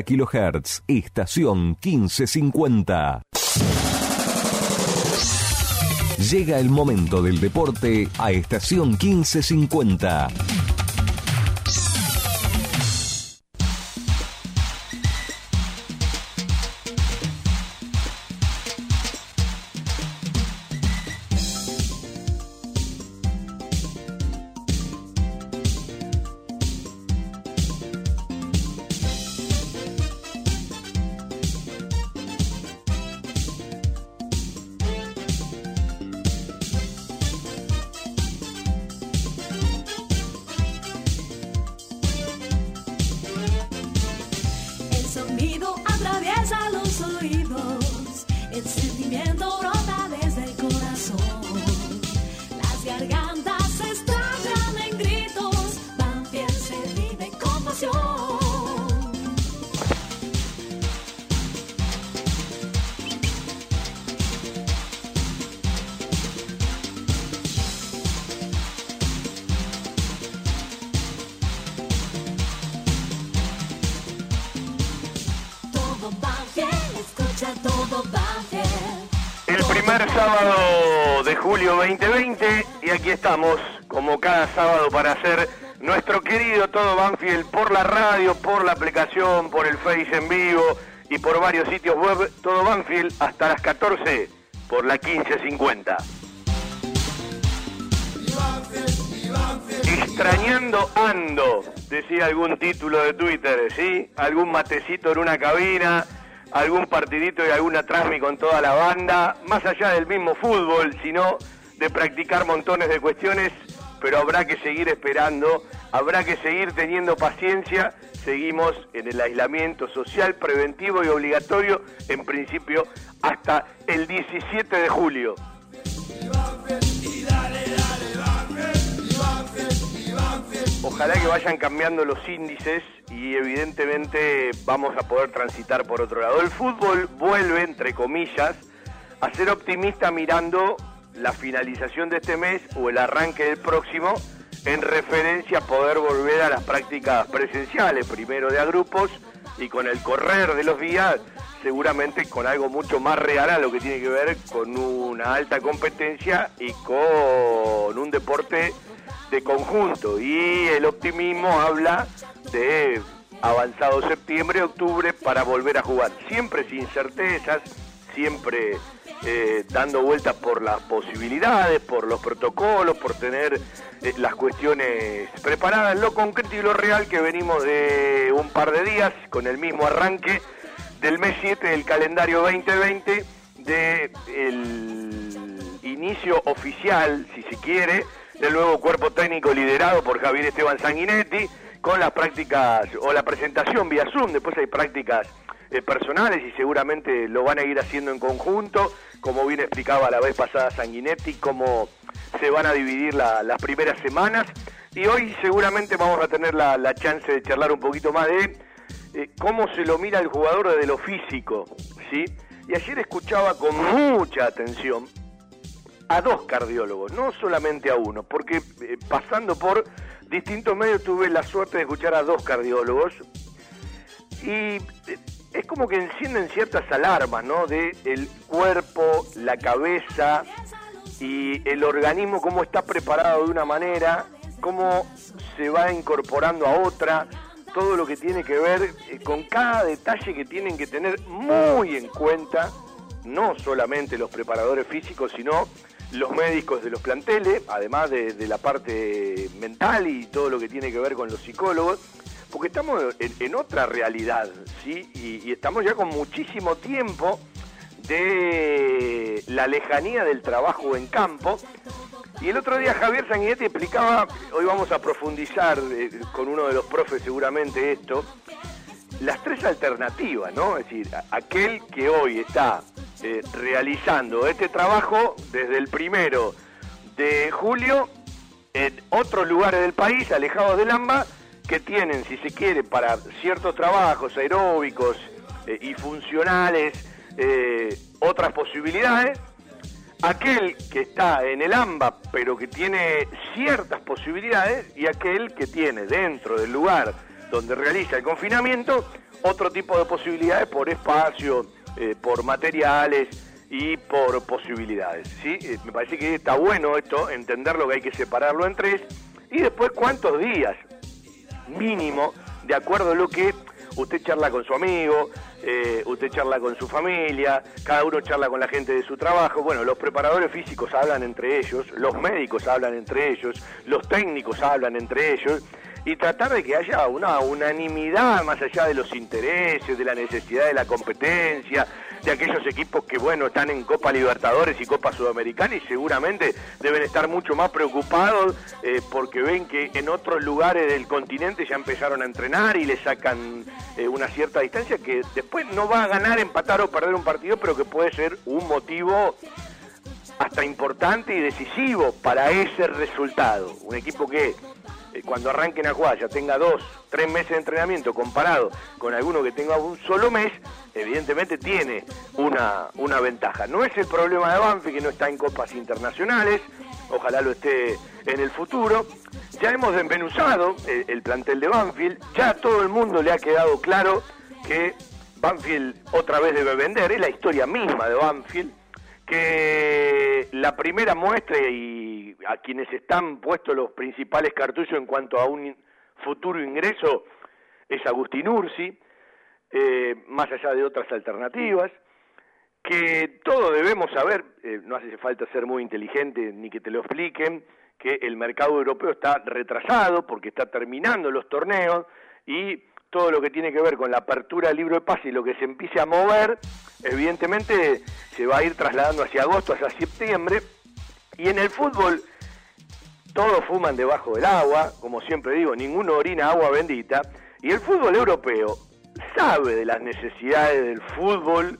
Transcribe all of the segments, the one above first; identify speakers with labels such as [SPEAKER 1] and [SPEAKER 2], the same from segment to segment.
[SPEAKER 1] kHz, estación 1550. Llega el momento del deporte a estación 1550.
[SPEAKER 2] Hasta las 14 por la 1550. Extrañando ando, decía algún título de Twitter, ¿sí? Algún matecito en una cabina, algún partidito y alguna transmi con toda la banda, más allá del mismo fútbol, sino de practicar montones de cuestiones pero habrá que seguir esperando, habrá que seguir teniendo paciencia. Seguimos en el aislamiento social preventivo y obligatorio, en principio, hasta el 17 de julio. Ojalá que vayan cambiando los índices y evidentemente vamos a poder transitar por otro lado. El fútbol vuelve, entre comillas, a ser optimista mirando la finalización de este mes o el arranque del próximo en referencia a poder volver a las prácticas presenciales, primero de a grupos y con el correr de los días seguramente con algo mucho más real a lo que tiene que ver con una alta competencia y con un deporte de conjunto. Y el optimismo habla de avanzado septiembre, octubre para volver a jugar. Siempre sin certezas, siempre eh, dando vueltas por las posibilidades, por los protocolos, por tener eh, las cuestiones preparadas, lo concreto y lo real que venimos de un par de días con el mismo arranque del mes 7 del calendario 2020 del inicio oficial, si se quiere, del nuevo cuerpo técnico liderado por Javier Esteban Sanguinetti con las prácticas o la presentación vía Zoom, después hay prácticas eh, personales y seguramente lo van a ir haciendo en conjunto como bien explicaba la vez pasada Sanguinetti, cómo se van a dividir las primeras semanas. Y hoy seguramente vamos a tener la, chance de charlar un poquito más de eh, cómo se lo mira el jugador desde lo físico. ¿sí? Y ayer escuchaba con mucha atención a dos cardiólogos, no solamente a uno, porque eh, pasando por distintos medios tuve la suerte de escuchar a dos cardiólogos y es como que encienden ciertas alarmas, ¿no? De el cuerpo, la cabeza y el organismo, cómo está preparado de una manera, cómo se va incorporando a otra, todo lo que tiene que ver eh, con cada detalle que tienen que tener muy en cuenta, no solamente los preparadores físicos, sino los médicos de los planteles, además de, de la parte mental y todo lo que tiene que ver con los psicólogos porque estamos en, otra realidad, ¿sí? Y, estamos ya con muchísimo tiempo de la lejanía del trabajo en campo. Y el otro día Javier Sanguinetti explicaba, hoy vamos a profundizar eh, con uno de los profes seguramente esto, las tres alternativas, ¿no? Es decir, aquel que hoy está eh, realizando este trabajo desde el primero de julio en otros lugares del país, alejados del AMBA, que tienen, si se quiere, para ciertos trabajos aeróbicos eh, y funcionales eh, otras posibilidades, aquel que está en el AMBA pero que tiene ciertas posibilidades y aquel que tiene dentro del lugar donde realiza el confinamiento, otro tipo de posibilidades por espacio, eh, por materiales y por posibilidades. ¿sí? Me parece que está bueno esto, entenderlo que hay que separarlo en tres, y después cuántos días mínimo, de acuerdo a lo que usted charla con su amigo, eh, usted charla con su familia, cada uno charla con la gente de su trabajo. Bueno, los preparadores físicos hablan entre ellos, los médicos hablan entre ellos, los técnicos hablan entre ellos y tratar de que haya una unanimidad más allá de los intereses, de la necesidad de la competencia, de aquellos equipos que, bueno, están en Copa Libertadores y Copa Sudamericana y seguramente deben estar mucho más preocupados eh, porque ven que en otros lugares del continente ya empezaron a entrenar y le sacan eh, una cierta distancia que después no va a ganar, empatar o perder un partido, pero que puede ser un motivo hasta importante y decisivo para ese resultado. Un equipo que cuando arranquen a jugar ya tenga dos, tres meses de entrenamiento comparado con alguno que tenga un solo mes, evidentemente tiene una, una ventaja. No es el problema de Banfield que no está en copas internacionales, ojalá lo esté en el futuro. Ya hemos desmenuzado el, el plantel de Banfield, ya a todo el mundo le ha quedado claro que Banfield otra vez debe vender, es la historia misma de Banfield que la primera muestra y a quienes están puestos los principales cartuchos en cuanto a un futuro ingreso es Agustín Ursi, eh, más allá de otras alternativas, que todos debemos saber, eh, no hace falta ser muy inteligente ni que te lo expliquen, que el mercado europeo está retrasado porque está terminando los torneos y todo lo que tiene que ver con la apertura del libro de paz y lo que se empiece a mover, evidentemente se va a ir trasladando hacia agosto, hacia septiembre, y en el fútbol todos fuman debajo del agua, como siempre digo, ninguno orina agua bendita, y el fútbol europeo sabe de las necesidades del fútbol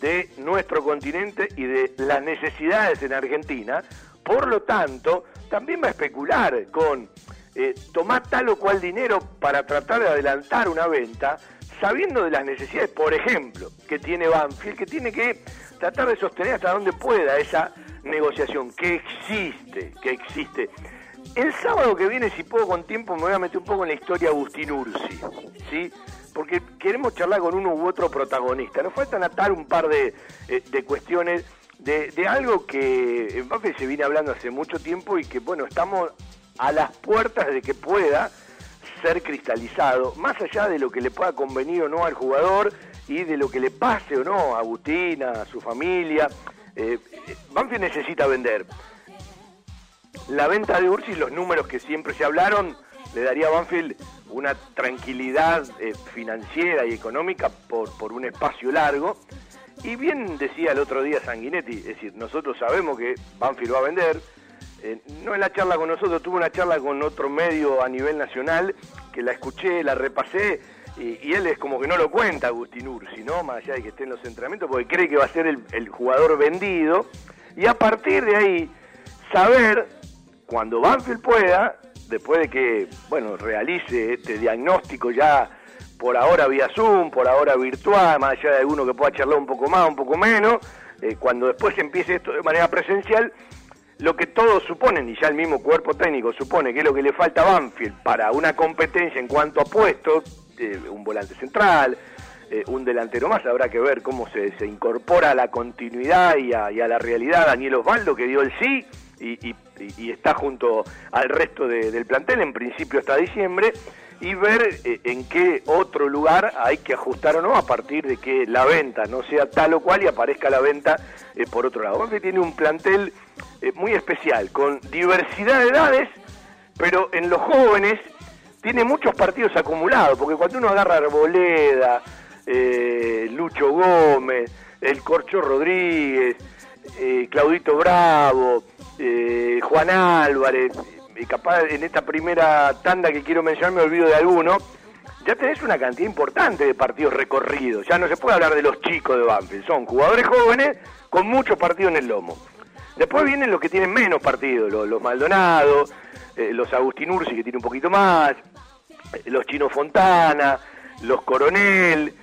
[SPEAKER 2] de nuestro continente y de las necesidades en Argentina, por lo tanto, también va a especular con eh, tomar tal o cual dinero para tratar de adelantar una venta, sabiendo de las necesidades, por ejemplo, que tiene Banfield, que tiene que tratar de sostener hasta donde pueda esa negociación, que existe, que existe. El sábado que viene, si puedo con tiempo, me voy a meter un poco en la historia de Agustín Ursi, ¿sí? Porque queremos charlar con uno u otro protagonista. Nos faltan atar un par de, eh, cuestiones de, algo que en Banfield se viene hablando hace mucho tiempo y que, bueno, estamos a las puertas de que pueda ser cristalizado, más allá de lo que le pueda convenir o no al jugador y de lo que le pase o no a Agustina, a su familia. Eh, Banfield necesita vender. La venta de Ursi, los números que siempre se hablaron, le daría a Banfield una tranquilidad eh, financiera y económica por, por un espacio largo. Y bien decía el otro día Sanguinetti, es decir, nosotros sabemos que Banfield va a vender, eh, no en la charla con nosotros, tuve una charla con otro medio a nivel nacional que la escuché, la repasé y, él es como que no lo cuenta Agustín Ursi, ¿no? Más allá de que esté en los entrenamientos, porque cree que va a ser el, jugador vendido y a partir de ahí saber cuando Banfield pueda, después de que, bueno, realice este diagnóstico ya por ahora vía Zoom, por ahora virtual, más allá de alguno que pueda charlar un poco más, un poco menos, eh, cuando después empiece esto de manera presencial, lo que todos suponen, y ya el mismo cuerpo técnico supone que es lo que le falta a Banfield para una competencia en cuanto a puestos, eh, un volante central, eh, un delantero más, habrá que ver cómo se, incorpora a la continuidad y a, la realidad Daniel Osvaldo, que dio el sí y, está junto al resto del plantel, en principio hasta diciembre, y ver eh, en qué otro lugar hay que ajustar o no a partir de que la venta no sea tal o cual y aparezca la venta por otro lado. Banfield tiene un plantel eh, muy especial, con diversidad de edades, pero en los jóvenes tiene muchos partidos acumulados, porque cuando uno agarra Arboleda, eh, Lucho Gómez, el Corcho Rodríguez, eh, Claudito Bravo, Juan Álvarez, y capaz en esta primera tanda que quiero mencionar me olvido de alguno, ya tenés una cantidad importante de partidos recorridos. Ya no se puede hablar de los chicos de Banfield, son jugadores jóvenes con muchos partidos en el lomo. Después vienen los que tienen menos partidos, los, Maldonado, eh, los Agustín Ursi que tiene un poquito más, eh, los Chino Fontana, los Coronel,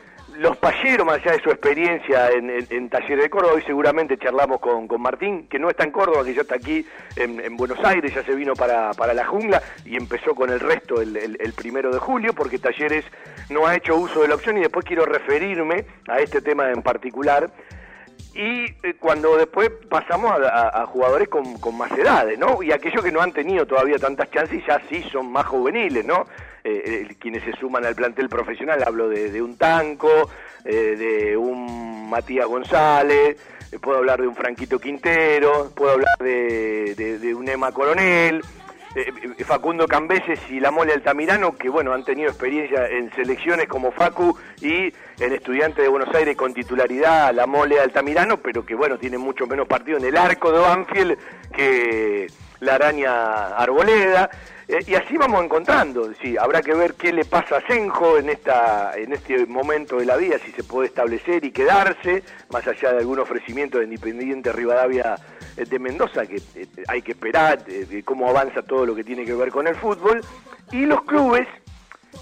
[SPEAKER 2] los payeros, más allá de su experiencia en, en, Talleres de Córdoba, hoy seguramente charlamos con, Martín, que no está en Córdoba, que ya está aquí en, Buenos Aires, ya se vino para, para, la jungla y empezó con el resto el, primero de julio, porque Talleres no ha hecho uso de la opción y después quiero referirme a este tema en particular. Y eh, cuando después pasamos a, jugadores con, con, más edades, ¿no? Y aquellos que no han tenido todavía tantas chances ya sí son más juveniles, ¿no? Eh, eh, quienes se suman al plantel profesional, hablo de, un Tanco, eh, de un Matías González, puedo hablar de un Franquito Quintero, puedo hablar de, un Emma Coronel, Facundo Cambeses y la Mole Altamirano, que bueno, han tenido experiencia en selecciones como Facu y el estudiante de Buenos Aires con titularidad, la Mole Altamirano, pero que bueno, tiene mucho menos partido en el arco de Banfield que la araña Arboleda. Eh, y así vamos encontrando, sí, habrá que ver qué le pasa a Senjo en, esta, en este momento de la vida, si se puede establecer y quedarse, más allá de algún ofrecimiento de Independiente Rivadavia eh, de Mendoza, que eh, hay que esperar cómo avanza todo lo que tiene que ver con el fútbol, y los clubes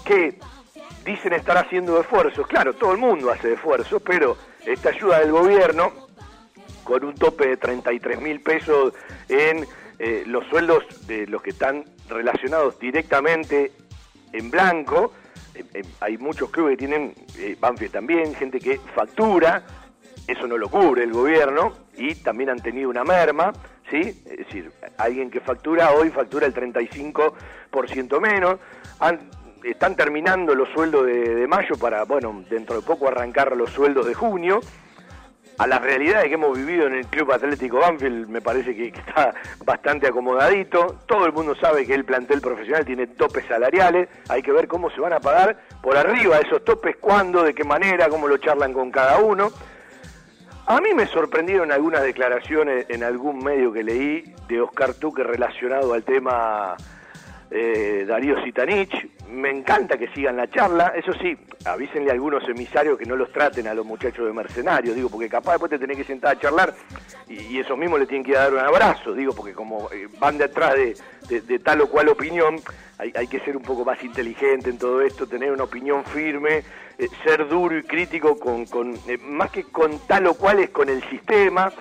[SPEAKER 2] que dicen estar haciendo esfuerzos, claro, todo el mundo hace esfuerzos, pero esta ayuda del gobierno, con un tope de 33 mil pesos en los sueldos de los que están relacionados directamente en blanco. Eh, eh, hay muchos clubes que tienen, eh, Banfield también, gente que factura, eso no lo cubre el gobierno, y también han tenido una merma, ¿sí? Es decir, alguien que factura hoy factura el 35% menos. están terminando los sueldos de mayo para, bueno, dentro de poco arrancar los sueldos de junio a las realidades que hemos vivido en el Club Atlético Banfield me parece que está bastante acomodadito. Todo el mundo sabe que el plantel profesional tiene topes salariales. Hay que ver cómo se van a pagar por arriba esos topes, cuándo, de qué manera, cómo lo charlan con cada uno. A mí me sorprendieron algunas declaraciones en algún medio que leí de Oscar Tuque relacionado al tema eh, Darío Sitanich. Me encanta que sigan la charla. Eso sí, avísenle a algunos emisarios que no los traten a los muchachos de mercenarios, digo, porque capaz después te tenés que sentar a charlar y, esos mismos le tienen que dar un abrazo, digo, porque como eh, van detrás de, tal o cual opinión, hay, que ser un poco más inteligente en todo esto, tener una opinión firme, eh, ser duro y crítico con, con eh, más que con tal o cual es con el sistema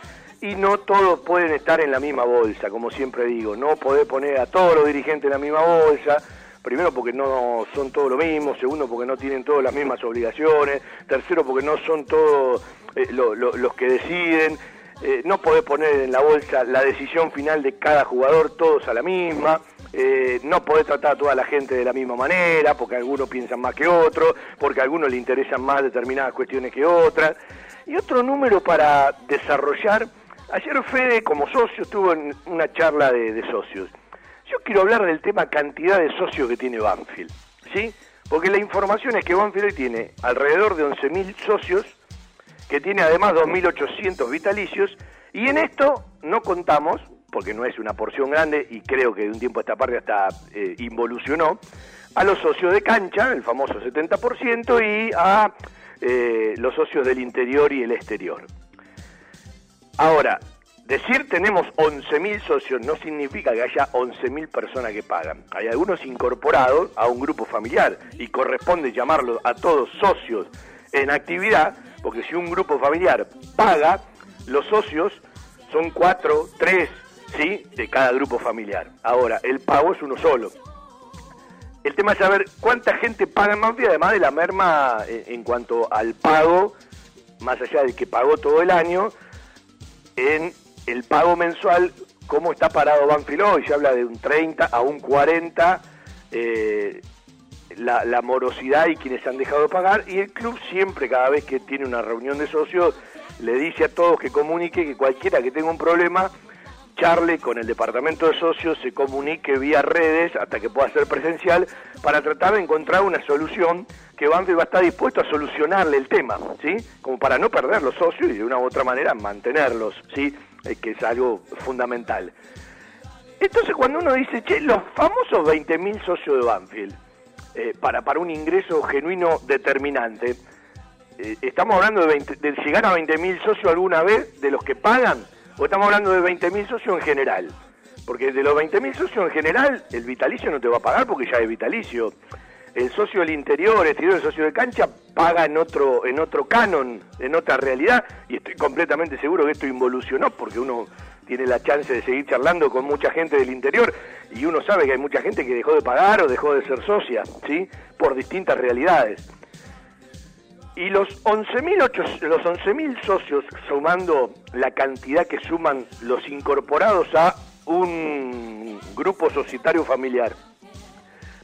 [SPEAKER 2] y no todos pueden estar en la misma bolsa, como siempre digo, no poder poner a todos los dirigentes en la misma bolsa, primero porque no son todos lo mismo, segundo porque no tienen todas las mismas obligaciones, tercero porque no son todos eh, los que deciden, eh, no podés poner en la bolsa la decisión final de cada jugador todos a la misma, eh, no podés tratar a toda la gente de la misma manera, porque algunos piensan más que otros, porque a algunos le interesan más determinadas cuestiones que otras. Y otro número para desarrollar, ayer Fede como socio estuvo en una charla de socios yo quiero hablar del tema cantidad de socios que tiene Banfield, ¿sí? Porque la información es que Banfield hoy tiene alrededor de 11.000 socios, que tiene además 2.800 vitalicios, y en esto no contamos, porque no es una porción grande y creo que de un tiempo a esta parte hasta eh, involucionó, a los socios de cancha, el famoso 70%, y a eh, los socios del interior y el exterior. Ahora, Decir tenemos 11.000 socios no significa que haya 11.000 personas que pagan. Hay algunos incorporados a un grupo familiar y corresponde llamarlos a todos socios en actividad, porque si un grupo familiar paga, los socios son cuatro, tres, ¿sí? De cada grupo familiar. Ahora, el pago es uno solo. El tema es saber cuánta gente paga en Manfi, además de la merma eh, en cuanto al pago, más allá del que pagó todo el año, en el pago mensual, cómo está parado Banfield hoy, se habla de un 30 a un 40, eh, la, morosidad y quienes han dejado de pagar, y el club siempre, cada vez que tiene una reunión de socios, le dice a todos que comunique que cualquiera que tenga un problema, charle con el departamento de socios, se comunique vía redes hasta que pueda ser presencial para tratar de encontrar una solución que Banfield va a estar dispuesto a solucionarle el tema, ¿sí? Como para no perder los socios y de una u otra manera mantenerlos, ¿sí? Eh, que es algo fundamental. Entonces cuando uno dice, che, los famosos 20.000 socios de Banfield, eh, para, para un ingreso genuino determinante, eh, ¿estamos hablando de, de llegar a 20.000 socios alguna vez de los que pagan? ¿O estamos hablando de 20.000 socios en general? Porque de los 20.000 socios en general, el vitalicio no te va a pagar porque ya es vitalicio. El socio del interior, el socio de cancha, paga en otro, en otro canon, en otra realidad, y estoy completamente seguro que esto involucionó, porque uno tiene la chance de seguir charlando con mucha gente del interior, y uno sabe que hay mucha gente que dejó de pagar o dejó de ser socia, ¿sí? Por distintas realidades. Y los 11.000 los 11 socios, sumando la cantidad que suman los incorporados a un grupo societario familiar,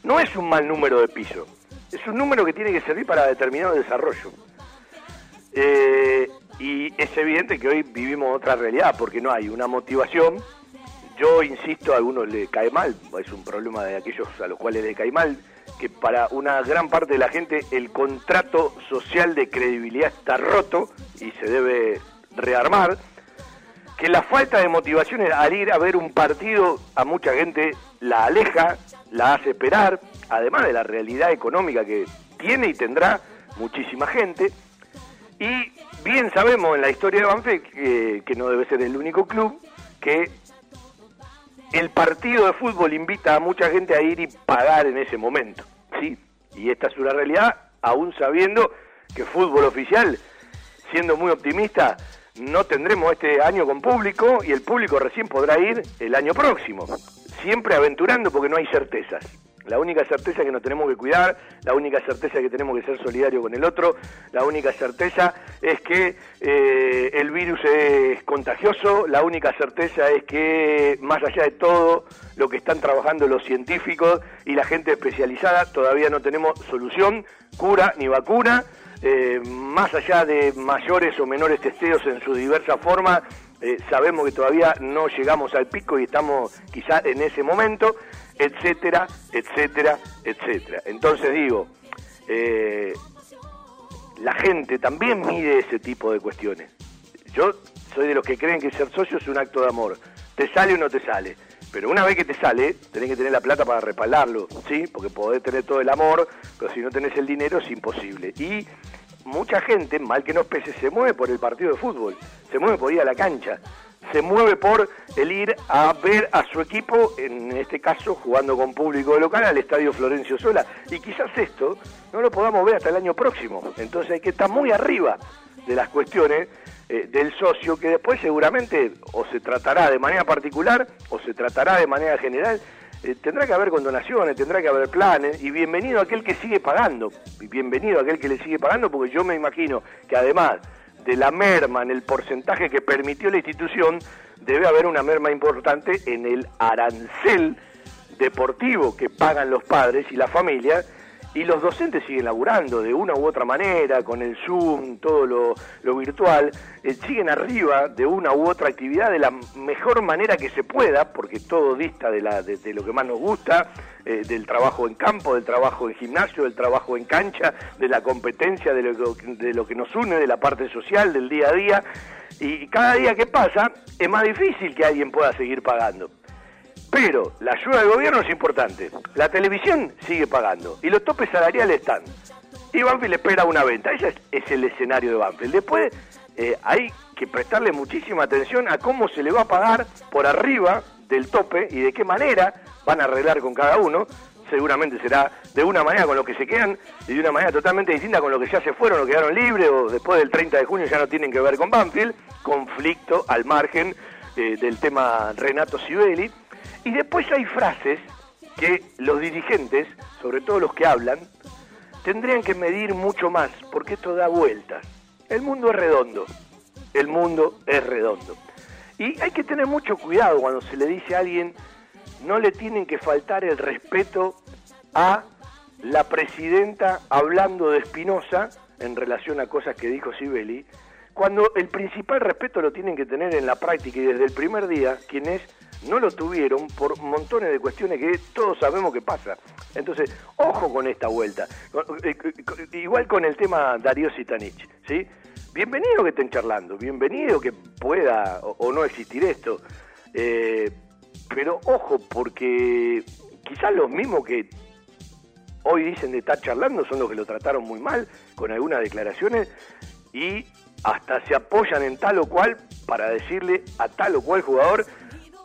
[SPEAKER 2] no es un mal número de piso, es un número que tiene que servir para determinado desarrollo. Eh, y es evidente que hoy vivimos otra realidad, porque no hay una motivación. Yo insisto, a algunos le cae mal, es un problema de aquellos a los cuales le cae mal, que para una gran parte de la gente el contrato social de credibilidad está roto y se debe rearmar, que la falta de motivación al ir a ver un partido a mucha gente la aleja la hace esperar, además de la realidad económica que tiene y tendrá muchísima gente. Y bien sabemos en la historia de Banfield, que, que no debe ser el único club, que el partido de fútbol invita a mucha gente a ir y pagar en ese momento. Sí, y esta es una realidad, aún sabiendo que fútbol oficial, siendo muy optimista, no tendremos este año con público y el público recién podrá ir el año próximo siempre aventurando porque no hay certezas. La única certeza que nos tenemos que cuidar, la única certeza que tenemos que ser solidarios con el otro, la única certeza es que eh, el virus es contagioso, la única certeza es que más allá de todo lo que están trabajando los científicos y la gente especializada, todavía no tenemos solución, cura ni vacuna. Eh, más allá de mayores o menores testeos en su diversa forma, eh, sabemos que todavía no llegamos al pico y estamos quizá en ese momento, etcétera, etcétera, etcétera. Entonces digo, eh, la gente también mide ese tipo de cuestiones. Yo soy de los que creen que ser socio es un acto de amor. Te sale o no te sale. Pero una vez que te sale, tenés que tener la plata para respaldarlo, ¿sí? Porque podés tener todo el amor, pero si no tenés el dinero es imposible. Y mucha gente, mal que no pese, se mueve por el partido de fútbol, se mueve por ir a la cancha, se mueve por el ir a ver a su equipo, en este caso jugando con público local, al Estadio Florencio Sola. Y quizás esto no lo podamos ver hasta el año próximo. Entonces hay que estar muy arriba de las cuestiones eh, del socio, que después seguramente o se tratará de manera particular o se tratará de manera general eh, tendrá que haber condonaciones, tendrá que haber planes, y bienvenido aquel que sigue pagando, y bienvenido aquel que le sigue pagando, porque yo me imagino que además de la merma en el porcentaje que permitió la institución, debe haber una merma importante en el arancel deportivo que pagan los padres y las familias y los docentes siguen laburando de una u otra manera, con el Zoom, todo lo, virtual, eh, siguen arriba de una u otra actividad de la mejor manera que se pueda, porque todo dista de, la, de, lo que más nos gusta, eh, del trabajo en campo, del trabajo en gimnasio, del trabajo en cancha, de la competencia, de lo, de lo que nos une, de la parte social, del día a día. Y cada día que pasa es más difícil que alguien pueda seguir pagando. Pero la ayuda del gobierno es importante. La televisión sigue pagando y los topes salariales están. Y Banfield espera una venta. Ese es, el escenario de Banfield. Después eh, hay que prestarle muchísima atención a cómo se le va a pagar por arriba del tope y de qué manera van a arreglar con cada uno. Seguramente será de una manera con lo que se quedan y de una manera totalmente distinta con lo que ya se fueron o quedaron libres o después del 30 de junio ya no tienen que ver con Banfield. Conflicto al margen eh, del tema Renato Sibeli y después hay frases que los dirigentes, sobre todo los que hablan, tendrían que medir mucho más, porque esto da vueltas. El mundo es redondo, el mundo es redondo. Y hay que tener mucho cuidado cuando se le dice a alguien, no le tienen que faltar el respeto a la presidenta hablando de Espinosa en relación a cosas que dijo Sibeli, cuando el principal respeto lo tienen que tener en la práctica y desde el primer día, quien es no lo tuvieron por montones de cuestiones que todos sabemos que pasa. Entonces, ojo con esta vuelta. Eh, igual con el tema Darío Sitanich, ¿sí? Bienvenido que estén charlando, bienvenido que pueda o, no existir esto. Eh, pero ojo, porque quizás los mismos que hoy dicen de estar charlando son los que lo trataron muy mal con algunas declaraciones y hasta se apoyan en tal o cual para decirle a tal o cual jugador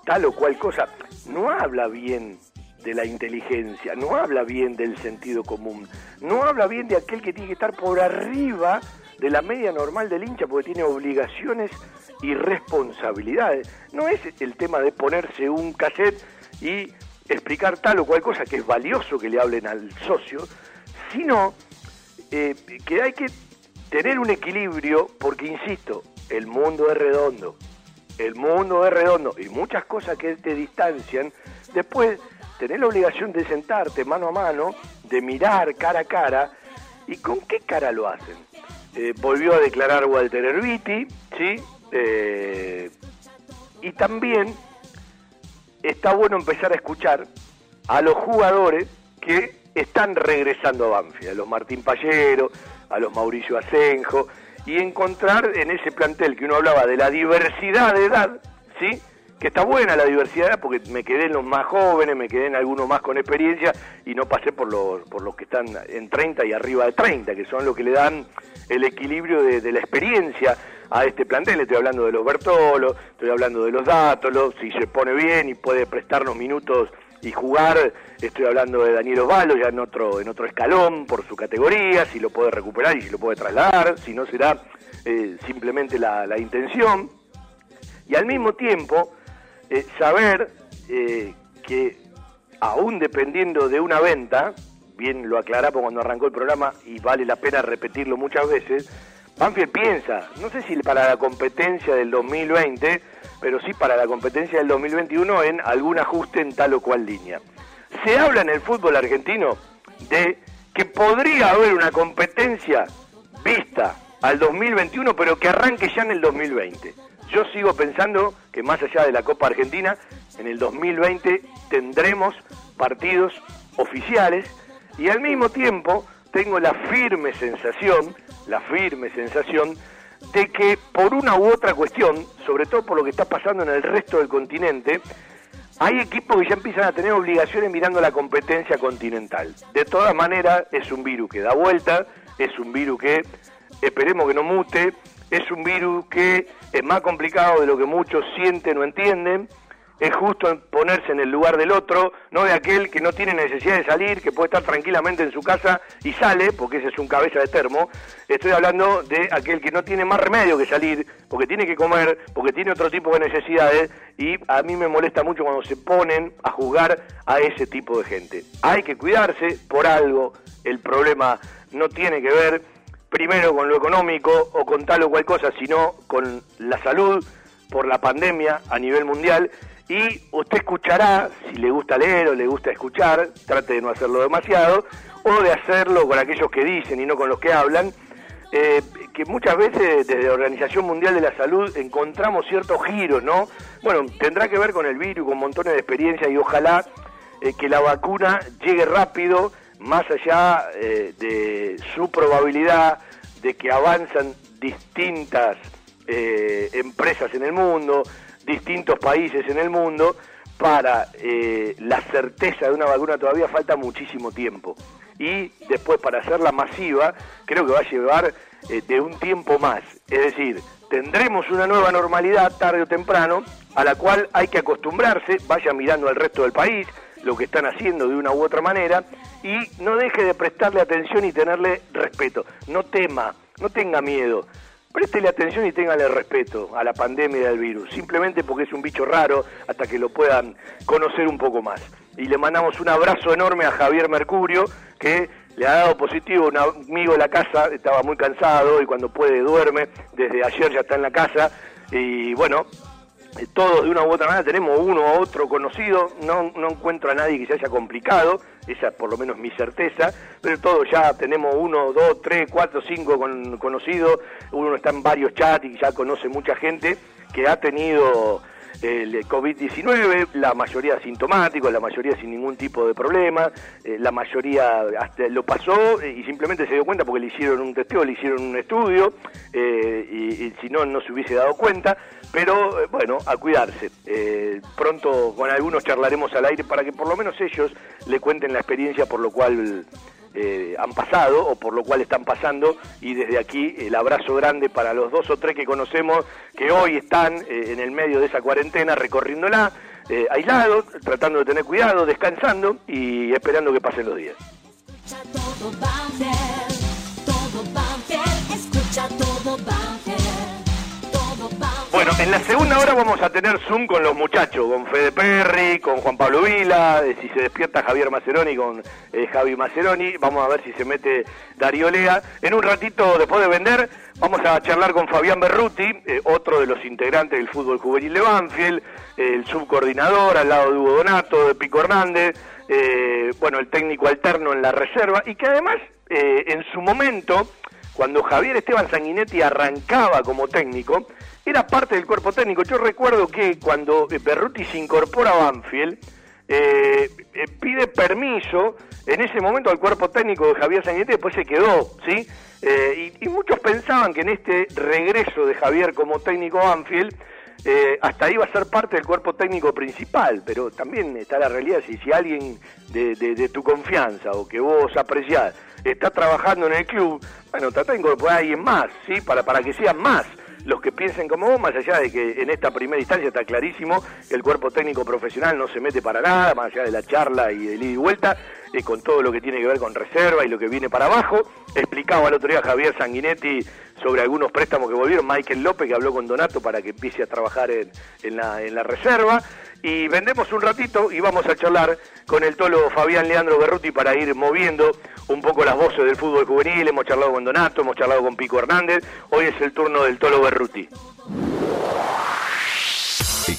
[SPEAKER 2] tal o cual cosa, no habla bien de la inteligencia, no habla bien del sentido común, no habla bien de aquel que tiene que estar por arriba de la media normal del hincha porque tiene obligaciones y responsabilidades. No es el tema de ponerse un cassette y explicar tal o cual cosa que es valioso que le hablen al socio, sino eh, que hay que tener un equilibrio porque, insisto, el mundo es redondo, el mundo es redondo y muchas cosas que te distancian, después tener la obligación de sentarte mano a mano, de mirar cara a cara, ¿y con qué cara lo hacen? Eh, volvió a declarar Walter Erviti, ¿sí? Eh, y también está bueno empezar a escuchar a los jugadores que están regresando a Banfield, a los Martín Pallero, a los Mauricio Asenjo, y encontrar en ese plantel que uno hablaba de la diversidad de edad, ¿sí? que está buena la diversidad porque me quedé en los más jóvenes, me quedé en algunos más con experiencia y no pasé por los, por los que están en 30 y arriba de 30, que son los que le dan el equilibrio de, la experiencia a este plantel. Estoy hablando de los Bertolo, estoy hablando de los Dátolos, si se pone bien y puede prestarnos minutos y jugar, estoy hablando de Daniel Osvaldo ya en otro, en otro escalón por su categoría, si lo puede recuperar y si lo puede trasladar, si no será eh, simplemente la, la intención. Y al mismo tiempo, eh, saber eh, que aún dependiendo de una venta, bien lo aclaramos cuando arrancó el programa y vale la pena repetirlo muchas veces, Banfield piensa, no sé si para la competencia del 2020, pero sí para la competencia del 2021 en algún ajuste en tal o cual línea. Se habla en el fútbol argentino de que podría haber una competencia vista al 2021, pero que arranque ya en el 2020. Yo sigo pensando que más allá de la Copa Argentina, en el 2020 tendremos partidos oficiales y al mismo tiempo tengo la firme sensación, la firme sensación de que por una u otra cuestión, sobre todo por lo que está pasando en el resto del continente, hay equipos que ya empiezan a tener obligaciones mirando la competencia continental. De todas maneras, es un virus que da vuelta, es un virus que esperemos que no mute, es un virus que es más complicado de lo que muchos sienten o entienden, es justo ponerse en el lugar del otro, no de aquel que no tiene necesidad de salir, que puede estar tranquilamente en su casa y sale, porque ese es un cabeza de termo. Estoy hablando de aquel que no tiene más remedio que salir, porque tiene que comer, porque tiene otro tipo de necesidades, y a mí me molesta mucho cuando se ponen a juzgar a ese tipo de gente. Hay que cuidarse por algo, el problema no tiene que ver primero con lo económico o con tal o cual cosa, sino con la salud por la pandemia a nivel mundial. Y usted escuchará, si le gusta leer o le gusta escuchar, trate de no hacerlo demasiado, o de hacerlo con aquellos que dicen y no con los que hablan, eh, que muchas veces desde la Organización Mundial de la Salud encontramos ciertos giros, ¿no? Bueno, tendrá que ver con el virus, con montones de experiencia y ojalá eh, que la vacuna llegue rápido más allá eh, de su probabilidad de que avanzan distintas empresas en el mundo, distintos países en el mundo, para eh, la certeza de una vacuna todavía falta muchísimo tiempo. Y después para hacerla masiva, creo que va a llevar de un tiempo más. Es decir, tendremos una nueva normalidad tarde o temprano, a la cual hay que acostumbrarse, vaya mirando al resto del país, lo que están haciendo de una u otra manera y no deje de prestarle atención y tenerle respeto. No tema, no tenga miedo. Préstele atención y téngale respeto a la pandemia del virus, simplemente porque es un bicho raro hasta que lo puedan conocer un poco más. Y le mandamos un abrazo enorme a Javier Mercurio, que le ha dado positivo un amigo de la casa, estaba muy cansado y cuando puede duerme, desde ayer ya está en la casa. Y bueno, todos de una u otra manera tenemos uno u otro conocido, no, no encuentro a nadie que se haya complicado, esa por lo menos mi certeza, pero todos ya tenemos uno, dos, tres, cuatro, cinco con, conocidos, uno está en varios chats y ya conoce mucha gente que ha tenido el COVID-19, la mayoría asintomáticos, la mayoría sin ningún tipo de problema, eh, la mayoría hasta lo pasó y simplemente se dio cuenta porque le hicieron un testeo, le hicieron un estudio eh, y, si no, no se hubiese dado cuenta, pero eh, bueno, a cuidarse. pronto con algunos charlaremos al aire para que por lo menos ellos le cuenten la experiencia por lo cual eh, han pasado o por lo cual están pasando y desde aquí el abrazo grande para los dos o tres que conocemos que hoy están eh, en el medio de esa cuarentena recorriéndola. eh, aislado, tratando de tener cuidado, descansando y esperando que pasen los días. Bueno, en la segunda hora vamos a tener Zoom con los muchachos, con Fede Perry, con Juan Pablo Vila, si se despierta Javier Maceroni con eh, Javi Maceroni, vamos a ver si se mete Darío Lea. En un ratito, después de vender, vamos a charlar con Fabián Berruti, eh, otro de los integrantes del fútbol juvenil de Banfield, el subcoordinador al lado de Hugo Donato, de Pico Hernández, eh, bueno, el técnico alterno en la reserva, y que además, en su momento, cuando Javier Esteban Sanguinetti arrancaba como técnico, era parte del cuerpo técnico. Yo recuerdo que cuando Berruti se incorpora a Banfield, eh, eh, pide permiso en ese momento al cuerpo técnico de Javier Sanguinetti, después se quedó, ¿sí? Eh, y, muchos pensaban que en este regreso de Javier como técnico Banfield, hasta iba a ser parte del cuerpo técnico principal, pero también está la realidad, si, si alguien de, tu confianza o que vos apreciás está trabajando en el club, bueno, trata de incorporar a alguien más, ¿sí? Para, para que sean más los que piensen como vos, más allá de que en esta primera instancia está clarísimo el cuerpo técnico profesional no se mete para nada, más allá de la charla y del ida y vuelta, eh, con todo lo que tiene que ver con reserva y lo que viene para abajo. Explicaba el otro día Javier Sanguinetti sobre algunos préstamos que volvieron, Michael López que habló con Donato para que empiece a trabajar en, en, la, en la reserva. Y vendemos un ratito y vamos a charlar con el tolo Fabián Leandro Berruti para ir moviendo un poco las voces del fútbol juvenil. Hemos charlado con Donato, hemos charlado con Pico Hernández. Hoy es el turno del tolo Berruti.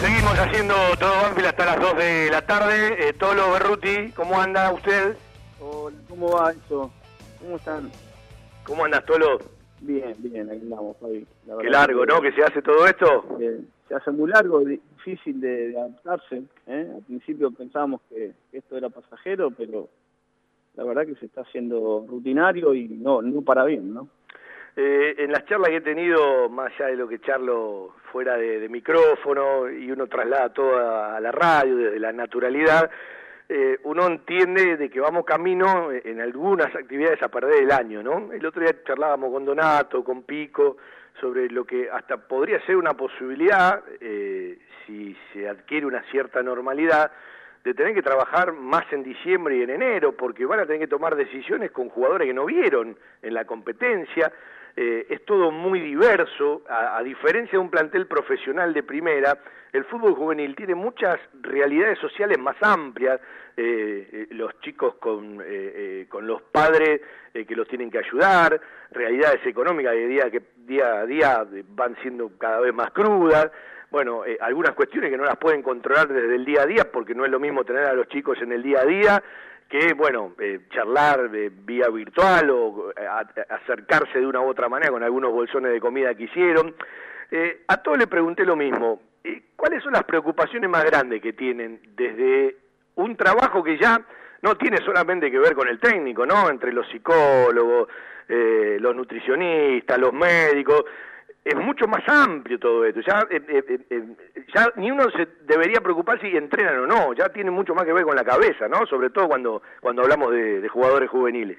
[SPEAKER 2] Seguimos haciendo todo Banfield hasta las 2 de la tarde. Eh, Tolo Berruti, ¿cómo anda usted?
[SPEAKER 3] Hola, ¿cómo va eso? ¿Cómo están?
[SPEAKER 2] ¿Cómo andas, Tolo?
[SPEAKER 3] Bien, bien, ahí andamos, Fabi.
[SPEAKER 2] Qué largo, ¿no? Que se hace todo esto.
[SPEAKER 3] se hace muy largo, difícil de, adaptarse. ¿eh? Al principio pensábamos que, esto era pasajero, pero la verdad que se está haciendo rutinario y no, no para bien, ¿no?
[SPEAKER 2] Eh, en las charlas que he tenido, más allá de lo que charlo fuera de, micrófono y uno traslada todo a, la radio, desde la naturalidad, eh, uno entiende de que vamos camino en algunas actividades a perder el año, ¿no? El otro día charlábamos con Donato, con Pico, sobre lo que hasta podría ser una posibilidad, eh, si se adquiere una cierta normalidad, de tener que trabajar más en diciembre y en enero, porque van a tener que tomar decisiones con jugadores que no vieron en la competencia, eh, es todo muy diverso, a, diferencia de un plantel profesional de primera, el fútbol juvenil tiene muchas realidades sociales más amplias, eh, eh, los chicos con, con los padres que los tienen que ayudar, realidades económicas de día, que día a día van siendo cada vez más crudas, bueno, algunas cuestiones que no las pueden controlar desde el día a día, porque no es lo mismo tener a los chicos en el día a día que, bueno, eh, charlar de vía virtual o eh, acercarse de una u otra manera con algunos bolsones de comida que hicieron. Eh, a todos le pregunté lo mismo. ¿Cuáles son las preocupaciones más grandes que tienen desde un trabajo que ya no tiene solamente que ver con el técnico, ¿no? Entre los psicólogos, los nutricionistas, los médicos, es mucho más amplio todo esto. Ya, eh, eh, eh, ya ni uno se debería preocupar si entrenan o no. Ya tiene mucho más que ver con la cabeza, ¿no? Sobre todo cuando cuando hablamos de, jugadores juveniles.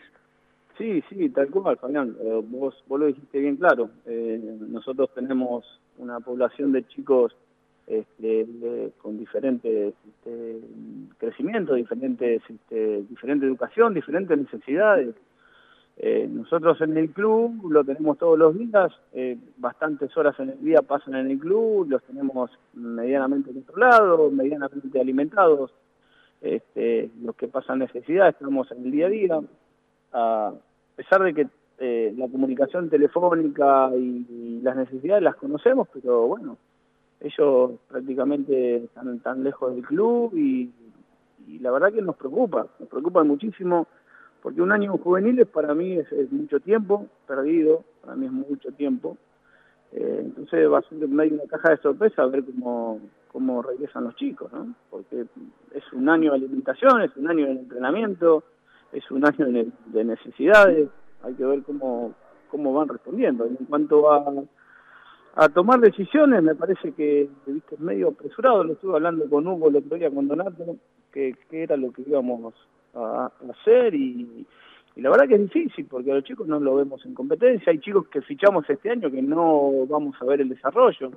[SPEAKER 3] Sí, sí, tal cual, Fabián. vos, vos lo dijiste bien claro. nosotros tenemos una población de chicos este, con diferentes este, crecimientos, diferentes, este, diferente educación, diferentes necesidades. Eh, nosotros en el club lo tenemos todos los días, eh, bastantes horas en el día pasan en el club, los tenemos medianamente controlados, medianamente alimentados, este, los que pasan necesidad estamos en el día a día, a pesar de que eh, la comunicación telefónica y, las necesidades las conocemos, pero bueno, ellos prácticamente están tan lejos del club y, y la verdad que nos preocupa, nos preocupa muchísimo porque un año juvenil para mí es, mucho tiempo perdido, para mí es mucho tiempo. Eh, entonces va a ser una caja de sorpresa ver cómo, cómo regresan los chicos, ¿no? Porque es un año de alimentación, es un año de entrenamiento, es un año de, necesidades, hay que ver cómo, cómo van respondiendo. En cuanto a, a tomar decisiones, me parece que viste, medio apresurado, lo estuve hablando con Hugo el otro día, con Donato, que, que era lo que íbamos a, hacer y, la verdad que es difícil porque los chicos no lo vemos en competencia, hay chicos que fichamos este año que no vamos a ver el desarrollo,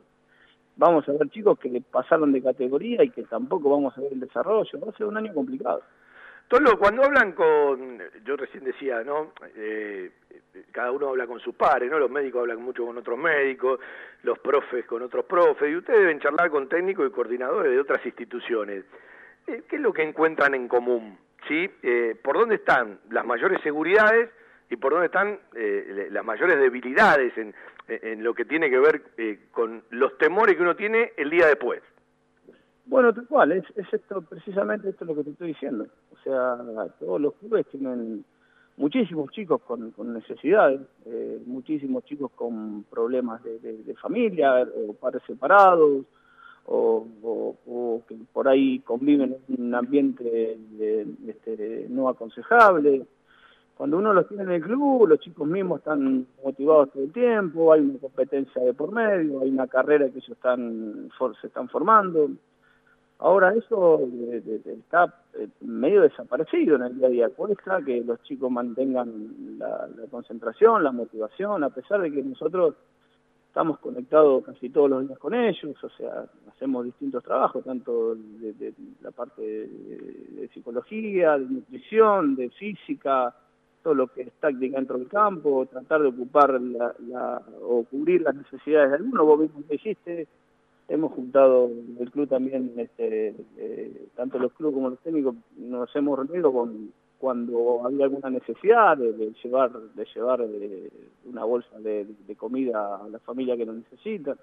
[SPEAKER 3] vamos a ver chicos que pasaron de categoría y que tampoco vamos a ver el desarrollo, va a ser un año complicado.
[SPEAKER 2] Tolo, cuando hablan con, yo recién decía, ¿no? Eh, cada uno habla con sus pares, ¿no? Los médicos hablan mucho con otros médicos, los profes con otros profes, y ustedes deben charlar con técnicos y coordinadores de otras instituciones. Eh, ¿Qué es lo que encuentran en común? ¿Sí? Eh, por dónde están las mayores seguridades y por dónde están eh, las mayores debilidades en, en, lo que tiene que ver eh, con los temores que uno tiene el día después.
[SPEAKER 3] Bueno, tal cual, es, es esto, precisamente esto lo que te estoy diciendo. O sea, todos los clubes tienen muchísimos chicos con, con necesidades, eh, muchísimos chicos con problemas de, de, de familia, o padres separados, o, que por ahí conviven en un ambiente este, no aconsejable. Cuando uno los tiene en el club, los chicos mismos están motivados todo el tiempo, hay una competencia de por medio, hay una carrera que ellos están, se están formando. Ahora eso está eh, medio desaparecido en el día a día. Cuesta que los chicos mantengan la concentración, la motivación, a pesar de que nosotros estamos conectados casi todos los días con ellos, o sea, hacemos distintos trabajos, tanto de, la parte de, psicología, de nutrición, de física, todo lo que es táctica dentro del campo, tratar de ocupar la, o cubrir las necesidades de algunos, vos mismo que hiciste, hemos juntado el club también, este, eh, tanto los clubes como los técnicos, nos hemos reunido con cuando había alguna necesidad de, llevar de llevar eh, una bolsa de, comida a la familia que lo necesita.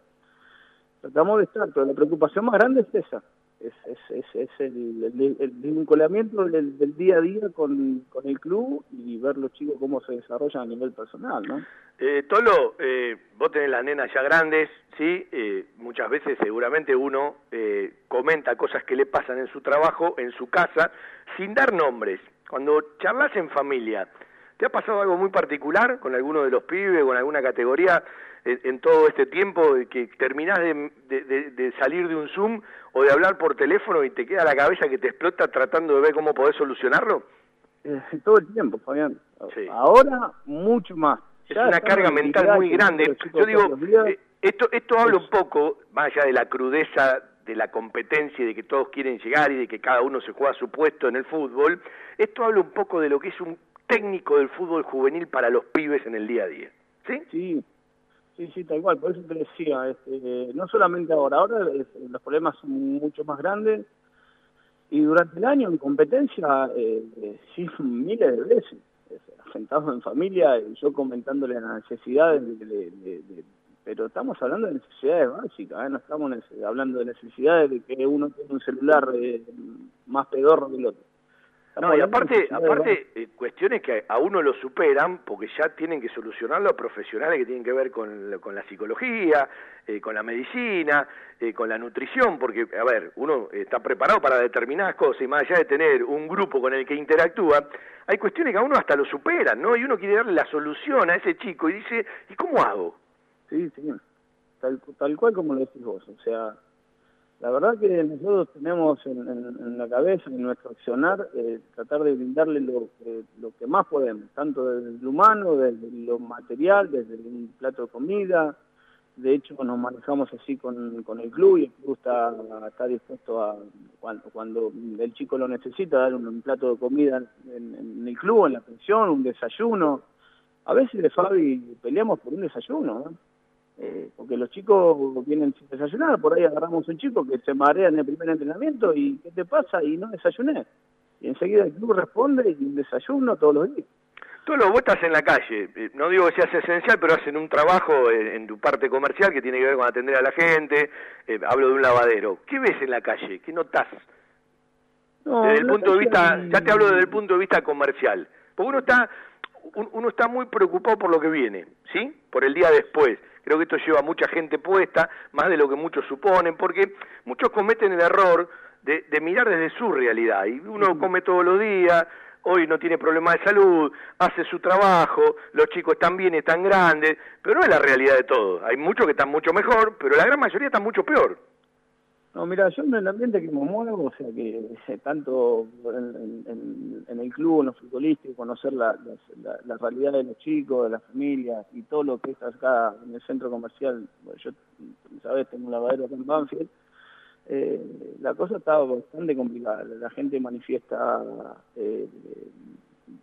[SPEAKER 3] Tratamos de estar, pero la preocupación más grande es esa, es, es, es, el, vinculamiento del, día a día con, con, el club y ver los chicos cómo se desarrollan a nivel personal, ¿no?
[SPEAKER 2] Eh, Tolo, eh, vos tenés las nenas ya grandes, ¿sí? Eh, muchas veces seguramente uno eh, comenta cosas que le pasan en su trabajo, en su casa, sin dar nombres. Cuando charlas en familia, ¿te ha pasado algo muy particular con alguno de los pibes, con alguna categoría en, todo este tiempo que terminás de, salir de un Zoom o de hablar por teléfono y te queda la cabeza que te explota tratando de ver cómo podés solucionarlo?
[SPEAKER 3] Eh, todo el tiempo, Fabián. Ahora mucho más.
[SPEAKER 2] Es una carga mental muy grande. Yo digo, eh, esto, esto habla un poco, más allá de la crudeza de la competencia y de que todos quieren llegar y de que cada uno se juega su puesto en el fútbol, esto habla un poco de lo que es un técnico del fútbol juvenil para los pibes en el día a día. ¿Sí?
[SPEAKER 3] Sí, sí, sí, tal cual. Por eso te decía, este, no solamente ahora, ahora los problemas son mucho más grandes y durante el año en competencia, eh, eh sí, miles de veces, sentados en familia, yo comentándole las necesidades de, de pero estamos hablando de necesidades básicas, ¿eh? no estamos hablando de necesidades de que uno tiene un celular eh, más pedorro que el otro.
[SPEAKER 2] no, y aparte, aparte eh, cuestiones que a uno lo superan porque ya tienen que solucionarlo a profesionales que tienen que ver con, con la psicología, con la medicina, con la nutrición, porque, a ver, uno está preparado para determinadas cosas y más allá de tener un grupo con el que interactúa, hay cuestiones que a uno hasta lo superan, ¿no? Y uno quiere darle la solución a ese chico y dice, ¿y cómo hago?
[SPEAKER 3] Sí, sí, tal, tal cual como lo decís vos. O sea, la verdad que nosotros tenemos en, la cabeza, en nuestro accionar, eh, tratar de brindarle lo, lo que más podemos, tanto desde lo humano, desde lo material, desde un plato de comida, de hecho nos manejamos así con, con el club y el club está, está dispuesto a, cuando, cuando el chico lo necesita, dar un, plato de comida en, el club, en la pensión, un desayuno. A veces Fabi peleamos por un desayuno, eh, porque los chicos vienen sin desayunar, por ahí agarramos un chico que se marea en el primer entrenamiento y ¿qué te pasa? Y no desayuné. Y enseguida el club responde y un desayuno todos los días.
[SPEAKER 2] Tú lo votas en la calle, eh, no digo que seas esencial, pero hacen un trabajo en, tu parte comercial que tiene que ver con atender a la gente, eh, hablo de un lavadero. ¿Qué ves en la calle? ¿Qué notas? desde el punto de vista, ya te hablo desde el punto de vista comercial, porque uno está, uno está muy preocupado por lo que viene, ¿sí? Por el día después. Creo que esto lleva a mucha gente puesta, más de lo que muchos suponen, porque muchos cometen el error de, de mirar desde su realidad, y uno come todos los días, hoy no tiene problemas de salud, hace su trabajo, los chicos están bien, están grandes, pero no es la realidad de todo. Hay muchos que están mucho mejor, pero la gran mayoría están mucho peor.
[SPEAKER 3] No, mira, yo en el ambiente que me muevo, o sea, que tanto en, el club, en los futbolistas, conocer la, la, realidad de los chicos, de las familias y todo lo que es acá en el centro comercial, yo, sabes, tengo un lavadero acá en Banfield, eh, la cosa está bastante complicada. La gente manifiesta, eh,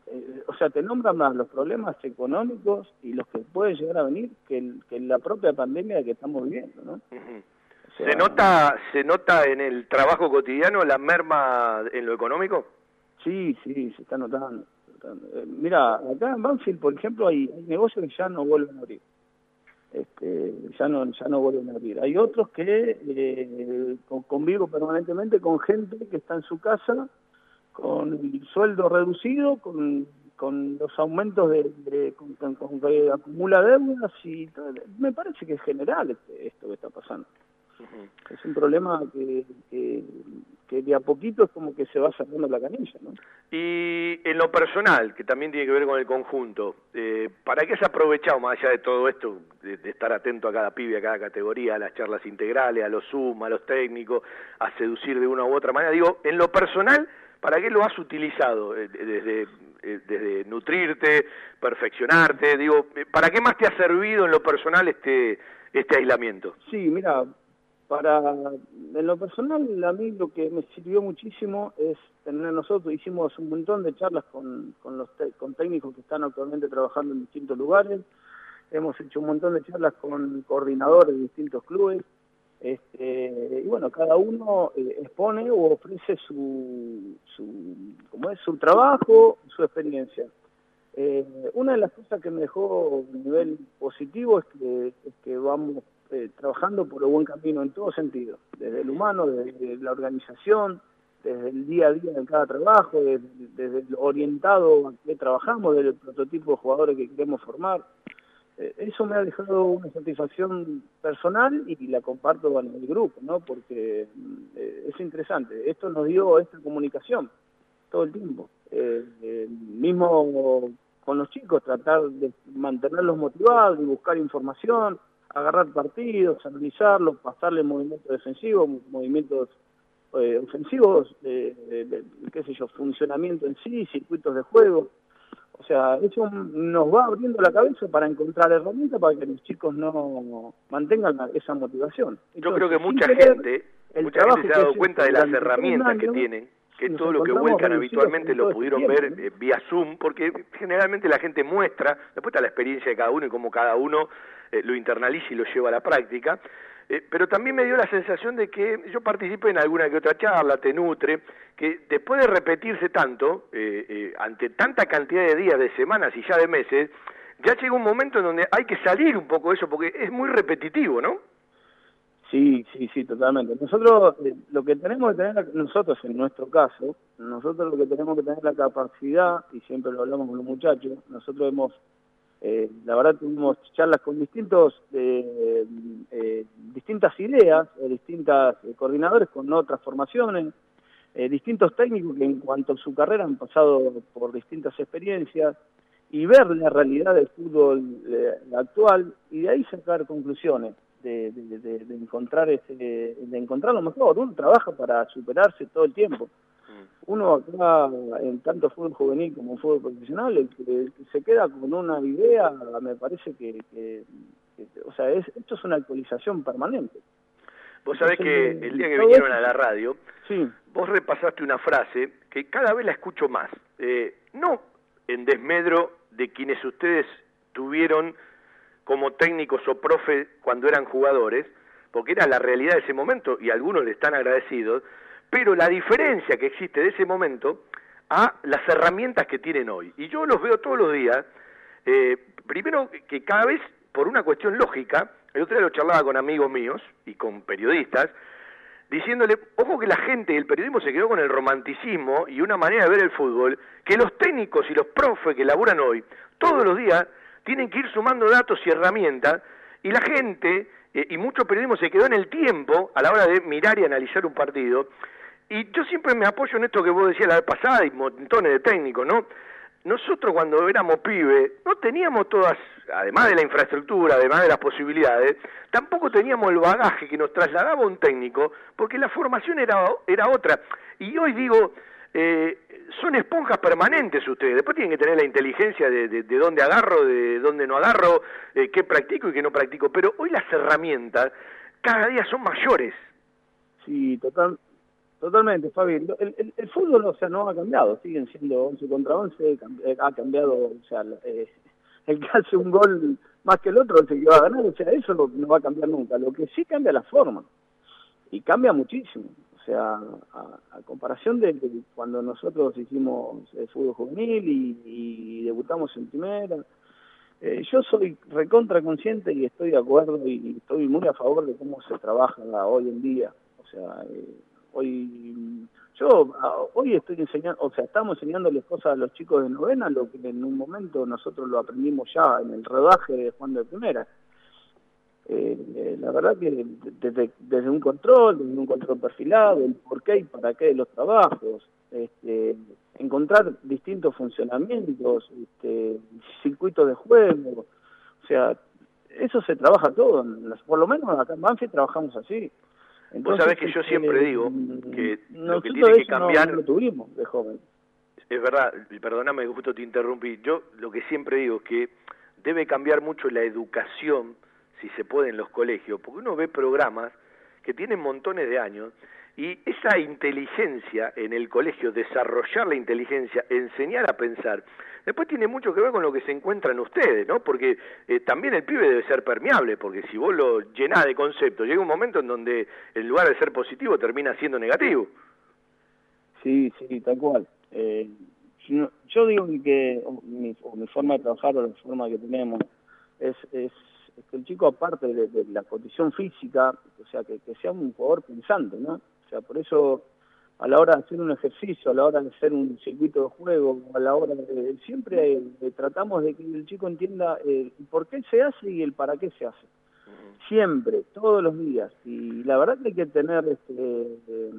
[SPEAKER 3] eh, o sea, te nombran más los problemas económicos y los que pueden llegar a venir que, la propia pandemia que estamos viviendo, ¿no?
[SPEAKER 2] ¿Se nota se nota en el trabajo cotidiano la merma en lo económico?
[SPEAKER 3] Sí, sí, se está notando. mira, acá en Banfield, por ejemplo, hay, hay negocios que ya no vuelven a abrir este, ya no ya no vuelven a abrir. Hay otros que eh, convivo permanentemente con gente que está en su casa con el sueldo reducido, con, con los aumentos de, con, que acumula deudas y todo. me parece que es general este, esto que está pasando. Es un problema que, que, de a poquito es como que se va cerrando la canilla. ¿no?
[SPEAKER 2] Y en lo personal, que también tiene que ver con el conjunto, eh, ¿para qué se ha aprovechado, más allá de todo esto, de, estar atento a cada pibe, a cada categoría, a las charlas integrales, a los Zoom, a los técnicos, a seducir de una u otra manera? Digo, en lo personal, ¿para qué lo has utilizado? Eh, desde eh, desde nutrirte, perfeccionarte, digo, ¿para qué más te ha servido en lo personal este este aislamiento?
[SPEAKER 3] Sí, mira, para, en lo personal, a mí lo que me sirvió muchísimo es tener nosotros, hicimos un montón de charlas con, con los con técnicos que están actualmente trabajando en distintos lugares, hemos hecho un montón de charlas con coordinadores de distintos clubes, este, y bueno, cada uno eh, expone o ofrece su, su, como es, su trabajo, su experiencia. Eh, una de las cosas que me dejó a nivel positivo es que, es que vamos eh, trabajando por el buen camino en todo sentido, desde el humano, desde la organización, desde el día a día de cada trabajo, desde, el orientado a que trabajamos, desde el prototipo de jugadores que queremos formar. Eh, eso me ha dejado una satisfacción personal y la comparto con el grupo, ¿no? porque eh, es interesante. Esto nos dio esta comunicación todo el tiempo. mismo con los chicos, tratar de mantenerlos motivados y buscar información, agarrar partidos, analizarlos, pasarle movimientos defensivos, movimientos eh, ofensivos, de, qué sé yo, funcionamiento en sí, circuitos de juego. O sea, eso nos va abriendo la cabeza para encontrar herramientas para que los chicos no mantengan esa motivación.
[SPEAKER 2] yo creo que mucha gente, mucha gente se ha dado cuenta de las herramientas que tienen que todo lo que vuelcan habitualmente lo pudieron ver eh, vía Zoom, porque generalmente la gente muestra, después está la experiencia de cada uno y cómo cada uno eh, lo internaliza y lo lleva a la práctica, eh, pero también me dio la sensación de que yo participé en alguna que otra charla, te nutre, que después de repetirse tanto, ante tanta cantidad de días, de semanas y ya de meses, ya llega un momento en donde hay que salir un poco de eso, porque es muy repetitivo, ¿no?
[SPEAKER 3] Sí, sí, sí, totalmente. Nosotros eh, lo que tenemos que tener, nosotros en nuestro caso, nosotros lo que tenemos que tener la capacidad, y siempre lo hablamos con los muchachos, nosotros hemos, eh, la verdad tuvimos charlas con distintos, eh, eh distintas ideas, distintas coordinadores con otras formaciones, distintos técnicos que en cuanto a su carrera han pasado por distintas experiencias, y ver la realidad del fútbol actual y de ahí sacar conclusiones de, de, encontrar ese, de encontrar lo mejor. Uno trabaja para superarse todo el tiempo. Mm. Uno acá, en tanto fútbol juvenil como fútbol profesional, el que, se queda con una idea, me parece que, o sea, es, esto es una actualización permanente.
[SPEAKER 2] Vos sabés que el día que vinieron a la radio,
[SPEAKER 3] sí.
[SPEAKER 2] vos repasaste una frase que cada vez la escucho más, eh, no en desmedro de quienes ustedes tuvieron como técnicos o profe cuando eran jugadores, porque era la realidad de ese momento y algunos le están agradecidos, pero la diferencia que existe de ese momento a las herramientas que tienen hoy. Y yo los veo todos los días, eh, primero que cada vez, por una cuestión lógica, el otro día lo charlaba con amigos míos y con periodistas, diciéndole, ojo que la gente y el periodismo se quedó con el romanticismo y una manera de ver el fútbol, que los técnicos y los profes que laburan hoy, todos los días, tienen que ir sumando datos y herramientas, y la gente eh, y mucho periodismo se quedó en el tiempo a la hora de mirar y analizar un partido, y yo siempre me apoyo en esto que vos decías la vez pasada y montones de técnicos, ¿no? Nosotros cuando éramos pibes no teníamos todas, además de la infraestructura, además de las posibilidades, tampoco teníamos el bagaje que nos trasladaba un técnico, porque la formación era, era otra. Y hoy digo, eh, son esponjas permanentes ustedes, después tienen que tener la inteligencia de, de, dónde agarro, de dónde no agarro, eh, qué practico y qué no practico, pero hoy las herramientas cada día son mayores.
[SPEAKER 3] Sí, total, Totalmente, Fabi. El, el, fútbol, o sea, no ha cambiado. Siguen siendo 11 contra 11. Eh, ha cambiado, o sea, eh, el que hace un gol más que el otro, el va a ganar. O sea, eso no, va a cambiar nunca. Lo que sí cambia la forma. Y cambia muchísimo. Sea, a, comparación de, cuando nosotros hicimos el fútbol juvenil y, debutamos en primera. Eh, yo soy recontra consciente y estoy de acuerdo y estoy muy a favor de cómo se trabaja hoy en día. O sea, Hoy yo hoy estoy enseñando, o sea, estamos enseñándoles cosas a los chicos de novena, lo que en un momento nosotros lo aprendimos ya en el rodaje de Juan de Primera. Eh, eh, la verdad que desde, desde, un control, desde un control perfilado, el por qué y para qué de los trabajos, este, encontrar distintos funcionamientos, este, circuitos de juego, o sea, eso se trabaja todo, por lo menos acá en Banfield trabajamos así.
[SPEAKER 2] Vos sabés que yo siempre digo que lo que tiene que cambiar...
[SPEAKER 3] lo tuvimos de joven.
[SPEAKER 2] Es verdad, perdóname que justo te interrumpí. Yo lo que siempre digo es que debe cambiar mucho la educación, si se puede, en los colegios, porque uno ve programas que tienen montones de años y esa inteligencia en el colegio, desarrollar la inteligencia, enseñar a pensar, Después tiene mucho que ver con lo que se encuentran ustedes, ¿no? Porque eh, también el pibe debe ser permeable, porque si vos lo llenás de conceptos, llega un momento en donde en lugar de ser positivo termina siendo negativo.
[SPEAKER 3] Sí, sí, tal cual. Eh, yo digo que mi, forma de trabajar o la forma que tenemos es, es, que el chico, aparte de, la condición física, o sea, que, que sea un jugador pensante, ¿no? O sea, por eso a la hora de hacer un ejercicio, a la hora de hacer un circuito de juego, a la hora de... Siempre eh, tratamos de que el chico entienda el por qué se hace y el para qué se hace. Siempre, todos los días. Y la verdad que hay que tener este, eh,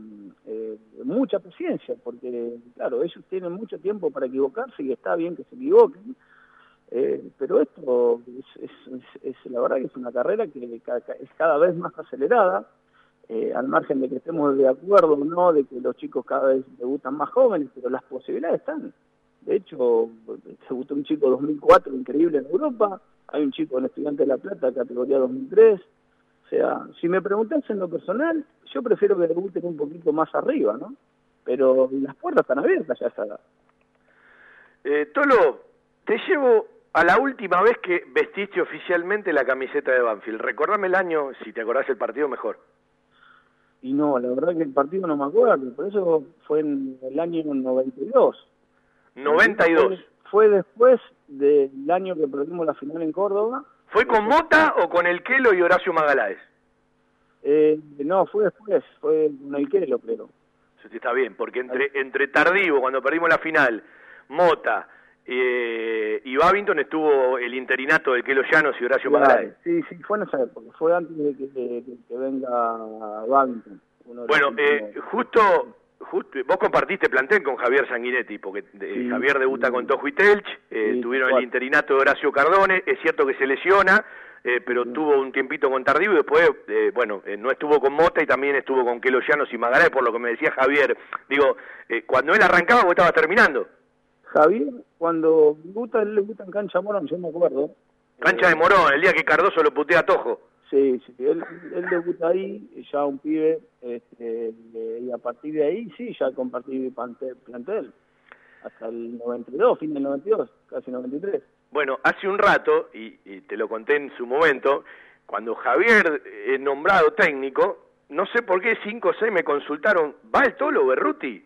[SPEAKER 3] eh, mucha paciencia, porque, claro, ellos tienen mucho tiempo para equivocarse y está bien que se equivoquen. Pero esto es, es, la verdad que es una carrera que es cada vez más acelerada eh, al margen de que estemos de acuerdo o no, de que los chicos cada vez debutan más jóvenes, pero las posibilidades están. De hecho, debutó un chico 2004 increíble en Europa, hay un chico en Estudiante de La Plata, categoría 2003. O sea, si me preguntas en lo personal, yo prefiero que debuten un poquito más arriba, ¿no? Pero las puertas están abiertas ya a.
[SPEAKER 2] Eh, Tolo, te llevo a la última vez que vestiste oficialmente la camiseta de Banfield. Recordame el año, si te acordás el partido mejor.
[SPEAKER 3] Y no, la verdad que el partido no me acuerdo, por eso fue en el año 92.
[SPEAKER 2] 92.
[SPEAKER 3] Fue, después del año que perdimos la final en Córdoba.
[SPEAKER 2] ¿Fue con Mota o con el Quelo y Horacio Magaláes?
[SPEAKER 3] Eh, no, fue después, fue con el Quelo, creo.
[SPEAKER 2] Está bien, porque entre, entre Tardivo, cuando perdimos la final, Mota, eh, y Babington estuvo el interinato de Kelo Llanos y Horacio claro,
[SPEAKER 3] Sí, sí, fue en esa época, fue antes de que, venga Babington.
[SPEAKER 2] Bueno, eh, justo, justo, vos compartiste plantel con Javier Sanguinetti, porque eh, Javier debuta con Tojo y Telch, eh, tuvieron el interinato de Horacio Cardone, es cierto que se lesiona, eh, pero tuvo un tiempito con Tardío y después, eh, bueno, eh, no estuvo con Mota y también estuvo con Kelo Llanos y Magaray, por lo que me decía Javier. Digo, cuando él arrancaba vos estabas terminando.
[SPEAKER 3] Javier, cuando gusta, él le gusta en cancha Morón, yo me acuerdo,
[SPEAKER 2] Cancha de Morón, el día que Cardoso lo putea a Tojo.
[SPEAKER 3] Sí, sí, él, él debuta ahí, ya un pibe, este, y a partir de ahí sí, ya compartí plantel, hasta el 92, fin del 92, casi 93.
[SPEAKER 2] Bueno, hace un rato, y, y te lo conté en su momento, cuando Javier es nombrado técnico, no sé por qué cinco o seis me consultaron, ¿va el Tolo Berruti?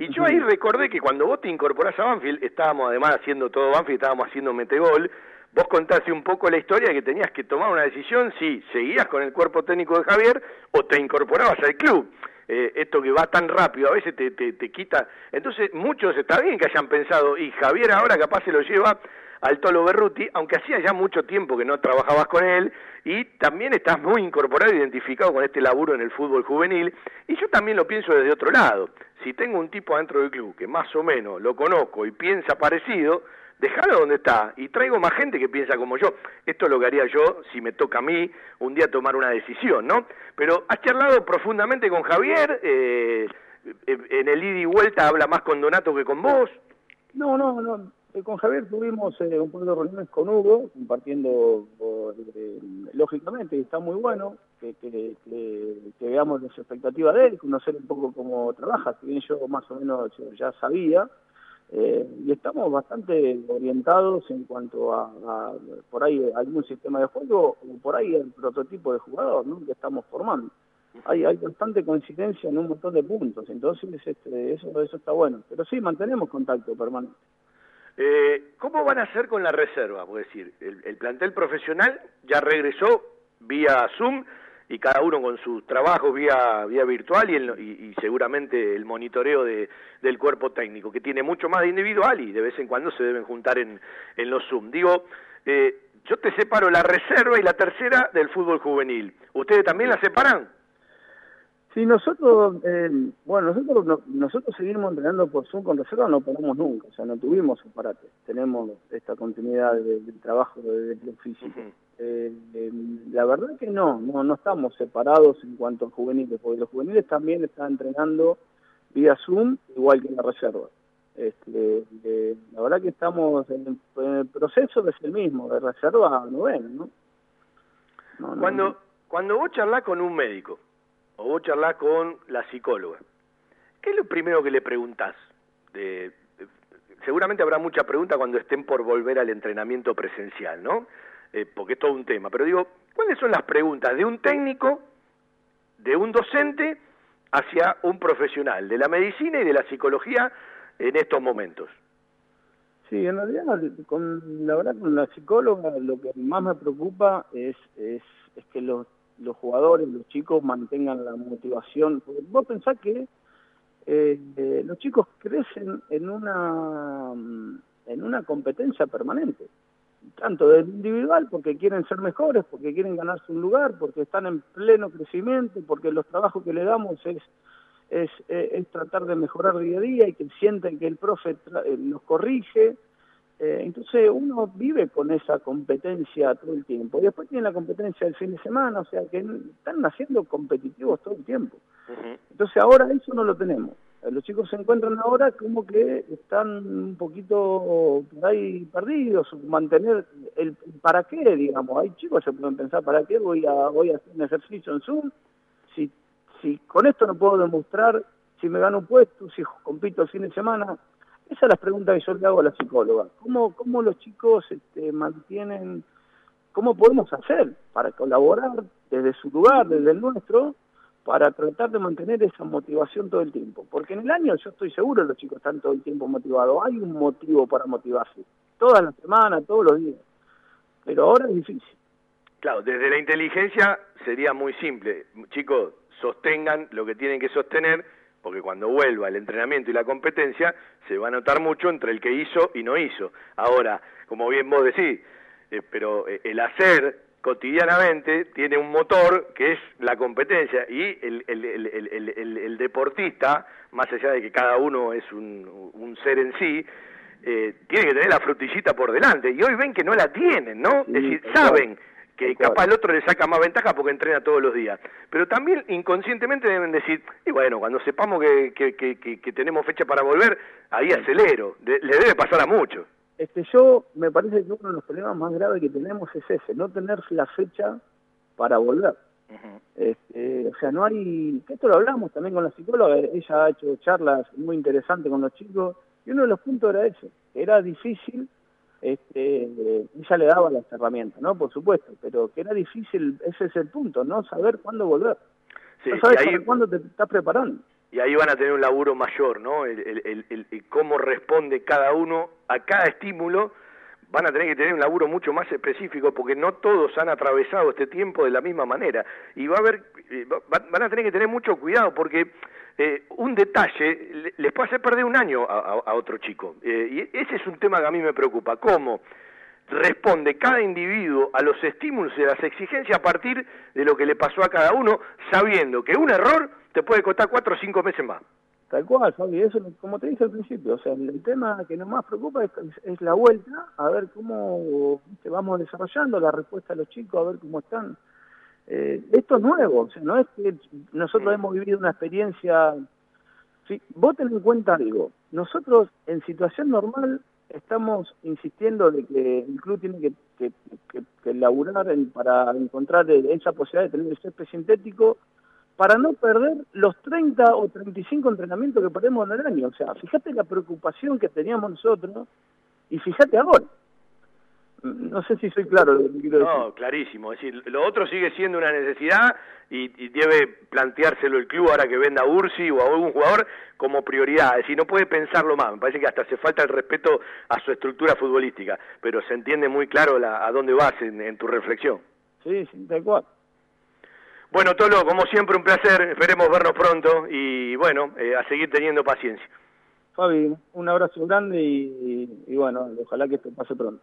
[SPEAKER 2] Y yo ahí recordé que cuando vos te incorporás a Banfield, estábamos además haciendo todo Banfield, estábamos haciendo Metegol, Vos contaste un poco la historia que tenías que tomar una decisión si seguías con el cuerpo técnico de Javier o te incorporabas al club. Eh, esto que va tan rápido a veces te, te, te, quita. Entonces, muchos está bien que hayan pensado, y Javier ahora capaz se lo lleva al Tolo Berruti, aunque hacía ya mucho tiempo que no trabajabas con él, y también estás muy incorporado, identificado con este laburo en el fútbol juvenil, y yo también lo pienso desde otro lado. Si tengo un tipo adentro del club que más o menos lo conozco y piensa parecido, déjalo donde está y traigo más gente que piensa como yo. Esto es lo que haría yo si me toca a mí un día tomar una decisión, ¿no? Pero has charlado profundamente con Javier, eh, en el ida y vuelta habla más con Donato que con vos.
[SPEAKER 3] No, no, no. Eh, con Javier tuvimos eh, un par de reuniones con Hugo, compartiendo, lógicamente, y está muy bueno que, que, veamos las expectativas de él, conocer un poco cómo trabaja, si bien yo más o menos ya sabía, eh, y estamos bastante orientados en cuanto a, por ahí algún sistema de juego o por ahí el prototipo de jugador que estamos formando. Hay, hay bastante coincidencia en un montón de puntos, entonces este, eso, eso está bueno. Pero sí, mantenemos contacto permanente.
[SPEAKER 2] Eh, ¿Cómo van a hacer con la reserva? Puedo decir, el, el plantel profesional ya regresó vía Zoom y cada uno con sus trabajos vía, vía virtual y, y, seguramente el monitoreo de, del cuerpo técnico, que tiene mucho más de individual y de vez en cuando se deben juntar en, en los Zoom. Digo, eh, yo te separo la reserva y la tercera del fútbol juvenil. ¿Ustedes también la separan?
[SPEAKER 3] Sí, nosotros, eh, bueno, nosotros nosotros seguimos entrenando por Zoom con reserva, no paramos nunca, o sea, no tuvimos un parate, tenemos esta continuidad del trabajo desde el físico. Eh, la verdad que no, no, no estamos separados en cuanto a juveniles, porque los juveniles también están entrenando vía Zoom, igual que en la reserva. Este, eh, la verdad que estamos en el, proceso es el mismo, de reserva a novena, ¿no?
[SPEAKER 2] cuando, cuando vos charlás con un médico, o vos charlás con la psicóloga, ¿qué es lo primero que le preguntás? De, seguramente habrá mucha pregunta cuando estén por volver al entrenamiento presencial, ¿no? Eh, porque es todo un tema. Pero digo, ¿cuáles son las preguntas de un técnico, de un docente, hacia un profesional de la medicina y de la psicología en estos momentos?
[SPEAKER 3] Sí, en realidad, con, la verdad, con la psicóloga lo que más me preocupa es, es, es que los los jugadores, los chicos mantengan la motivación. Porque vos pensás que eh, eh, los chicos crecen en una, en una competencia permanente, tanto del individual, porque quieren ser mejores, porque quieren ganarse un lugar, porque están en pleno crecimiento, porque los trabajos que le damos es, es, es tratar de mejorar día a día y que sienten que el profe los corrige eh, entonces uno vive con esa competencia todo el tiempo. Y después tiene la competencia del fin de semana, o sea que están haciendo competitivos todo el tiempo. Entonces ahora eso no lo tenemos. Los chicos se encuentran ahora como que están un poquito por ahí perdidos, mantener el, para qué, digamos. Hay chicos que pueden pensar, ¿para qué voy a, voy a hacer un ejercicio en Zoom? Si, si con esto no puedo demostrar si me gano un puesto, si compito el fin de semana, esa es la pregunta que yo le hago a la psicóloga. ¿Cómo, cómo los chicos este, mantienen, cómo podemos hacer para colaborar desde su lugar, desde el nuestro, para tratar de mantener esa motivación todo el tiempo? Porque en el año yo estoy seguro los chicos están todo el tiempo motivados. Hay un motivo para motivarse, todas las semanas, todos los días. Pero ahora es difícil.
[SPEAKER 2] Claro, desde la inteligencia sería muy simple. Chicos, sostengan lo que tienen que sostener porque cuando vuelva el entrenamiento y la competencia se va a notar mucho entre el que hizo y no hizo. Ahora, como bien vos decís, eh, pero eh, el hacer cotidianamente tiene un motor que es la competencia y el, el, el, el deportista, más allá de que cada uno es un, un ser en sí, eh, tiene que tener la frutillita por delante y hoy ven que no la tienen, ¿no? es decir, saben que capaz el otro le saca más ventaja porque entrena todos los días. Pero también inconscientemente deben decir, y bueno, cuando sepamos que, que, que, tenemos fecha para volver, ahí acelero. le debe pasar a muchos.
[SPEAKER 3] este, yo me parece que uno de los problemas más graves que tenemos es ese, no tener la fecha para volver. este, o sea, no hay, esto lo hablamos también con la psicóloga, ella ha hecho charlas muy interesantes con los chicos, y uno de los puntos era eso, era difícil, este, ella le daba las herramientas, ¿no? Por supuesto, pero que era difícil, ese es el punto, ¿no? Saber cuándo volver. no sabes cuándo te estás preparando
[SPEAKER 2] y ahí van a tener un laburo mayor, ¿no? El, el, el, cómo responde cada uno a cada estímulo, van a tener que tener un laburo mucho más específico porque no todos han atravesado este tiempo de la misma manera. Y va a haber, eh, van a tener que tener mucho cuidado porque eh, un detalle les puede hacer perder un año a, otro chico. Eh, y ese es un tema que a mí me preocupa, cómo responde cada individuo a los estímulos y a las exigencias a partir de lo que le pasó a cada uno, sabiendo que un error te puede costar cuatro o cinco meses más.
[SPEAKER 3] Tal cual, Fabi, eso como te dije al principio, o sea, el tema que nos más preocupa es, la vuelta, a ver cómo vamos desarrollando la respuesta a los chicos, a ver cómo están. Eh, esto es nuevo, o sea, no es que nosotros hemos vivido una experiencia... Sí, vos ten en cuenta algo, nosotros en situación normal estamos insistiendo de que el club tiene que, que, que, laburar para encontrar esa posibilidad de tener el césped sintético para no perder los 30 o 35 entrenamientos que perdemos en el año. O sea, fíjate la preocupación que teníamos nosotros y fíjate ahora. No sé si soy claro lo que quiero decir.
[SPEAKER 2] No, clarísimo. Es decir, lo otro sigue siendo una necesidad y, debe planteárselo el club ahora que venda a Ursi o a algún jugador como prioridad. Es decir, no puede pensarlo más. Me parece que hasta hace falta el respeto a su estructura futbolística, pero se entiende muy claro la, a dónde vas en, tu reflexión.
[SPEAKER 3] Sí, sí, tal cual.
[SPEAKER 2] Bueno, Tolo, como siempre, un placer. Esperemos vernos pronto y, bueno, eh, a seguir teniendo paciencia.
[SPEAKER 3] Fabi, un abrazo grande y, y bueno, ojalá que esto pase pronto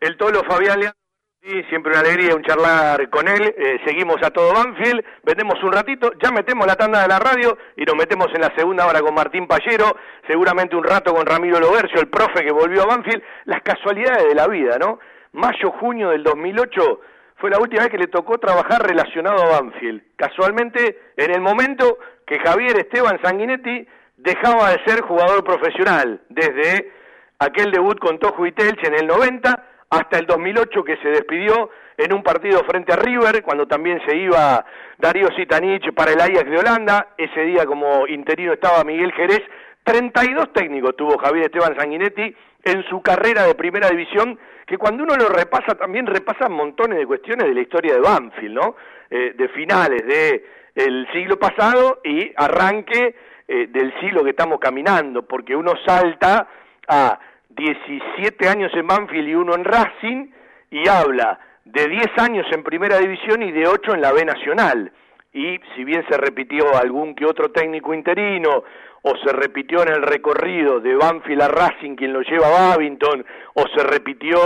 [SPEAKER 2] el Tolo Fabián Leandro. Sí, siempre una alegría un charlar con él. Eh, seguimos a todo Banfield, vendemos un ratito, ya metemos la tanda de la radio y nos metemos en la segunda hora con Martín Pallero, seguramente un rato con Ramiro Lobercio, el profe que volvió a Banfield. Las casualidades de la vida, ¿no? Mayo, junio del 2008 fue la última vez que le tocó trabajar relacionado a Banfield. Casualmente, en el momento que Javier Esteban Sanguinetti dejaba de ser jugador profesional, desde aquel debut con Tojo y Telche en el 90 hasta el 2008 que se despidió en un partido frente a River, cuando también se iba Darío Sitanich para el Ajax de Holanda, ese día como interino estaba Miguel Jerez, 32 técnicos tuvo Javier Esteban Sanguinetti en su carrera de primera división, que cuando uno lo repasa también repasa montones de cuestiones de la historia de Banfield, ¿no? Eh, de finales del el siglo pasado y arranque eh, del siglo que estamos caminando, porque uno salta a 17 años en Banfield y uno en Racing, y habla de 10 años en Primera División y de 8 en la B Nacional. Y si bien se repitió algún que otro técnico interino, o se repitió en el recorrido de Banfield a Racing quien lo lleva a Babington, o se repitió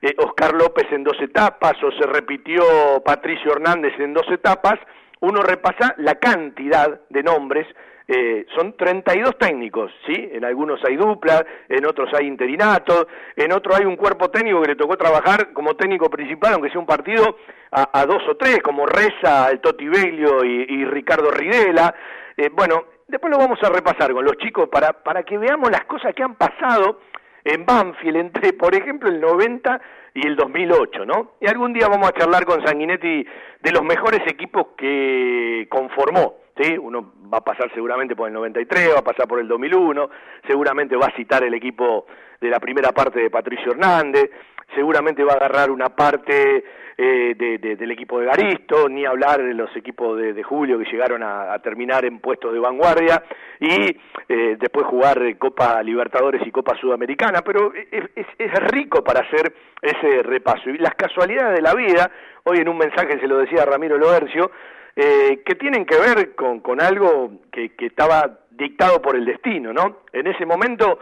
[SPEAKER 2] eh, Oscar López en dos etapas, o se repitió Patricio Hernández en dos etapas, uno repasa la cantidad de nombres eh, son 32 técnicos, ¿sí? En algunos hay dupla, en otros hay interinato, en otros hay un cuerpo técnico que le tocó trabajar como técnico principal, aunque sea un partido, a, dos o tres, como Reza, el Toti Belio y, Ricardo Ridela. Eh, bueno, después lo vamos a repasar con los chicos para, para que veamos las cosas que han pasado en Banfield entre, por ejemplo, el 90 y el 2008, ¿no? Y algún día vamos a charlar con Sanguinetti de los mejores equipos que conformó ¿sí? Uno va a pasar seguramente por el 93, va a pasar por el 2001, seguramente va a citar el equipo de la primera parte de Patricio Hernández, seguramente va a agarrar una parte eh, del equipo de Garisto, ni hablar de los equipos de, Julio que llegaron a, terminar en puestos de vanguardia y eh, después jugar Copa Libertadores y Copa Sudamericana, pero es, es, rico para hacer ese repaso. Y las casualidades de la vida, hoy en un mensaje se lo decía Ramiro Loercio, eh, que tienen que ver con, con algo que, que, estaba dictado por el destino, ¿no? En ese momento,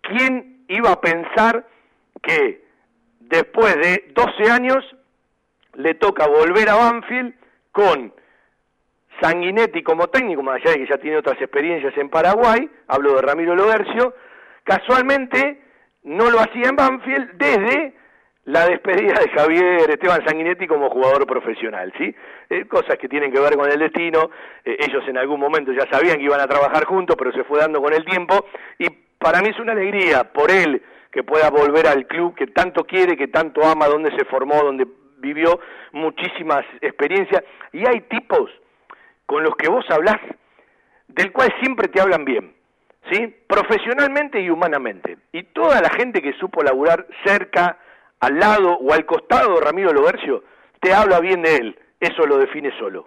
[SPEAKER 2] ¿quién iba a pensar que después de 12 años le toca volver a Banfield con Sanguinetti como técnico, más allá de que ya tiene otras experiencias en Paraguay, hablo de Ramiro Logercio, casualmente no lo hacía en Banfield desde la despedida de Javier Esteban Sanguinetti como jugador profesional, ¿sí? Eh, cosas que tienen que ver con el destino, eh, ellos en algún momento ya sabían que iban a trabajar juntos, pero se fue dando con el tiempo, y para mí es una alegría por él que pueda volver al club que tanto quiere, que tanto ama, donde se formó, donde vivió muchísimas experiencias. Y hay tipos con los que vos hablás, del cual siempre te hablan bien, ¿sí? Profesionalmente y humanamente. Y toda la gente que supo laburar cerca, al lado o al costado de Ramiro Lobercio, te habla bien de él. Eso lo define solo.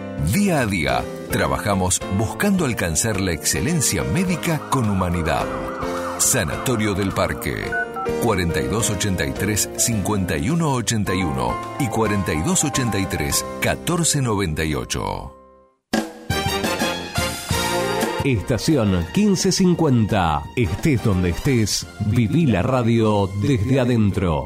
[SPEAKER 1] Día a día, trabajamos buscando alcanzar la excelencia médica con humanidad. Sanatorio del Parque. 4283-5181 y 4283-1498.
[SPEAKER 4] Estación 1550. Estés donde estés, viví la radio desde adentro.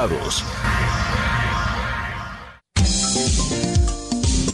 [SPEAKER 5] invitados.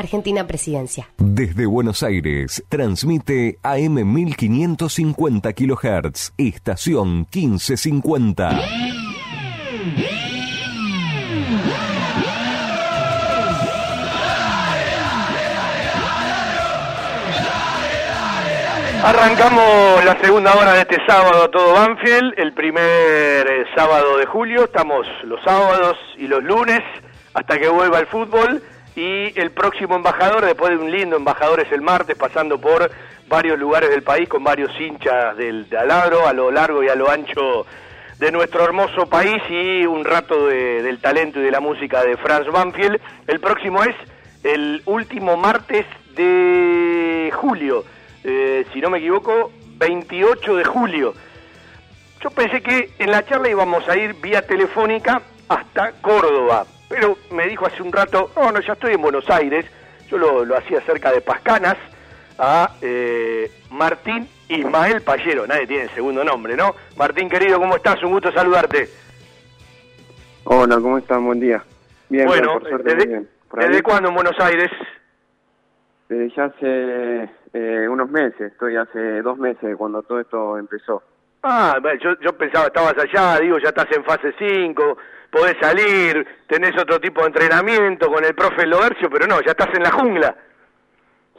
[SPEAKER 6] Argentina Presidencia.
[SPEAKER 4] Desde Buenos Aires, transmite AM 1550 kHz, estación 1550.
[SPEAKER 2] Arrancamos la segunda hora de este sábado a todo Banfield, el primer eh, sábado de julio, estamos los sábados y los lunes hasta que vuelva el fútbol y el próximo embajador, después de un lindo embajador, es el martes, pasando por varios lugares del país con varios hinchas del de a lo largo y a lo ancho de nuestro hermoso país y un rato de, del talento y de la música de Franz Banfield. El próximo es el último martes de julio, eh, si no me equivoco, 28 de julio. Yo pensé que en la charla íbamos a ir vía telefónica hasta Córdoba, pero me dijo hace un rato, no, no, ya estoy en Buenos Aires, yo lo, lo hacía cerca de Pascanas, a eh, Martín Ismael Payero, nadie tiene el segundo nombre, ¿no? Martín querido, ¿cómo estás? Un gusto saludarte.
[SPEAKER 7] Hola, ¿cómo están? Buen día. Bien,
[SPEAKER 2] bueno,
[SPEAKER 7] bien, por suerte,
[SPEAKER 2] ¿desde,
[SPEAKER 7] bien.
[SPEAKER 2] ¿desde cuándo en Buenos Aires?
[SPEAKER 7] Desde ya hace eh, unos meses, estoy hace dos meses cuando todo esto empezó.
[SPEAKER 2] Ah, yo, yo pensaba estabas allá, digo, ya estás en fase 5, podés salir, tenés otro tipo de entrenamiento con el profe Loercio, pero no, ya estás en la jungla.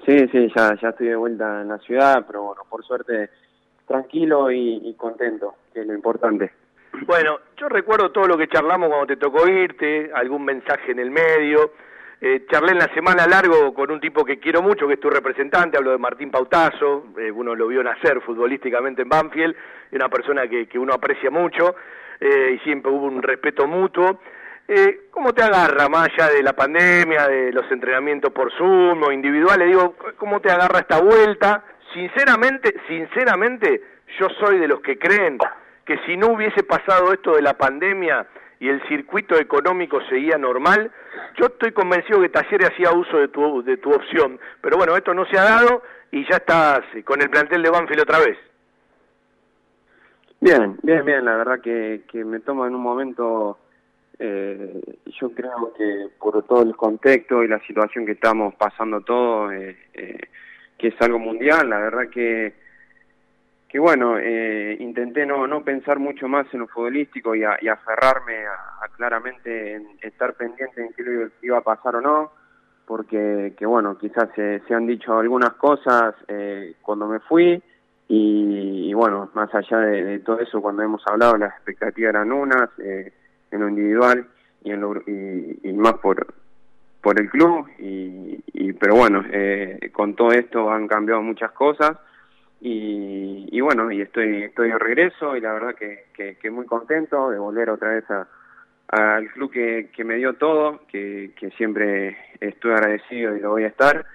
[SPEAKER 7] Sí, sí, ya, ya estoy de vuelta en la ciudad, pero bueno, por suerte tranquilo y, y contento, que es lo importante.
[SPEAKER 2] Bueno, yo recuerdo todo lo que charlamos cuando te tocó irte, algún mensaje en el medio. Eh, charlé en la semana largo con un tipo que quiero mucho, que es tu representante, hablo de Martín Pautazo, eh, uno lo vio nacer futbolísticamente en Banfield, es una persona que, que uno aprecia mucho eh, y siempre hubo un respeto mutuo. Eh, ¿Cómo te agarra, más allá de la pandemia, de los entrenamientos por Zoom o individuales? Digo, ¿cómo te agarra esta vuelta? Sinceramente, sinceramente, yo soy de los que creen que si no hubiese pasado esto de la pandemia y el circuito económico seguía normal, yo estoy convencido que Talleres hacía uso de tu, de tu opción. Pero bueno, esto no se ha dado y ya estás con el plantel de Banfield otra vez.
[SPEAKER 7] Bien, bien, bien, la verdad que, que me toma en un momento, eh, yo creo que por todo el contexto y la situación que estamos pasando todo, eh, eh, que es algo mundial, la verdad que, que bueno, eh, intenté no, no pensar mucho más en lo futbolístico y, a, aferrarme a, claramente en estar pendiente en qué iba a pasar o no, porque que bueno, quizás se, se han dicho algunas cosas cuando me fui, y, bueno, más allá de, todo eso, cuando hemos hablado, las expectativas eran unas, eh, en lo individual y, en lo, y, más por, por el club, y, pero bueno, eh, con todo esto han cambiado muchas cosas. Y, bueno, y estoy estoy de regreso y la verdad que, que, muy contento de volver otra vez al club que, que me dio todo, que, que siempre estoy agradecido y lo voy a estar.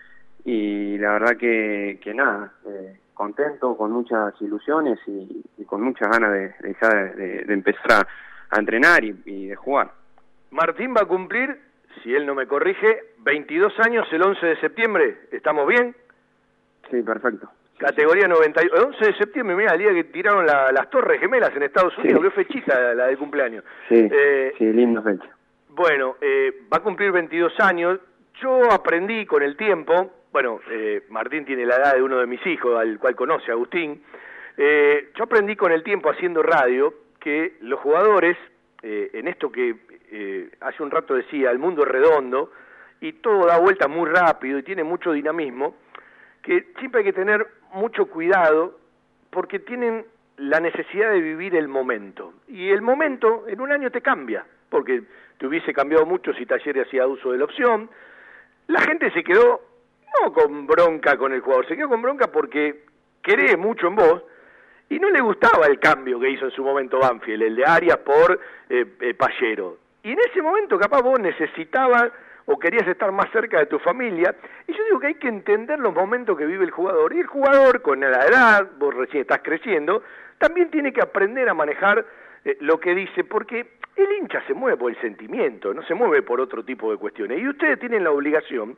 [SPEAKER 7] Y la verdad que, que nada, eh, contento, con muchas ilusiones y, con muchas ganas de, de, de, empezar a, entrenar y, de jugar.
[SPEAKER 2] Martín va a cumplir, si él no me corrige, 22 años el 11 de septiembre. ¿Estamos bien?
[SPEAKER 7] Sí, perfecto.
[SPEAKER 2] Categoría 91. El 11 de septiembre, mira, el día que tiraron las Torres Gemelas en Estados Unidos, qué fechita la de cumpleaños.
[SPEAKER 7] Sí, eh, sí, linda fecha.
[SPEAKER 2] Bueno, eh, va a cumplir 22 años. Yo aprendí con el tiempo, bueno, eh, Martín tiene la edad de uno de mis hijos, al cual conoce Agustín. Eh, yo aprendí con el tiempo haciendo radio que los jugadores, eh, en esto que eh, hace un rato decía, el mundo es redondo y todo da vuelta muy rápido y tiene mucho dinamismo, que siempre hay que tener mucho cuidado porque tienen la necesidad de vivir el momento. Y el momento en un año te cambia, porque te hubiese cambiado mucho si Talleres hacía uso de la opción. La gente se quedó no con bronca con el jugador, se quedó con bronca porque cree mucho en vos y no le gustaba el cambio que hizo en su momento Banfield, el de Arias por eh, eh Pallero. Y en ese momento capaz vos necesitabas o querías estar más cerca de tu familia. Y yo digo que hay que entender los momentos que vive el jugador. Y el jugador, con la edad, vos recién estás creciendo, también tiene que aprender a manejar eh, lo que dice, porque el hincha se mueve por el sentimiento, no se mueve por otro tipo de cuestiones. Y ustedes tienen la obligación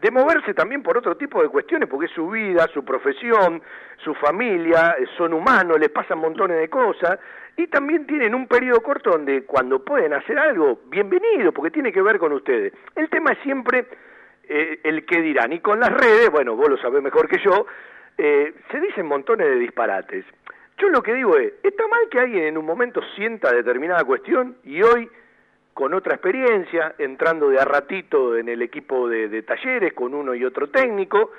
[SPEAKER 2] de moverse también por otro tipo de cuestiones, porque es su vida, su profesión, su familia, eh, son humanos, les pasan montones de cosas, y también tienen un periodo corto donde cuando pueden hacer algo, bienvenido, porque tiene que ver con ustedes. El tema es siempre eh, el que dirán, y con las redes, bueno, vos lo sabés mejor que yo, eh, se dicen montones de disparates. Yo lo que digo es, ¿está mal que alguien en un momento sienta determinada cuestión y hoy con otra experiencia, entrando de a ratito en el equipo de, talleres con uno y otro técnico,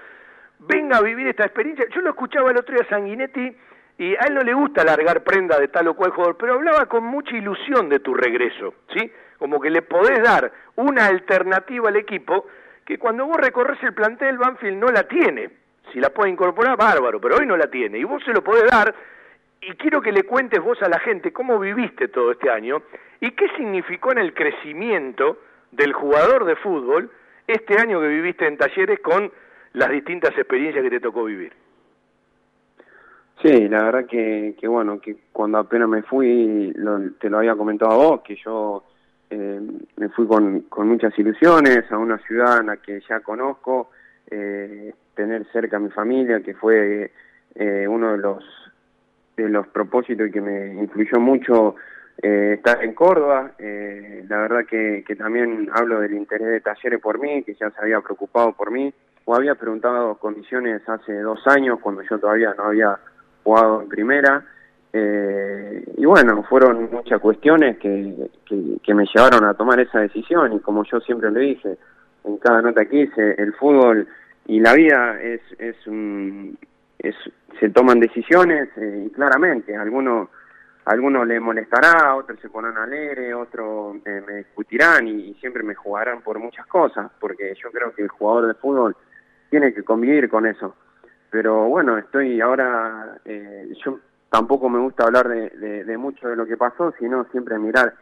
[SPEAKER 2] venga a vivir esta experiencia. Yo lo escuchaba el otro día a Sanguinetti y a él no le gusta largar prenda de tal o cual jugador, pero hablaba con mucha ilusión de tu regreso, ¿sí? Como que le podés dar una alternativa al equipo que cuando vos recorres el plantel Banfield no la tiene. Si la puede incorporar, bárbaro, pero hoy no la tiene. Y vos se lo podés dar y quiero que le cuentes vos a la gente cómo viviste todo este año y qué significó en el crecimiento del jugador de fútbol este año que viviste en talleres con las distintas experiencias que te tocó vivir.
[SPEAKER 7] Sí, la verdad que, que bueno, que cuando apenas me fui, te lo había comentado a vos, que yo eh, me fui con, con muchas ilusiones a una ciudad en la que ya conozco, eh, tener cerca a mi familia, que fue eh, uno de los de los propósitos y que me influyó mucho eh, estar en Córdoba. Eh, la verdad que, que también hablo del interés de Talleres por mí, que ya se había preocupado por mí, o había preguntado condiciones hace dos años, cuando yo todavía no había jugado en primera. Eh, y bueno, fueron muchas cuestiones que, que, que, me llevaron a tomar esa decisión y como yo siempre le dije en cada nota que hice, el fútbol y la vida es, es, un, es se toman decisiones eh, y claramente algunos algunos le molestará, otros se ponen alegre, otros eh, me discutirán y, siempre me jugarán por muchas cosas, porque yo creo que el jugador de fútbol tiene que convivir con eso. Pero bueno, estoy ahora, eh, yo tampoco me gusta hablar de, de, mucho de lo que pasó, sino siempre mirar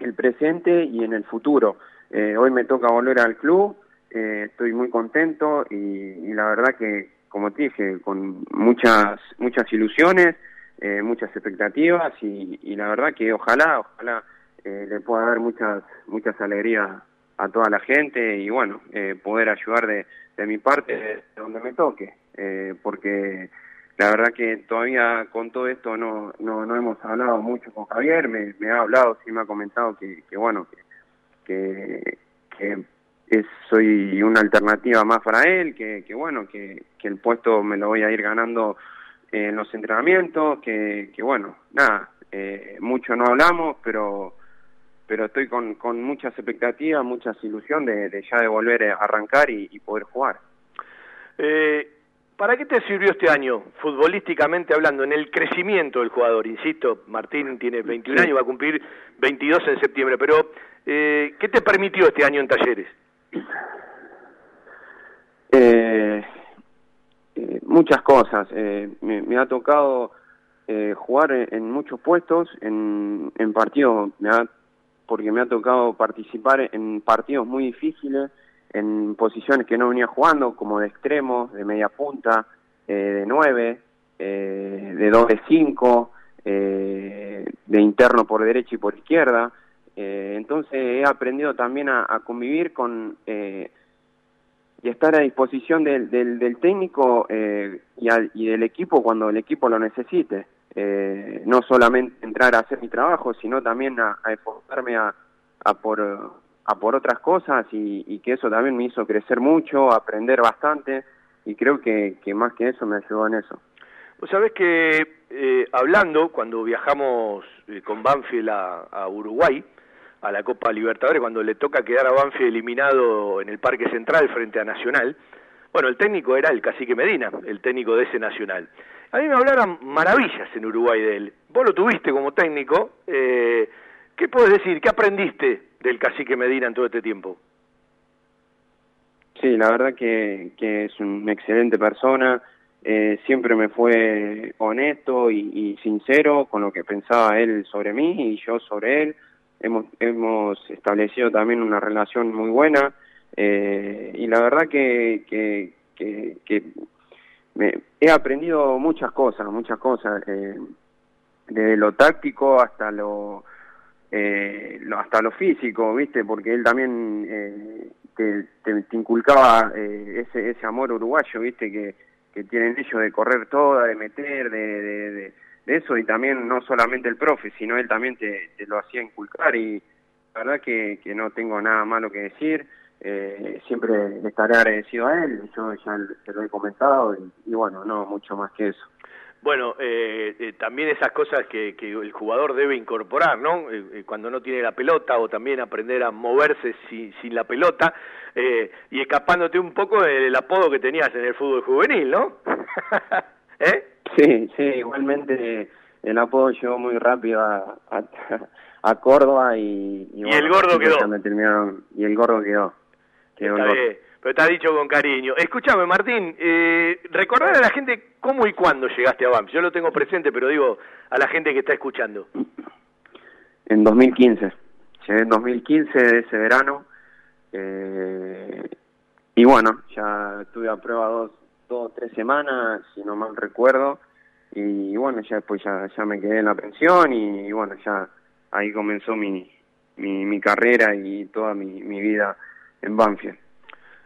[SPEAKER 7] el presente y en el futuro. hoy me toca volver al club, estoy muy contento y la verdad que como te dije, con muchas, muchas ilusiones, eh, muchas expectativas y, la verdad que ojalá, ojalá eh, le pueda dar muchas, muchas alegrías a toda la gente y bueno, eh, poder ayudar de, de mi parte de donde me toque, porque la verdad que todavía con todo esto no, no, no hemos hablado mucho con Javier, me, me ha hablado, sí me ha comentado que, que bueno, que, que es, soy una alternativa más para él, que, que bueno, que, que, el puesto me lo voy a ir ganando en los entrenamientos, que, que bueno, nada, eh, mucho no hablamos, pero pero estoy con, con muchas expectativas, muchas ilusión de, de, ya de volver a arrancar y, poder jugar.
[SPEAKER 2] Eh, ¿Para qué te sirvió este año, futbolísticamente hablando, en el crecimiento del jugador? Insisto, Martín tiene 21 años, va a cumplir 22 en septiembre, pero eh, ¿qué te permitió este año en talleres?
[SPEAKER 7] Eh, eh, muchas cosas. Me, ha tocado jugar en, muchos puestos, en, en partidos, me porque me ha tocado participar en partidos muy difíciles en posiciones que no venía jugando, como de extremo, de media punta, eh, de nueve, eh, de doble cinco, eh, de interno por derecha y por izquierda. Entonces he aprendido también a, convivir con y estar a disposición del, del, técnico y, y, del equipo cuando el equipo lo necesite. no solamente entrar a hacer mi trabajo, sino también a, a esforzarme a, por a por otras cosas y, que eso también me hizo crecer mucho, aprender bastante y creo que, más que eso me ayudó en eso.
[SPEAKER 2] Vos sabés que eh, hablando, cuando viajamos eh, con Banfield a, Uruguay, a la Copa Libertadores, cuando le toca quedar a Banfield eliminado en el Parque Central frente a Nacional, bueno, el técnico era el cacique Medina, el técnico de ese Nacional. A mí me hablaron maravillas en Uruguay de él. Vos lo tuviste como técnico. Eh, ¿Qué puedes decir? ¿Qué aprendiste del cacique Medina en todo este tiempo.
[SPEAKER 7] Sí, la verdad que, es una excelente persona, eh, siempre me fue honesto y, sincero con lo que pensaba él sobre mí y yo sobre él. Hemos, hemos establecido también una relación muy buena eh, y la verdad que, que, que, me, he aprendido muchas cosas, muchas cosas, eh, desde lo táctico hasta lo eh, hasta lo físico, ¿viste? Porque él también eh, te, te, inculcaba eh, ese, ese amor uruguayo, ¿viste? Que, que tienen ellos de correr toda, de meter, de, de, eso, y también no solamente el profe, sino él también te, lo hacía inculcar y la verdad que, que no tengo nada malo que decir. Eh, siempre estaré agradecido a él, yo ya se lo he comentado y bueno, no mucho más que eso.
[SPEAKER 2] Bueno, eh, eh, también esas cosas que, que, el jugador debe incorporar, ¿no? Eh, eh, cuando no tiene la pelota o también aprender a moverse sin, sin la pelota eh, y escapándote un poco del apodo que tenías en el fútbol juvenil, ¿no?
[SPEAKER 7] ¿Eh? Sí, sí, igualmente el apodo llegó muy rápido a, a, a Córdoba y...
[SPEAKER 2] Y, el gordo quedó.
[SPEAKER 7] y el gordo quedó.
[SPEAKER 2] quedó pero está dicho con cariño. Escúchame, Martín, eh, recordar a la gente cómo y cuándo llegaste a BAMS. Yo lo tengo presente, pero digo a la gente que está escuchando.
[SPEAKER 7] En 2015. Llegué en 2015 de ese verano. Eh, y bueno, ya tuve a prueba dos, dos, tres semanas, si no mal recuerdo. Y bueno, ya después ya, ya me quedé en la pensión y, bueno, ya ahí comenzó mi, mi, carrera y toda mi, mi vida en Banfield.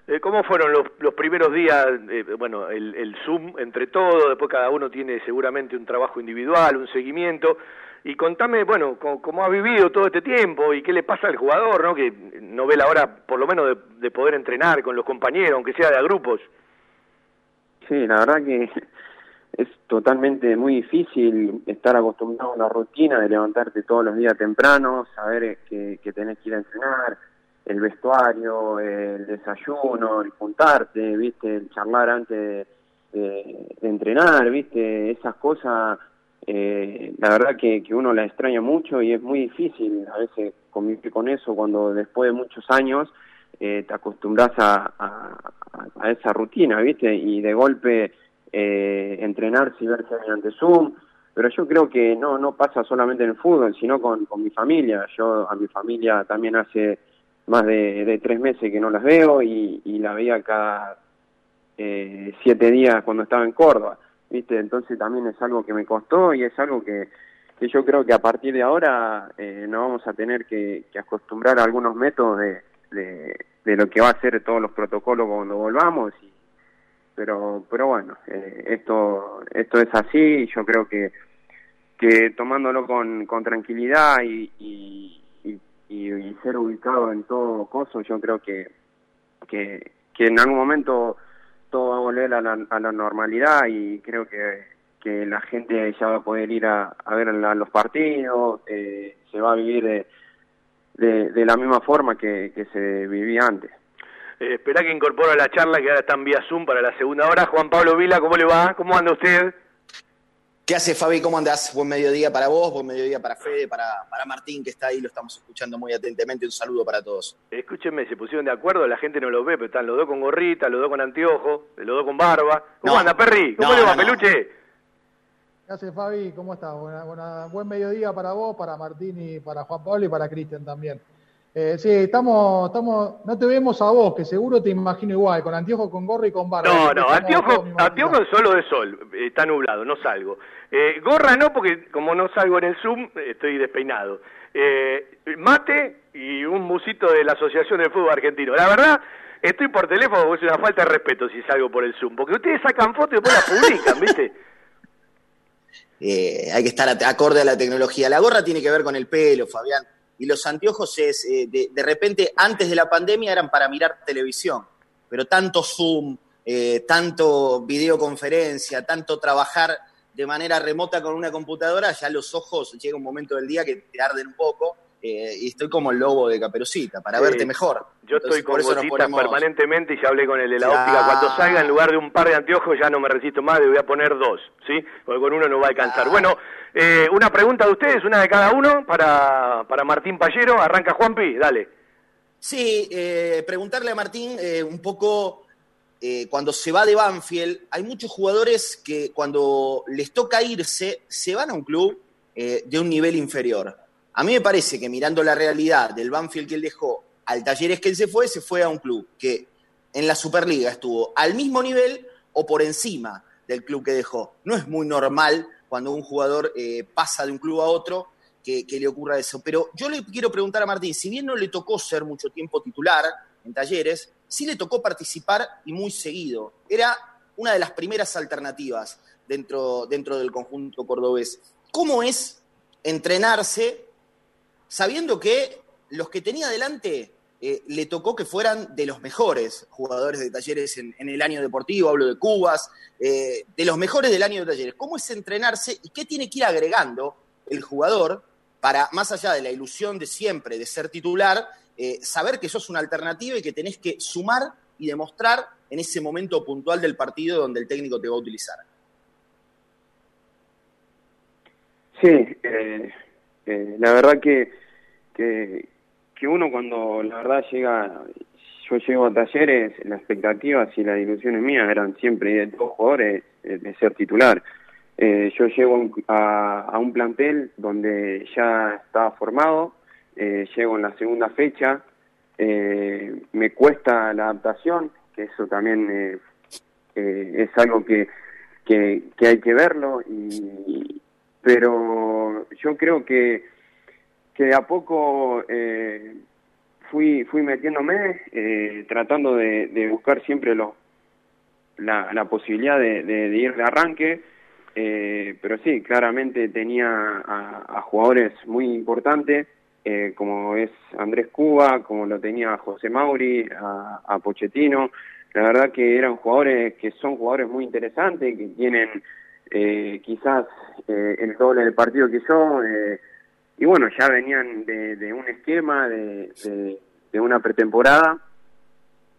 [SPEAKER 2] Eh, ¿Cómo fueron los, los primeros días? Eh, bueno, el, el, Zoom entre todos, después cada uno tiene seguramente un trabajo individual, un seguimiento. Y contame, bueno, cómo, ha vivido todo este tiempo y qué le pasa al jugador, ¿no? Que no ve la hora, por lo menos, de, poder entrenar con los compañeros, aunque sea de a grupos.
[SPEAKER 7] Sí, la verdad que es totalmente muy difícil estar acostumbrado a la rutina de levantarte todos los días temprano, saber que, que tenés que ir a entrenar, el vestuario, el desayuno, el juntarte, viste, el charlar antes de, entrenar, viste, esas cosas, eh, la verdad que, que uno la extraña mucho y es muy difícil a veces convivir con eso cuando después de muchos años eh, te acostumbras a, a, esa rutina, viste, y de golpe eh, entrenarse y verse mediante Zoom, pero yo creo que no no pasa solamente en el fútbol, sino con, con mi familia. Yo a mi familia también hace más de, tres meses que no las veo y, la veía cada eh, siete días cuando estaba en Córdoba, ¿viste? Entonces también es algo que me costó y es algo que, que yo creo que a partir de ahora eh, nos vamos a tener que, acostumbrar a algunos métodos de, de, lo que va a ser todos los protocolos cuando volvamos y, pero pero bueno eh, esto esto es así y yo creo que que tomándolo con, con tranquilidad y, y, ser ubicado en todo coso, yo creo que, que, en algún momento todo va a volver a la, a la normalidad y creo que, que la gente ya va a poder ir a, a ver los partidos, eh, se va a vivir de, de, la misma forma que, que se vivía antes.
[SPEAKER 2] Eh, esperá que incorpora la charla que ahora está en vía Zoom para la segunda hora. Juan Pablo Vila, ¿cómo le va? ¿Cómo anda usted?
[SPEAKER 8] ¿Qué hace Fabi? ¿Cómo andás? Buen mediodía para vos, buen mediodía para Fede, para, para Martín que está ahí, lo estamos escuchando muy atentamente. Un saludo para todos.
[SPEAKER 2] Escúchenme, se pusieron de acuerdo, la gente no lo ve, pero están los dos con gorrita, los dos con anteojo, los dos con barba. ¿Cómo anda, Perry? ¿Cómo le va, peluche?
[SPEAKER 9] ¿Qué hace Fabi? ¿Cómo estás? buen mediodía para vos, para Martín y para Juan Pablo y para Cristian también. Eh, sí, estamos, estamos, no te vemos a vos, que seguro te imagino igual, con anteojo, con gorra y con barba.
[SPEAKER 2] No, no, anteojo, anteojo solo de sol, está nublado, no salgo. Eh, gorra no, porque como no salgo en el Zoom, estoy despeinado. Eh, mate y un musito de la Asociación de Fútbol Argentino. La verdad, estoy por teléfono porque es una falta de respeto si salgo por el Zoom, porque ustedes sacan fotos y después las publican, ¿viste?
[SPEAKER 8] Hay que estar acorde a la tecnología. La gorra tiene que ver con el pelo, Fabián y los anteojos es, eh, de, repente, antes de la pandemia eran para mirar televisión, pero tanto Zoom, eh, tanto videoconferencia, tanto trabajar de manera remota con una computadora, ya los ojos llega un momento del día que te arden un poco. Eh, y estoy como el lobo de Caperucita, para verte mejor.
[SPEAKER 2] Yo estoy con gotitas permanentemente y ya hablé con el de la óptica. Cuando salga, en lugar de un par de anteojos, ya no me resisto más, le voy a poner dos, ¿sí? Porque con uno no va a alcanzar. Bueno, eh, una pregunta de ustedes, una de cada uno, para, para Martín Pallero. Arranca Juanpi, dale.
[SPEAKER 8] Sí, eh, preguntarle a Martín un poco, cuando se va de Banfield, hay muchos jugadores que cuando les toca irse, se van a un club de un nivel inferior. A mí me parece que mirando la realidad del Banfield que él dejó al Talleres que él se fue, se fue a un club que en la Superliga estuvo al mismo nivel o por encima del club que dejó. No es muy normal cuando un jugador eh, pasa de un club a otro que, le ocurra eso. Pero yo le quiero preguntar a Martín, si bien no le tocó ser mucho tiempo titular en talleres, sí le tocó participar y muy seguido. Era una de las primeras alternativas dentro, dentro del conjunto cordobés. ¿Cómo es entrenarse sabiendo que los que tenía delante eh, le tocó que fueran de los mejores jugadores de talleres en, el año deportivo, hablo de Cubas, eh, de los mejores del año de talleres. ¿Cómo es entrenarse y qué tiene que ir agregando el jugador para, más allá de la ilusión de siempre de ser titular, eh, saber que sos una alternativa y que tenés que sumar y demostrar en ese momento puntual del partido donde el técnico te va a utilizar?
[SPEAKER 7] Sí, la verdad que, que que uno cuando la verdad llega, yo llego a talleres, las expectativas y las ilusiones mías eran siempre de dos jugadores de, ser titular. Eh, yo llego a, un plantel donde ya estaba formado, eh, llego en la segunda fecha, eh, me cuesta la adaptación, que eso también es algo que, que, que, hay que verlo, y, pero yo creo que que de a poco eh, fui fui metiéndome, eh, tratando de, buscar siempre lo, la, la posibilidad de, ir de arranque, eh, pero sí, claramente tenía a, jugadores muy importantes, como es Andrés Cuba, como lo tenía José Mauri, a, a Pochettino, la verdad que eran jugadores que son jugadores muy interesantes, que tienen quizás el doble del partido que yo, y bueno, ya venían de, un esquema, de, de, una pretemporada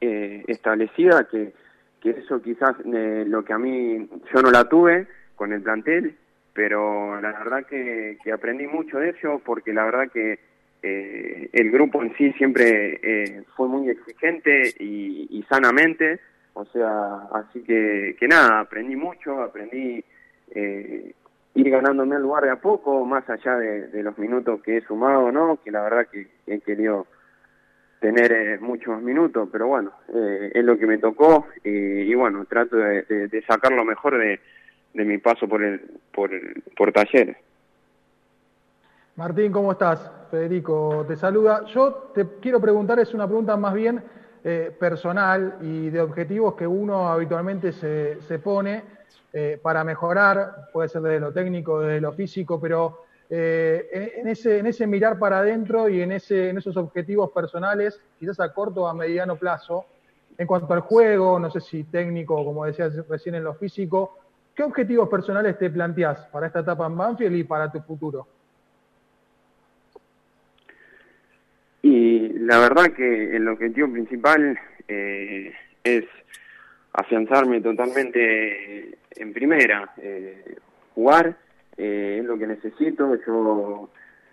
[SPEAKER 7] eh, establecida, que, que eso quizás eh, lo que a mí, yo no la tuve con el plantel, pero la verdad que, que aprendí mucho de ello, porque la verdad que eh, el grupo en sí siempre fue muy exigente y, y, sanamente, o sea, así que, que nada, aprendí mucho, aprendí eh, ir ganándome el lugar de a poco, más allá de, los minutos que he sumado, ¿no? Que la verdad que, he querido tener eh, muchos minutos, pero bueno, eh, es lo que me tocó y, bueno, trato de, sacar lo mejor de, mi paso por el por, por talleres.
[SPEAKER 9] Martín, ¿cómo estás? Federico te saluda. Yo te quiero preguntar, es una pregunta más bien eh, personal y de objetivos que uno habitualmente se, se pone eh, para mejorar, puede ser desde lo técnico, desde lo físico, pero eh, en, ese, en ese mirar para adentro y en, ese, en esos objetivos personales, quizás a corto o a mediano plazo, en cuanto al juego, no sé si técnico, como decías recién en lo físico, ¿qué objetivos personales te planteás para esta etapa en Banfield y para tu futuro?
[SPEAKER 7] Y la verdad que el objetivo principal eh, es afianzarme totalmente en primera, eh, jugar eh, es lo que necesito, yo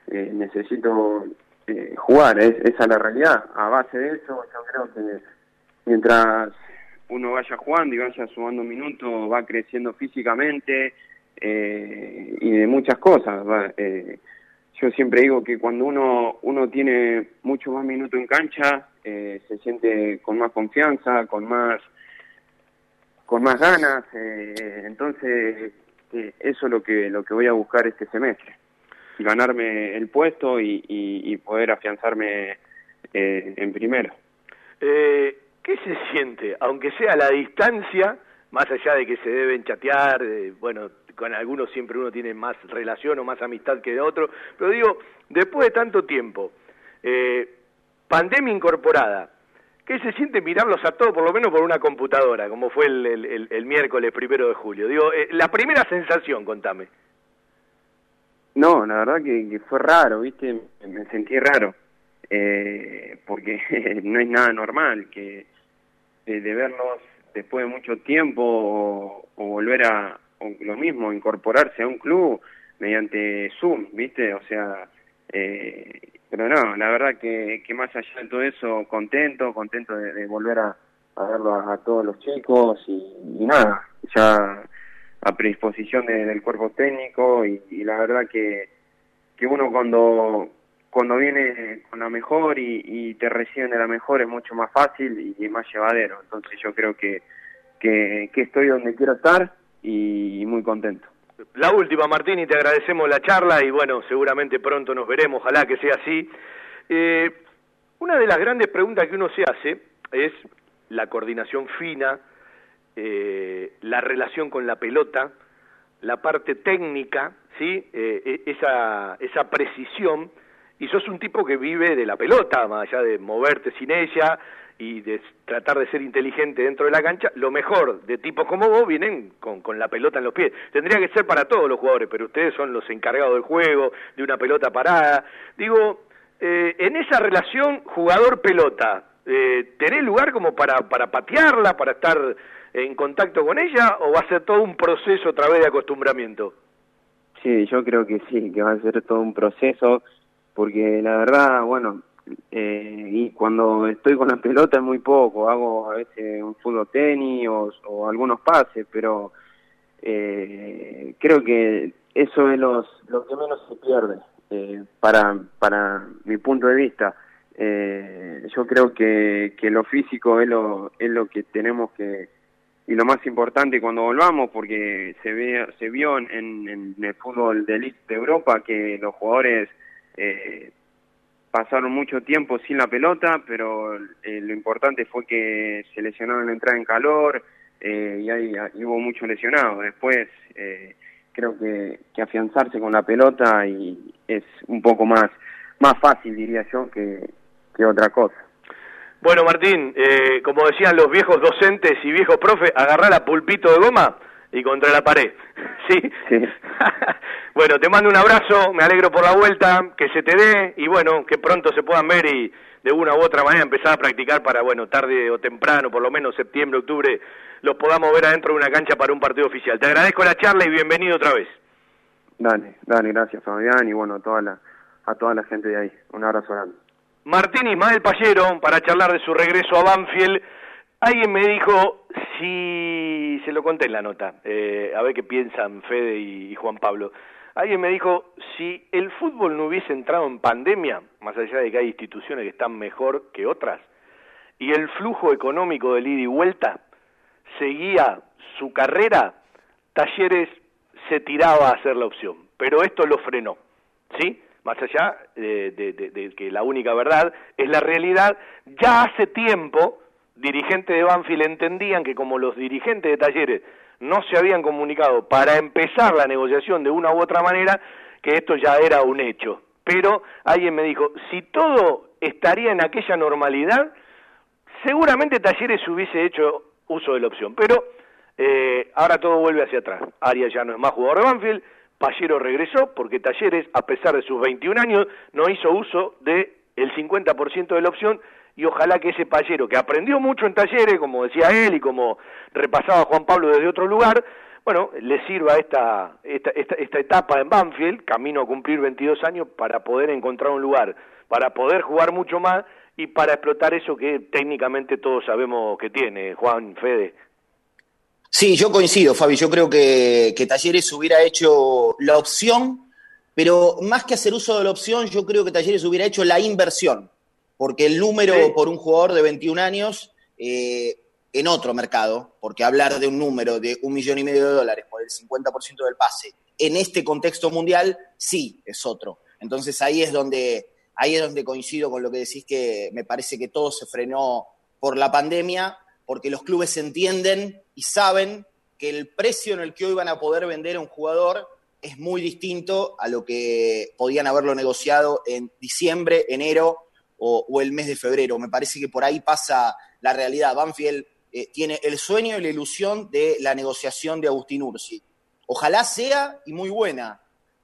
[SPEAKER 7] eh, necesito eh, jugar, es, esa es la realidad. A base de eso, yo creo que mientras uno vaya jugando y vaya sumando minutos, va creciendo físicamente eh, y de muchas cosas. va, yo siempre digo que cuando uno uno tiene mucho más minutos en cancha, se siente con más confianza, con más con más ganas. eh, entonces eh, eso es lo que lo que voy a buscar este semestre, ganarme el puesto y, y, poder afianzarme eh, en primero.
[SPEAKER 2] Eh, ¿Qué se siente, aunque sea la distancia, más allá de que se deben chatear, bueno, con algunos siempre uno tiene más relación o más amistad que de otro, pero digo, después de tanto tiempo, pandemia incorporada, ¿qué se siente mirarlos a todos, por lo menos por una computadora, como fue el- el miércoles primero de julio? Digo, eh, la primera sensación, contame.
[SPEAKER 7] No, la verdad que, que fue raro, ¿viste? Me sentí raro, eh, porque no es nada normal que de, de verlos después de mucho tiempo o, o volver a o lo mismo, incorporarse a un club mediante Zoom, ¿viste? O sea, eh, pero no, la verdad que, que más allá de todo eso, contento, contento de, volver a, a verlo a, todos los chicos y, y nada, ya a predisposición de- del cuerpo técnico y, y la verdad que, que uno cuando cuando viene con la mejor y, y te reciben de la mejor es mucho más fácil y, más llevadero. Entonces yo creo que, que, que estoy donde quiero estar y, muy contento.
[SPEAKER 2] La última, Martín, y te agradecemos la charla y bueno, seguramente pronto nos veremos, ojalá que sea así. Eh, una de las grandes preguntas que uno se hace es la coordinación fina, eh, la relación con la pelota, la parte técnica, ¿sí? Eh, e- esa, esa precisión, y sos un tipo que vive de la pelota, más allá de moverte sin ella y de tratar de ser inteligente dentro de la cancha, lo mejor de tipos como vos vienen con, con la pelota en los pies. Tendría que ser para todos los jugadores, pero ustedes son los encargados del juego, de una pelota parada. Digo, eh, en esa relación jugador-pelota, eh, ¿tenés lugar como para, para patearla, para estar en contacto con ella, o va a ser todo un proceso a través de acostumbramiento?
[SPEAKER 7] Sí, yo creo que sí, que va a ser todo un proceso, porque la verdad, bueno, eh, y cuando estoy con la pelota es muy poco, hago a veces un fútbol tenis o, o algunos pases, pero eh, creo que eso es los, lo que menos se pierde eh, para, para mi punto de vista. Eh, yo creo que, que lo físico es lo, es lo que tenemos que, y lo más importante cuando volvamos, porque se, ve, se vio en, en, el fútbol de elite de Europa que los jugadores eh, pasaron mucho tiempo sin la pelota, pero eh, lo importante fue que se lesionaron la entrada en calor eh, y, y hubo muchos lesionados. Después eh, creo que, que afianzarse con la pelota y es un poco más, más fácil, diría yo, que, que otra cosa.
[SPEAKER 2] Bueno, Martín, eh, como decían los viejos docentes y viejos profes, agarrá la pulpito de goma y contra la pared. ¿Sí? bueno, te mando un abrazo, me alegro por la vuelta, que se te dé y bueno, que pronto se puedan ver y de una u otra manera empezar a practicar para, bueno, tarde o temprano, por lo menos septiembre, octubre, los podamos ver adentro de una cancha para un partido oficial. Te agradezco la charla y bienvenido otra vez.
[SPEAKER 7] Dale, dale, gracias Fabián y bueno, a toda la, a toda la gente de ahí. Un abrazo grande.
[SPEAKER 2] Martín Ismael Pallero, para charlar de su regreso a Banfield. Alguien me dijo, si se lo conté en la nota, eh, a ver qué piensan Fede y, Juan Pablo. Alguien me dijo, si el fútbol no hubiese entrado en pandemia, más allá de que hay instituciones que están mejor que otras, y el flujo económico del ida y vuelta seguía su carrera, Talleres se tiraba a hacer la opción, pero esto lo frenó, ¿sí? Más allá de- de- de que la única verdad es la realidad, ya hace tiempo dirigentes de Banfield entendían que como los dirigentes de Talleres no se habían comunicado para empezar la negociación de una u otra manera, que esto ya era un hecho. Pero alguien me dijo, si todo estaría en aquella normalidad, seguramente Talleres hubiese hecho uso de la opción, pero eh, ahora todo vuelve hacia atrás. Arias ya no es más jugador de Banfield, Pallero regresó porque Talleres, a pesar de sus 21 años, no hizo uso del 50% de la opción y ojalá que ese payero, que aprendió mucho en talleres, como decía él y como repasaba Juan Pablo desde otro lugar, bueno, le sirva esta, esta, esta, etapa en Banfield, camino a cumplir 22 años, para poder encontrar un lugar, para poder jugar mucho más y para explotar eso que técnicamente todos sabemos que tiene, Juan Fede.
[SPEAKER 8] Sí, yo coincido, Fabi. Yo creo que Talleres hubiera hecho la opción, pero más que hacer uso de la opción, yo creo que Talleres hubiera hecho la inversión, porque el número por un jugador de 21 años eh, en otro mercado, porque hablar de un número de un millón y medio de dólares por el 50% del pase en este contexto mundial, sí es otro. Entonces ahí es donde ahí es donde coincido con lo que decís que me parece que todo se frenó por la pandemia porque los clubes entienden y saben que el precio en el que hoy van a poder vender a un jugador es muy distinto a lo que podían haberlo negociado en diciembre, enero o, el mes de febrero. Me parece que por ahí pasa la realidad. Banfield eh, tiene el sueño y la ilusión de la negociación de Agustín Ursi. Ojalá sea y muy buena,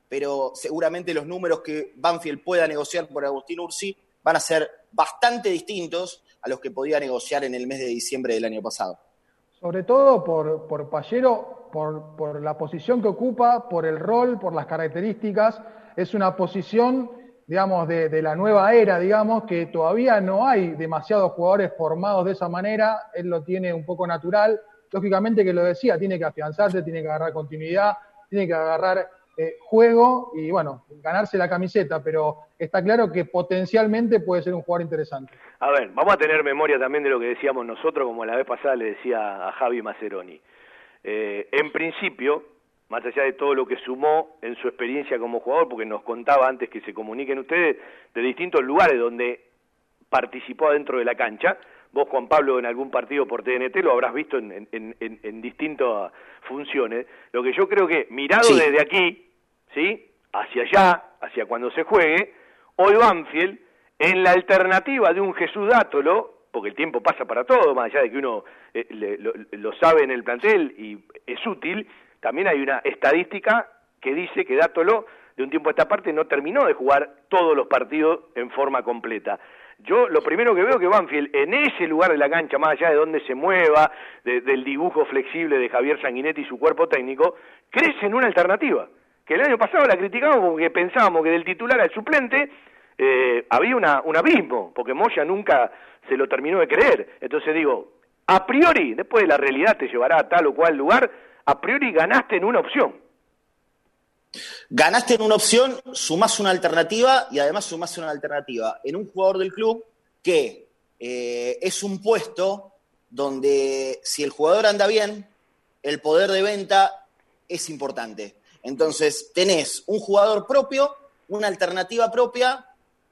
[SPEAKER 8] pero seguramente los números que Banfield pueda negociar por Agustín Ursi van a ser bastante distintos a los que podía negociar en el mes de diciembre del año pasado.
[SPEAKER 9] Sobre todo por, por Pallero, por, por la posición que ocupa, por el rol, por las características. Es una posición, digamos, de, de, la nueva era, digamos, que todavía no hay demasiados jugadores formados de esa manera. Él lo tiene un poco natural. Lógicamente que lo decía, tiene que afianzarse, tiene que agarrar continuidad, tiene que agarrar eh, juego y bueno, ganarse la camiseta, pero está claro que potencialmente puede ser un jugador interesante.
[SPEAKER 2] A ver, vamos a tener memoria también de lo que decíamos nosotros, como la vez pasada le decía a Javi Maceroni. Eh, en principio, más allá de todo lo que sumó en su experiencia como jugador, porque nos contaba antes que se comuniquen ustedes de distintos lugares donde participó adentro de la cancha, vos Juan Pablo en algún partido por TNT lo habrás visto en, en, en, en distintas funciones, lo que yo creo que mirado desde aquí, ¿sí? Hacia allá, hacia cuando se juegue, hoy Banfield, en la alternativa de un Jesús Dátolo, porque el tiempo pasa para todo, más allá de que uno eh, lo, sabe en el plantel y es útil, también hay una estadística que dice que Dátolo de un tiempo a esta parte no terminó de jugar todos los partidos en forma completa. Yo lo primero que veo que Banfield en ese lugar de la cancha, más allá de donde se mueva, del dibujo flexible de Javier Sanguinetti y su cuerpo técnico, crece en una alternativa que el año pasado la criticábamos porque pensábamos que del titular al suplente eh, había una, un abismo, porque Moya nunca se lo terminó de creer. Entonces digo, a priori, después de la realidad te llevará a tal o cual lugar, a priori ganaste en una opción.
[SPEAKER 8] Ganaste en una opción, sumás una alternativa y además sumás una alternativa en un jugador del club que eh, es un puesto donde si el jugador anda bien, el poder de venta es importante. Entonces, tenés un jugador propio, una alternativa propia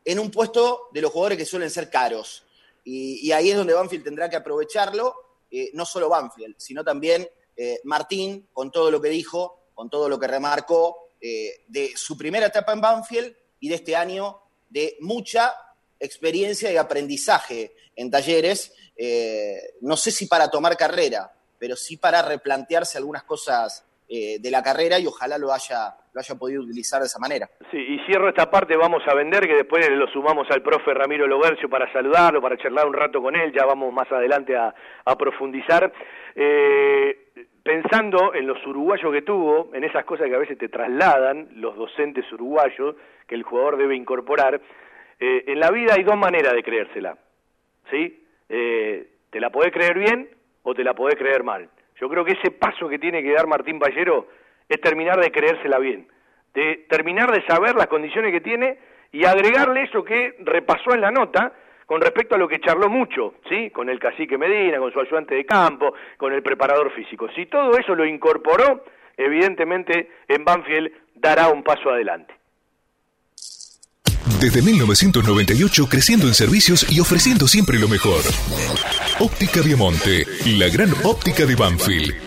[SPEAKER 8] en un puesto de los jugadores que suelen ser caros. Y, ahí es donde Banfield tendrá que aprovecharlo, eh, no solo Banfield, sino también eh, Martín, con todo lo que dijo, con todo lo que remarcó eh, de su primera etapa en Banfield y de este año de mucha experiencia y aprendizaje en talleres, no sé si para tomar carrera, pero sí para replantearse algunas cosas eh, de la carrera y ojalá lo haya, lo haya podido utilizar de esa manera.
[SPEAKER 2] Sí, y cierro esta parte, vamos a vender, que después lo sumamos al profe Ramiro Logercio para saludarlo, para charlar un rato con él, ya vamos más adelante a, profundizar. Eh, pensando en los uruguayos que tuvo, en esas cosas que a veces te trasladan los docentes uruguayos, que el jugador debe incorporar, eh, en la vida hay dos maneras de creérsela, ¿sí? te la podés creer bien o te la podés creer mal. Yo creo que ese paso que tiene que dar Martín Pallero es terminar de creérsela bien, de terminar de saber las condiciones que tiene y agregarle eso que repasó en la nota con respecto a lo que charló mucho, ¿sí? Con el cacique Medina, con su ayudante de campo, con el preparador físico. Si todo eso lo incorporó, evidentemente en Banfield dará un paso adelante.
[SPEAKER 5] Desde 1998 creciendo en servicios y ofreciendo siempre lo mejor. Óptica Viamonte, la gran óptica de Banfield.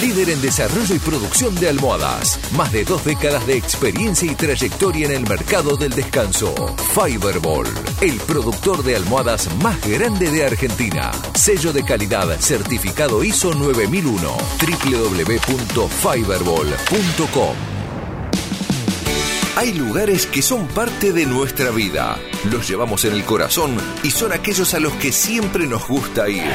[SPEAKER 1] Líder en desarrollo y producción de almohadas. Más de dos décadas de experiencia y trayectoria en el mercado del descanso. Fiberball, el productor de almohadas más grande de Argentina. Sello de calidad certificado ISO 9001. www.fiberball.com. Hay lugares que son parte de nuestra vida. Los llevamos en el corazón y son aquellos a los que siempre nos gusta ir.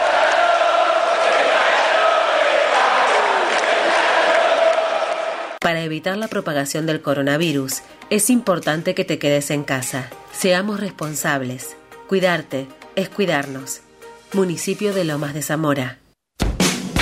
[SPEAKER 10] Para evitar la propagación del coronavirus, es importante que te quedes en casa. Seamos responsables. Cuidarte es cuidarnos. Municipio de Lomas de Zamora.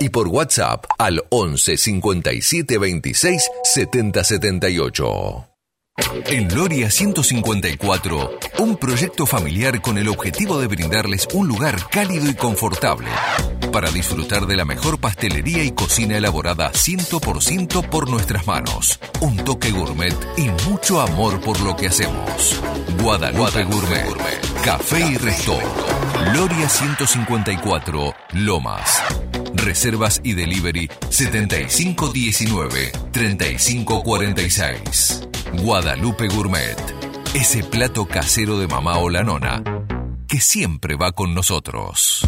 [SPEAKER 1] y por WhatsApp al 11 57 26 70 78. En Loria 154, un proyecto familiar con el objetivo de brindarles un lugar cálido y confortable para disfrutar de la mejor pastelería y cocina elaborada 100% por nuestras manos, un toque gourmet y mucho amor por lo que hacemos. Guadalupe, Gourmet, Café y Resto, Loria 154, Lomas. Reservas y delivery 7519-3546. Guadalupe Gourmet. Ese plato casero de mamá o la nona que siempre va con nosotros.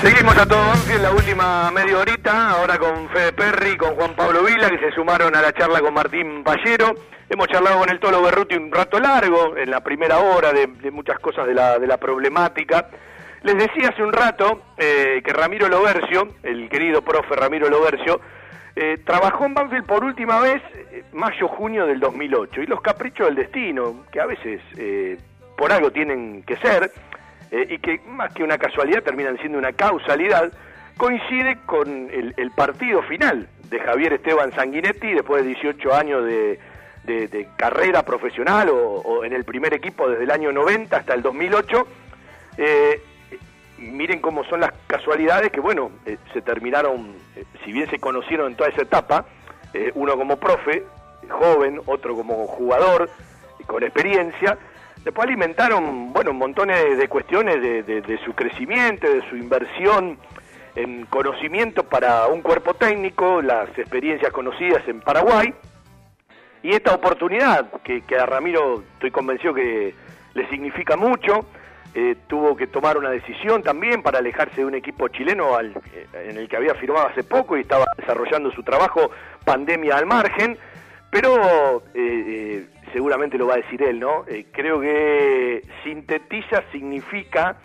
[SPEAKER 2] Seguimos a todo Banfield la última media horita, ahora con Fede Perry, con Juan Pablo Vila, que se sumaron a la charla con Martín Pallero. Hemos charlado con el Tolo Berruti un rato largo, en la primera hora, de, de muchas cosas de la, de la problemática. Les decía hace un rato eh, que Ramiro Lobercio, el querido profe Ramiro Lobercio, eh, trabajó en Banfield por última vez eh, mayo-junio del 2008. Y los caprichos del destino, que a veces eh, por algo tienen que ser, y que más que una casualidad terminan siendo una causalidad, coincide con el, partido final de Javier Esteban Sanguinetti después de 18 años de, carrera profesional o, en el primer equipo desde el año 90 hasta el 2008. Eh, miren cómo son las casualidades que, bueno, eh, se terminaron, eh, si bien se conocieron en toda esa etapa, eh, uno como profe, joven, otro como jugador, con experiencia, después alimentaron, bueno, montones de cuestiones de, de- su crecimiento, de su inversión en conocimiento para un cuerpo técnico, las experiencias conocidas en Paraguay, y esta oportunidad que a Ramiro estoy convencido que le significa mucho, eh, tuvo que tomar una decisión también para alejarse de un equipo chileno al- eh, en el que había firmado hace poco y estaba desarrollando su trabajo pandemia al margen, pero eh, eh, seguramente lo va a decir él, ¿no? Creo que sintetiza, significa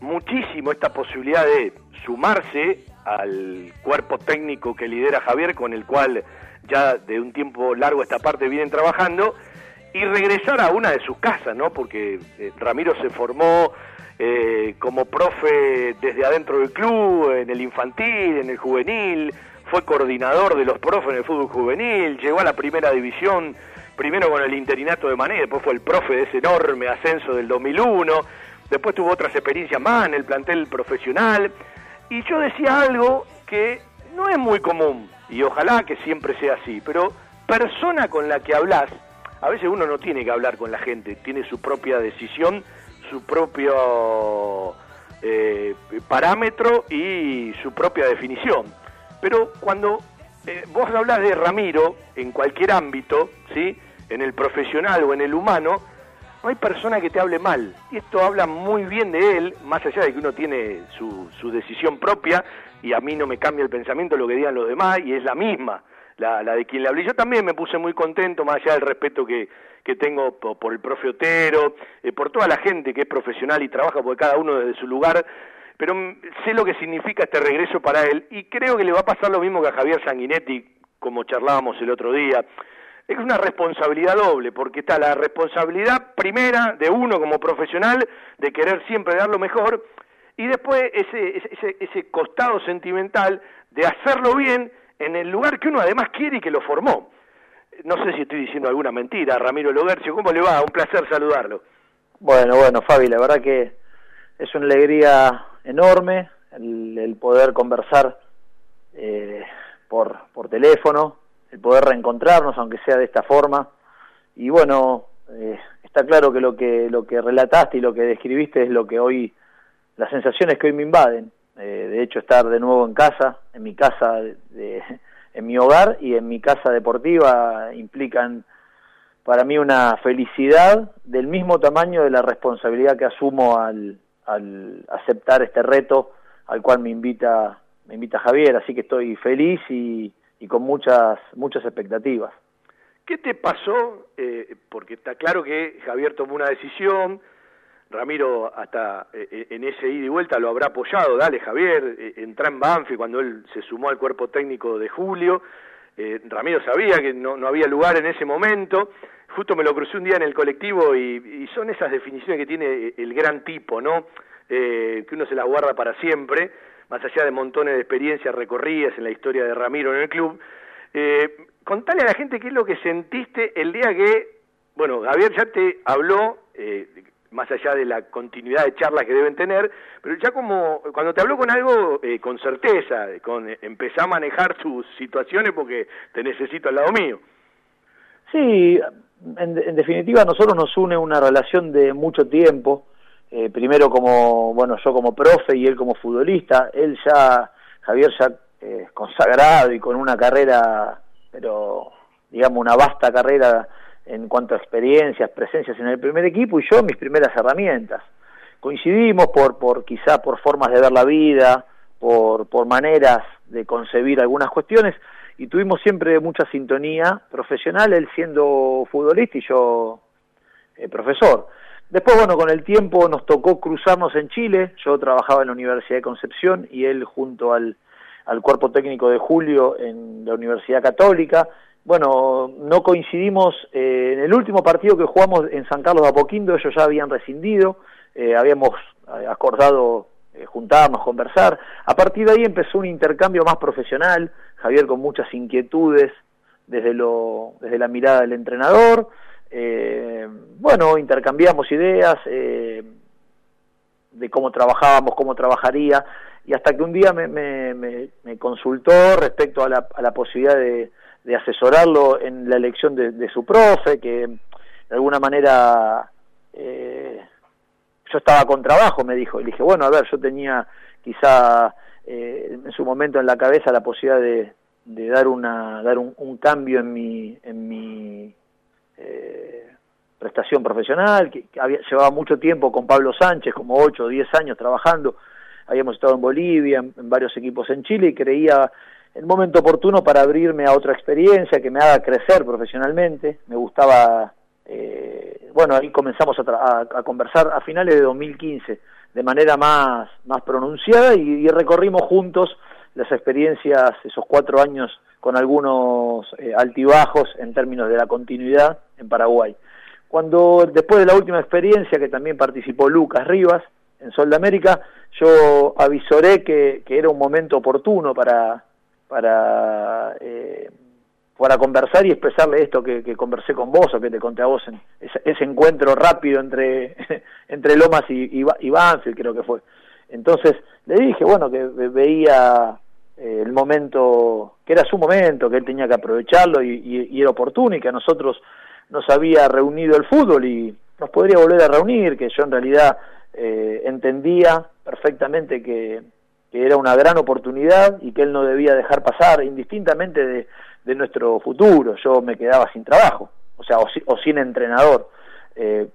[SPEAKER 2] muchísimo esta posibilidad de sumarse al cuerpo técnico que lidera Javier, con el cual ya de un tiempo largo esta parte vienen trabajando, y regresar a una de sus casas, ¿no? Porque eh, Ramiro se formó eh, como profe desde adentro del club, en el infantil, en el juvenil, fue coordinador de los profes en el fútbol juvenil, llegó a la primera división, primero con el interinato de Mané, después fue el profe de ese enorme ascenso del 2001, después tuvo otras experiencias más en el plantel profesional, y yo decía algo que no es muy común, y ojalá que siempre sea así, pero persona con la que hablas, a veces uno no tiene que hablar con la gente, tiene su propia decisión, su propio eh, parámetro y su propia definición. Pero cuando eh, vos hablas de Ramiro en cualquier ámbito, ¿sí? en el profesional o en el humano, no hay persona que te hable mal. Y esto habla muy bien de él, más allá de que uno tiene su, su decisión propia y a mí no me cambia el pensamiento lo que digan los demás y es la misma, la, la de quien le hablé. Yo también me puse muy contento, más allá del respeto que, que tengo por, el profe Otero, eh, por toda la gente que es profesional y trabaja por cada uno desde su lugar, pero sé lo que significa este regreso para él y creo que le va a pasar lo mismo que a Javier Sanguinetti, como charlábamos el otro día es una responsabilidad doble, porque está la responsabilidad primera de uno como profesional de querer siempre dar lo mejor, y después ese, ese, ese costado sentimental de hacerlo bien en el lugar que uno además quiere y que lo formó. No sé si estoy diciendo alguna mentira, Ramiro Logercio, ¿cómo le va? Un placer saludarlo.
[SPEAKER 11] Bueno, bueno, Fabi, la verdad que es una alegría enorme el, poder conversar eh, por, por teléfono, el poder reencontrarnos, aunque sea de esta forma. Y bueno, eh, está claro que lo que lo que relataste y lo que describiste es lo que hoy, las sensaciones que hoy me invaden. Eh, de hecho, estar de nuevo en casa, en mi casa, de, en mi hogar y en mi casa deportiva implican para mí una felicidad del mismo tamaño de la responsabilidad que asumo al, al aceptar este reto al cual me invita me invita Javier, así que estoy feliz y, y con muchas, muchas expectativas.
[SPEAKER 2] ¿Qué te pasó? Eh, porque está claro que Javier tomó una decisión, Ramiro hasta eh, eh, en ese ida y vuelta lo habrá apoyado, dale Javier, entra en Banfi cuando él se sumó al cuerpo técnico de Julio, Ramiro sabía que no, no, había lugar en ese momento, justo me lo crucé un día en el colectivo y, son esas definiciones que tiene el gran tipo, ¿no? que uno se las guarda para siempre, más allá de montones de experiencias recorridas en la historia de Ramiro en el club, eh, contale a la gente qué es lo que sentiste el día que, bueno, Javier ya te habló, eh, más allá de la continuidad de charlas que deben tener, pero ya como cuando te habló con algo eh, con certeza, con empezar a manejar tus situaciones porque te necesito al lado mío.
[SPEAKER 11] Sí, en definitiva a nosotros nos une una relación de mucho tiempo, eh, primero como, bueno, yo como profe y él como futbolista, él ya, Javier ya eh, consagrado y con una carrera, pero digamos una vasta carrera en cuanto a experiencias, presencias en el primer equipo y yo mis primeras herramientas. Coincidimos por, por quizá por formas de ver la vida, por, por maneras de concebir algunas cuestiones y tuvimos siempre mucha sintonía profesional, él siendo futbolista y yo eh, profesor. Después, bueno, con el tiempo nos tocó cruzarnos en Chile. Yo trabajaba en la Universidad de Concepción y él junto al, al cuerpo técnico de Julio en la Universidad Católica. Bueno, no coincidimos eh, en el último partido que jugamos en San Carlos de Apoquindo, ellos ya habían rescindido, eh, habíamos eh, acordado juntarnos, conversar. A partir de ahí empezó un intercambio más profesional, Javier con muchas inquietudes desde, lo, desde la mirada del entrenador, eh, bueno, intercambiamos ideas eh, de cómo trabajábamos, cómo trabajaría, y hasta que un día me, me, consultó respecto a la, a la posibilidad de, de, asesorarlo en la elección de, su profe, que de alguna manera eh, yo estaba con trabajo, me dijo, y le dije, bueno, a ver, yo tenía quizá eh, en su momento en la cabeza la posibilidad de, de dar una dar un, cambio en mi en mi eh, prestación profesional, que, había, llevaba mucho tiempo con Pablo Sánchez, como 8 o 10 años trabajando, habíamos estado en Bolivia, en, varios equipos en Chile y creía el momento oportuno para abrirme a otra experiencia que me haga crecer profesionalmente, me gustaba, eh, bueno, ahí comenzamos a, a, conversar a finales de 2015 de manera más, más pronunciada y recorrimos juntos las experiencias, esos cuatro años con algunos eh, altibajos en términos de la continuidad en Paraguay. Cuando después de la última experiencia que también participó Lucas Rivas en Sol de América, yo avisoré que, era un momento oportuno para, para, eh, para conversar y expresarle esto que, conversé con vos o que te conté a vos en ese, encuentro rápido entre, entre Lomas y, y Banfield, creo que fue. Entonces le dije, bueno, que veía eh, el momento, que era su momento, que él tenía que aprovecharlo y, era oportuno y que a nosotros nos había reunido el fútbol y nos podría volver a reunir, que yo en realidad eh, entendía perfectamente que, era una gran oportunidad y que él no debía dejar pasar indistintamente de, nuestro futuro. Yo me quedaba sin trabajo, o sea, o, sin entrenador. Eh,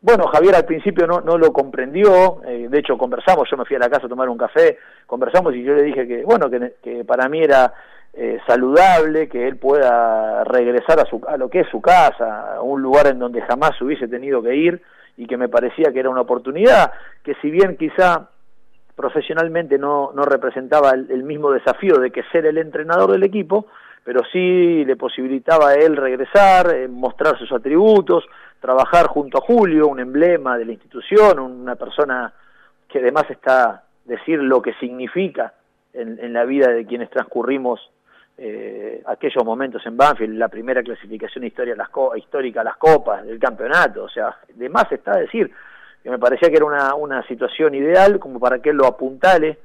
[SPEAKER 11] bueno, Javier al principio no, no lo comprendió, de hecho conversamos, yo me fui a la casa a tomar un café, conversamos y yo le dije que, bueno, que, que para mí era eh, saludable, que él pueda regresar a, su, a lo que es su casa, a un lugar en donde jamás hubiese tenido que ir y que me parecía que era una oportunidad, que si bien quizá profesionalmente no, no representaba el, mismo desafío de que ser el entrenador del equipo, pero sí le posibilitaba a él regresar, eh, mostrar sus atributos, trabajar junto a Julio, un emblema de la institución, una persona que además está decir lo que significa en, en la vida de quienes transcurrimos eh, aquellos momentos en Banfield, la primera clasificación histórica a las copas, del campeonato, o sea, de más está decir que me parecía que era una, una situación ideal como para que él lo apuntale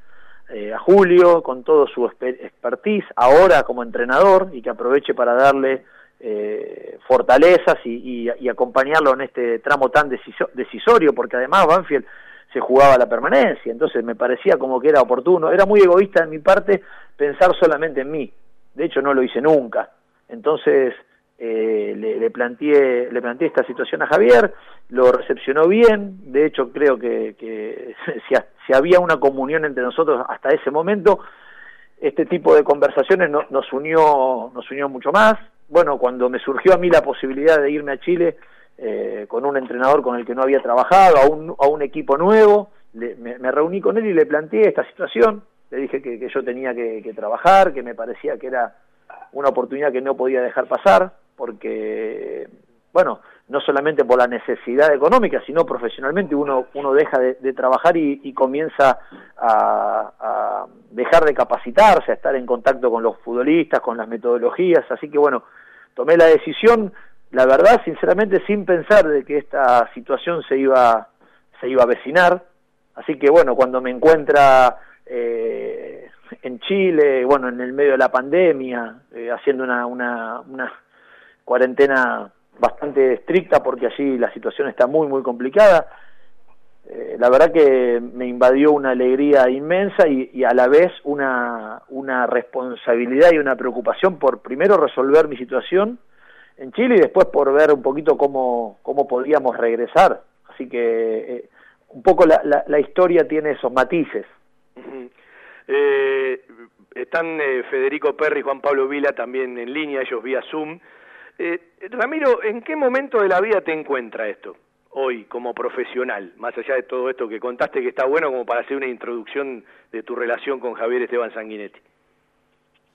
[SPEAKER 11] eh, a Julio con todo su expertise, ahora como entrenador, y que aproveche para darle eh, fortalezas y, acompañarlo en este tramo tan decisorio, porque además Banfield se jugaba la permanencia, entonces me parecía como que era oportuno, era muy egoísta en mi parte pensar solamente en mí, de hecho no lo hice nunca. Entonces eh, le, planteé, le planteé esta situación a Javier, lo recepcionó bien, de hecho creo que, que si, había una comunión entre nosotros hasta ese momento, este tipo de conversaciones nos, unió, nos unió mucho más. Bueno, cuando me surgió a mí la posibilidad de irme a Chile eh, con un entrenador con el que no había trabajado, a un, a un equipo nuevo, me reuní con él y le planteé esta situación, le dije que, yo tenía que, trabajar, que me parecía que era una oportunidad que no podía dejar pasar, porque, bueno, no solamente por la necesidad económica, sino profesionalmente uno, uno deja de, trabajar y, comienza a, dejar de capacitarse, a estar en contacto con los futbolistas, con las metodologías, así que bueno, tomé la decisión, la verdad, sinceramente, sin pensar de que esta situación se iba, se iba a vecinar, así que bueno, cuando me encuentra eh, en Chile, bueno, en el medio de la pandemia, eh, haciendo una, una, una cuarentena bastante estricta porque allí la situación está muy, muy complicada. Eh, la verdad que me invadió una alegría inmensa y, a la vez una, una responsabilidad y una preocupación por primero resolver mi situación en Chile y después por ver un poquito cómo, cómo podíamos regresar. Así que eh, un poco la, la, la historia tiene esos matices.
[SPEAKER 2] Eh, están eh, Federico Perry y Juan Pablo Vila también en línea, ellos vía Zoom. Eh, Ramiro, ¿en qué momento de la vida te encuentra esto hoy como profesional? Más allá de todo esto que contaste que está bueno como para hacer una introducción de tu relación con Javier Esteban Sanguinetti.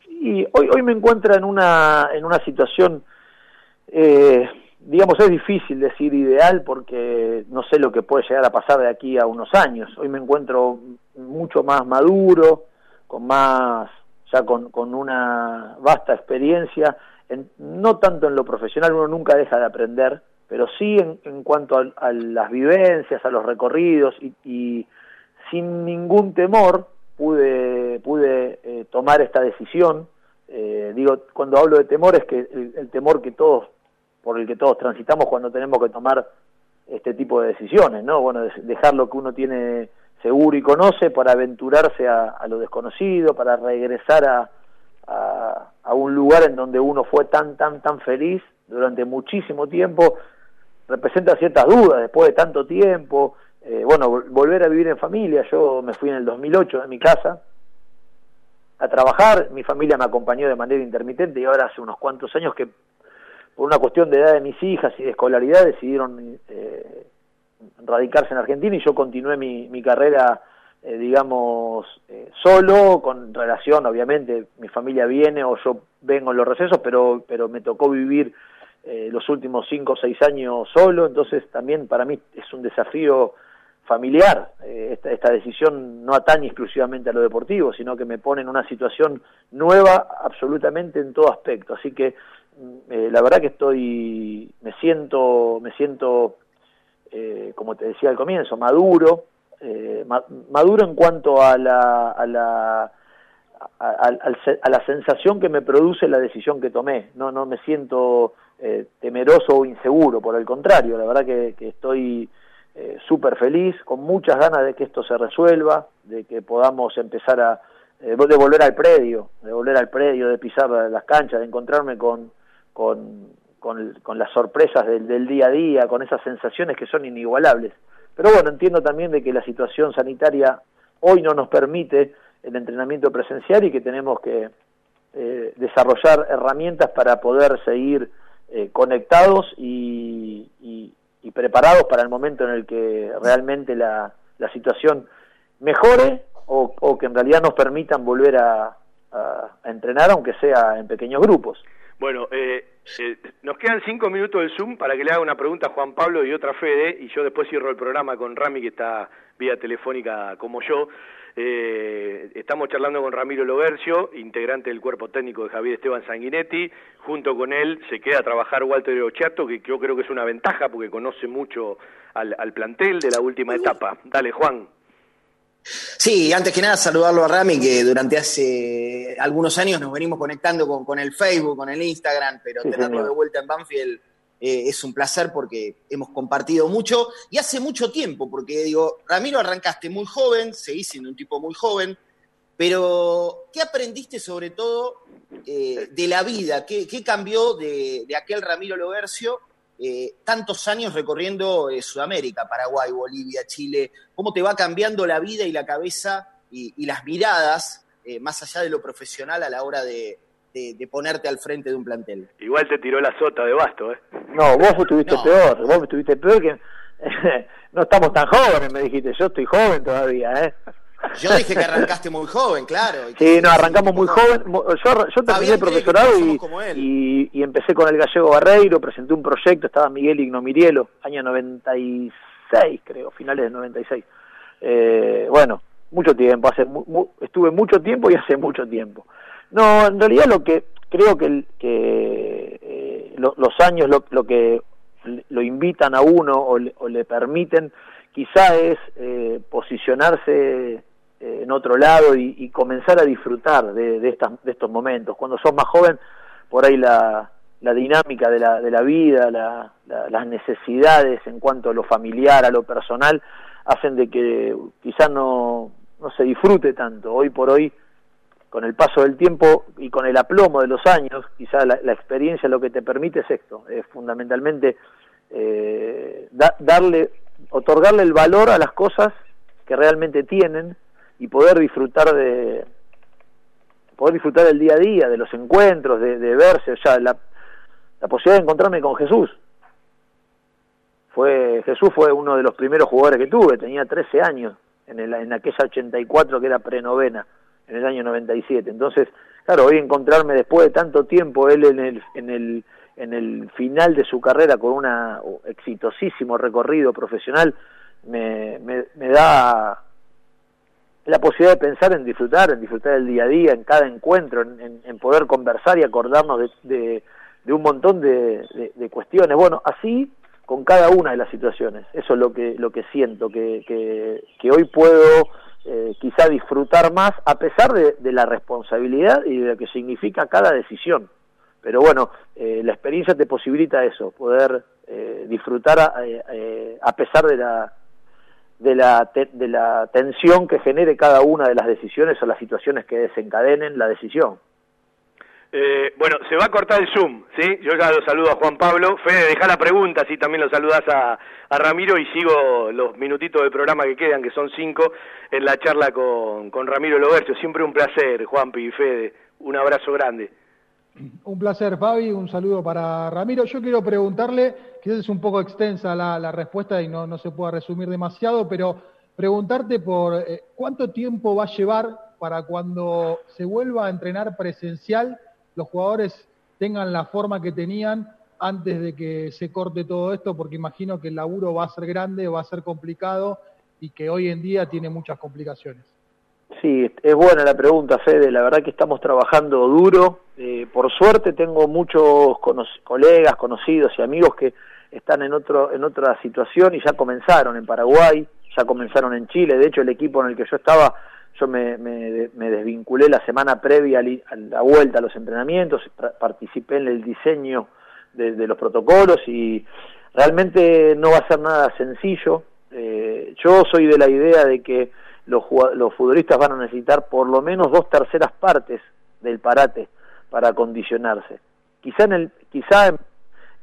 [SPEAKER 11] Y hoy, hoy me encuentra en una, en una situación eh, digamos, es difícil decir ideal porque no sé lo que puede llegar a pasar de aquí a unos años. Hoy me encuentro mucho más maduro, con más, ya con, con una vasta experiencia, en, no tanto en lo profesional, uno nunca deja de aprender, pero sí en, en cuanto a, las vivencias, a los recorridos y, y sin ningún temor pude, pude eh, tomar esta decisión. Eh, digo, cuando hablo de temor es que el, el temor que todos por el que todos transitamos cuando tenemos que tomar este tipo de decisiones, ¿no? Bueno, dejar lo que uno tiene seguro y conoce para aventurarse a, lo desconocido, para regresar a, a, un lugar en donde uno fue tan, tan, tan feliz durante muchísimo tiempo, representa ciertas dudas después de tanto tiempo. Eh, bueno, volver a vivir en familia, yo me fui en el 2008 de mi casa a trabajar, mi familia me acompañó de manera intermitente y ahora hace unos cuantos años que por una cuestión de edad de mis hijas y de escolaridad, decidieron eh, radicarse en Argentina y yo continué mi, mi carrera, eh, digamos, eh, solo, con relación, obviamente, mi familia viene o yo vengo en los recesos, pero, pero me tocó vivir eh, los últimos cinco o seis años solo, entonces también para mí es un desafío familiar. Eh, esta, esta, decisión no atañe exclusivamente a lo deportivo, sino que me pone en una situación nueva absolutamente en todo aspecto. Así que eh, la verdad que estoy, me siento, me siento, como te decía al comienzo, maduro, eh, maduro en cuanto a la, a la, a, la sensación que me produce la decisión que tomé. No, no me siento temeroso o inseguro, por el contrario, la verdad que, estoy súper feliz, con muchas ganas de que esto se resuelva, de que podamos empezar a, de volver al predio, de volver al predio, de pisar las canchas, de encontrarme con, con, con, con las sorpresas del, del día a día, con esas sensaciones que son inigualables. Pero bueno, entiendo también de que la situación sanitaria hoy no nos permite el entrenamiento presencial y que tenemos que eh, desarrollar herramientas para poder seguir eh, conectados y, y, y, preparados para el momento en el que realmente la, la situación mejore o, que en realidad nos permitan volver a, a, a entrenar, aunque sea en pequeños grupos.
[SPEAKER 2] Bueno, eh, eh, nos quedan cinco minutos del Zoom para que le haga una pregunta a Juan Pablo y otra a Fede, y yo después cierro el programa con Rami, que está vía telefónica como yo. Eh, estamos charlando con Ramiro Lobercio, integrante del cuerpo técnico de Javier Esteban Sanguinetti. Junto con él se queda a trabajar Walter Ochato, que yo creo que es una ventaja porque conoce mucho al, al plantel de la última etapa. Dale, Juan.
[SPEAKER 8] Sí, antes que nada saludarlo a Rami, que durante hace algunos años nos venimos conectando con, con el Facebook, con el Instagram, pero sí, tenerlo señor. de vuelta en Banfield eh, es un placer porque hemos compartido mucho y hace mucho tiempo, porque digo, Ramiro arrancaste muy joven, seguís siendo un tipo muy joven, pero ¿qué aprendiste sobre todo eh, de la vida? ¿Qué, qué cambió de, de, aquel Ramiro Lobercio? Eh, tantos años recorriendo eh, Sudamérica, Paraguay, Bolivia, Chile, cómo te va cambiando la vida y la cabeza y, y las miradas, eh, más allá de lo profesional a la hora de, de, de, ponerte al frente de un plantel.
[SPEAKER 2] Igual te tiró la sota de basto, ¿eh?
[SPEAKER 11] No, vos estuviste no. peor, vos estuviste peor que... no estamos tan jóvenes, me dijiste, yo estoy joven todavía, ¿eh?
[SPEAKER 8] Yo dije que arrancaste muy joven, claro.
[SPEAKER 11] Sí, no, arrancamos muy joven. Yo, yo terminé el profesorado y, y, y, empecé con el gallego Barreiro, presenté un proyecto, estaba Miguel Ignomirielo, año 96, creo, finales del 96. Eh, bueno, mucho tiempo, hace mu, mu, estuve mucho tiempo y hace mucho tiempo. No, en realidad lo que creo que, que eh, lo, los años lo, lo, que lo invitan a uno o le, o le permiten quizá es eh, posicionarse en otro lado y, comenzar a disfrutar de, de, estas, de estos momentos. Cuando sos más joven, por ahí la, la dinámica de la, de la vida, la, la, las necesidades en cuanto a lo familiar, a lo personal, hacen de que quizá no, no se disfrute tanto. Hoy por hoy con el paso del tiempo y con el aplomo de los años, quizá la, la experiencia lo que te permite es esto, es fundamentalmente eh, da, darle, otorgarle el valor a las cosas que realmente tienen y poder disfrutar de poder disfrutar del día a día, de los encuentros, de, de verse, o sea, la, la posibilidad de encontrarme con Jesús. Fue Jesús fue uno de los primeros jugadores que tuve, tenía 13 años en, el, en aquella 84 que era prenovena en el año 97. Entonces, claro, hoy encontrarme después de tanto tiempo él en el, en el, en el final de su carrera con un exitosísimo recorrido profesional, me, me, me da la posibilidad de pensar en disfrutar, en disfrutar del día a día, en cada encuentro, en, poder conversar y acordarnos de, de, de un montón de, de, cuestiones. Bueno, así con cada una de las situaciones. Eso es lo que, lo que siento, que, que, hoy puedo eh, quizá disfrutar más a pesar de, la responsabilidad y de lo que significa cada decisión. Pero bueno, eh, la experiencia te posibilita eso, poder eh, disfrutar a, eh, a, pesar de la, de, la te, de la tensión que genere cada una de las decisiones o las situaciones que desencadenen la decisión.
[SPEAKER 2] Eh, bueno, se va a cortar el Zoom, ¿sí? Yo ya lo saludo a Juan Pablo. Fede, deja la pregunta, así también lo saludas a, a, Ramiro y sigo los minutitos del programa que quedan, que son cinco, en la charla con, con Ramiro Lobercio. Siempre un placer, Juanpi y Fede. Un abrazo grande.
[SPEAKER 9] Un placer, Fabi. Un saludo para Ramiro. Yo quiero preguntarle, quizás es un poco extensa la, respuesta y no, no se pueda resumir demasiado, pero preguntarte por eh, cuánto tiempo va a llevar para cuando se vuelva a entrenar presencial los jugadores tengan la forma que tenían antes de que se corte todo esto, porque imagino que el laburo va a ser grande, va a ser complicado y que hoy en día tiene muchas complicaciones.
[SPEAKER 11] Sí, es buena la pregunta, Fede. La verdad que estamos trabajando duro. Eh, por suerte tengo muchos colegas, conocidos y amigos que están en otro en otra situación y ya comenzaron en Paraguay, ya comenzaron en Chile. De hecho, el equipo en el que yo estaba yo me, me, me desvinculé la semana previa a la vuelta a los entrenamientos, participé en el diseño de, de los protocolos y realmente no va a ser nada sencillo. Eh, yo soy de la idea de que los, los futbolistas van a necesitar por lo menos dos terceras partes del parate para acondicionarse. Quizá en el, quizá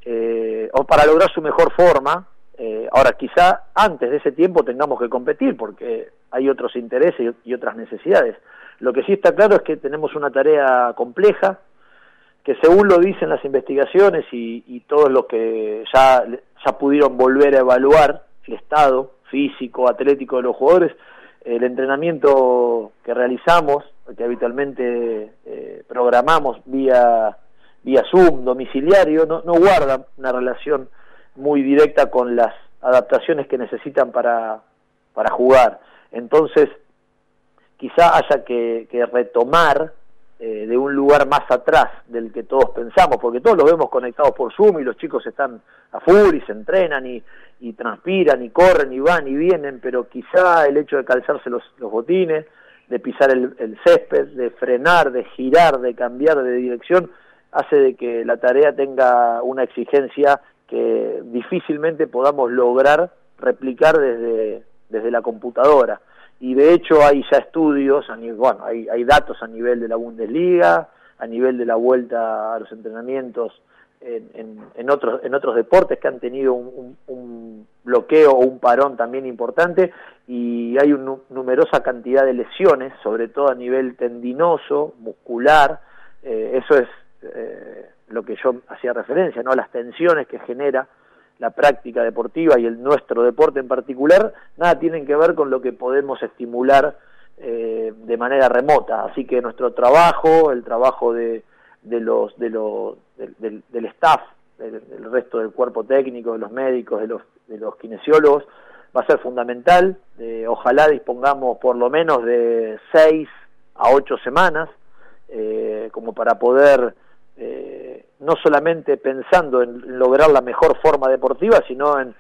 [SPEAKER 11] eh, o para lograr su mejor forma. Eh, ahora, quizá antes de ese tiempo tengamos que competir porque hay otros intereses y, otras necesidades. Lo que sí está claro es que tenemos una tarea compleja, que según lo dicen las investigaciones y, y todos los que ya, ya pudieron volver a evaluar el estado físico, atlético de los jugadores, el entrenamiento que realizamos, que habitualmente eh, programamos vía, vía Zoom, domiciliario, no, no guarda una relación muy directa con las adaptaciones que necesitan para, para jugar. Entonces, quizá haya que, que retomar eh, de un lugar más atrás del que todos pensamos, porque todos los vemos conectados por Zoom y los chicos están a full y se entrenan y, y transpiran y corren y van y vienen, pero quizá el hecho de calzarse los, los botines, de pisar el, el, césped, de frenar, de girar, de cambiar de dirección, hace de que la tarea tenga una exigencia que difícilmente podamos lograr replicar desde, desde la computadora. Y de hecho hay ya estudios, bueno, hay, hay datos a nivel de la Bundesliga, a nivel de la vuelta a los entrenamientos en, en, otros, en otros deportes que han tenido un, un, bloqueo o un parón también importante y hay una numerosa cantidad de lesiones, sobre todo a nivel tendinoso, muscular, eh, eso es eh, lo que yo hacía referencia, ¿no? las tensiones que genera la práctica deportiva y el nuestro deporte en particular, nada tienen que ver con lo que podemos estimular eh, de manera remota. Así que nuestro trabajo, el trabajo de, de los, de los, del, del staff, del, resto del cuerpo técnico, de los médicos, de los, de los kinesiólogos, va a ser fundamental. Eh, ojalá dispongamos por lo menos de seis a ocho semanas eh, como para poder eh, no solamente pensando en lograr la mejor forma deportiva, sino en,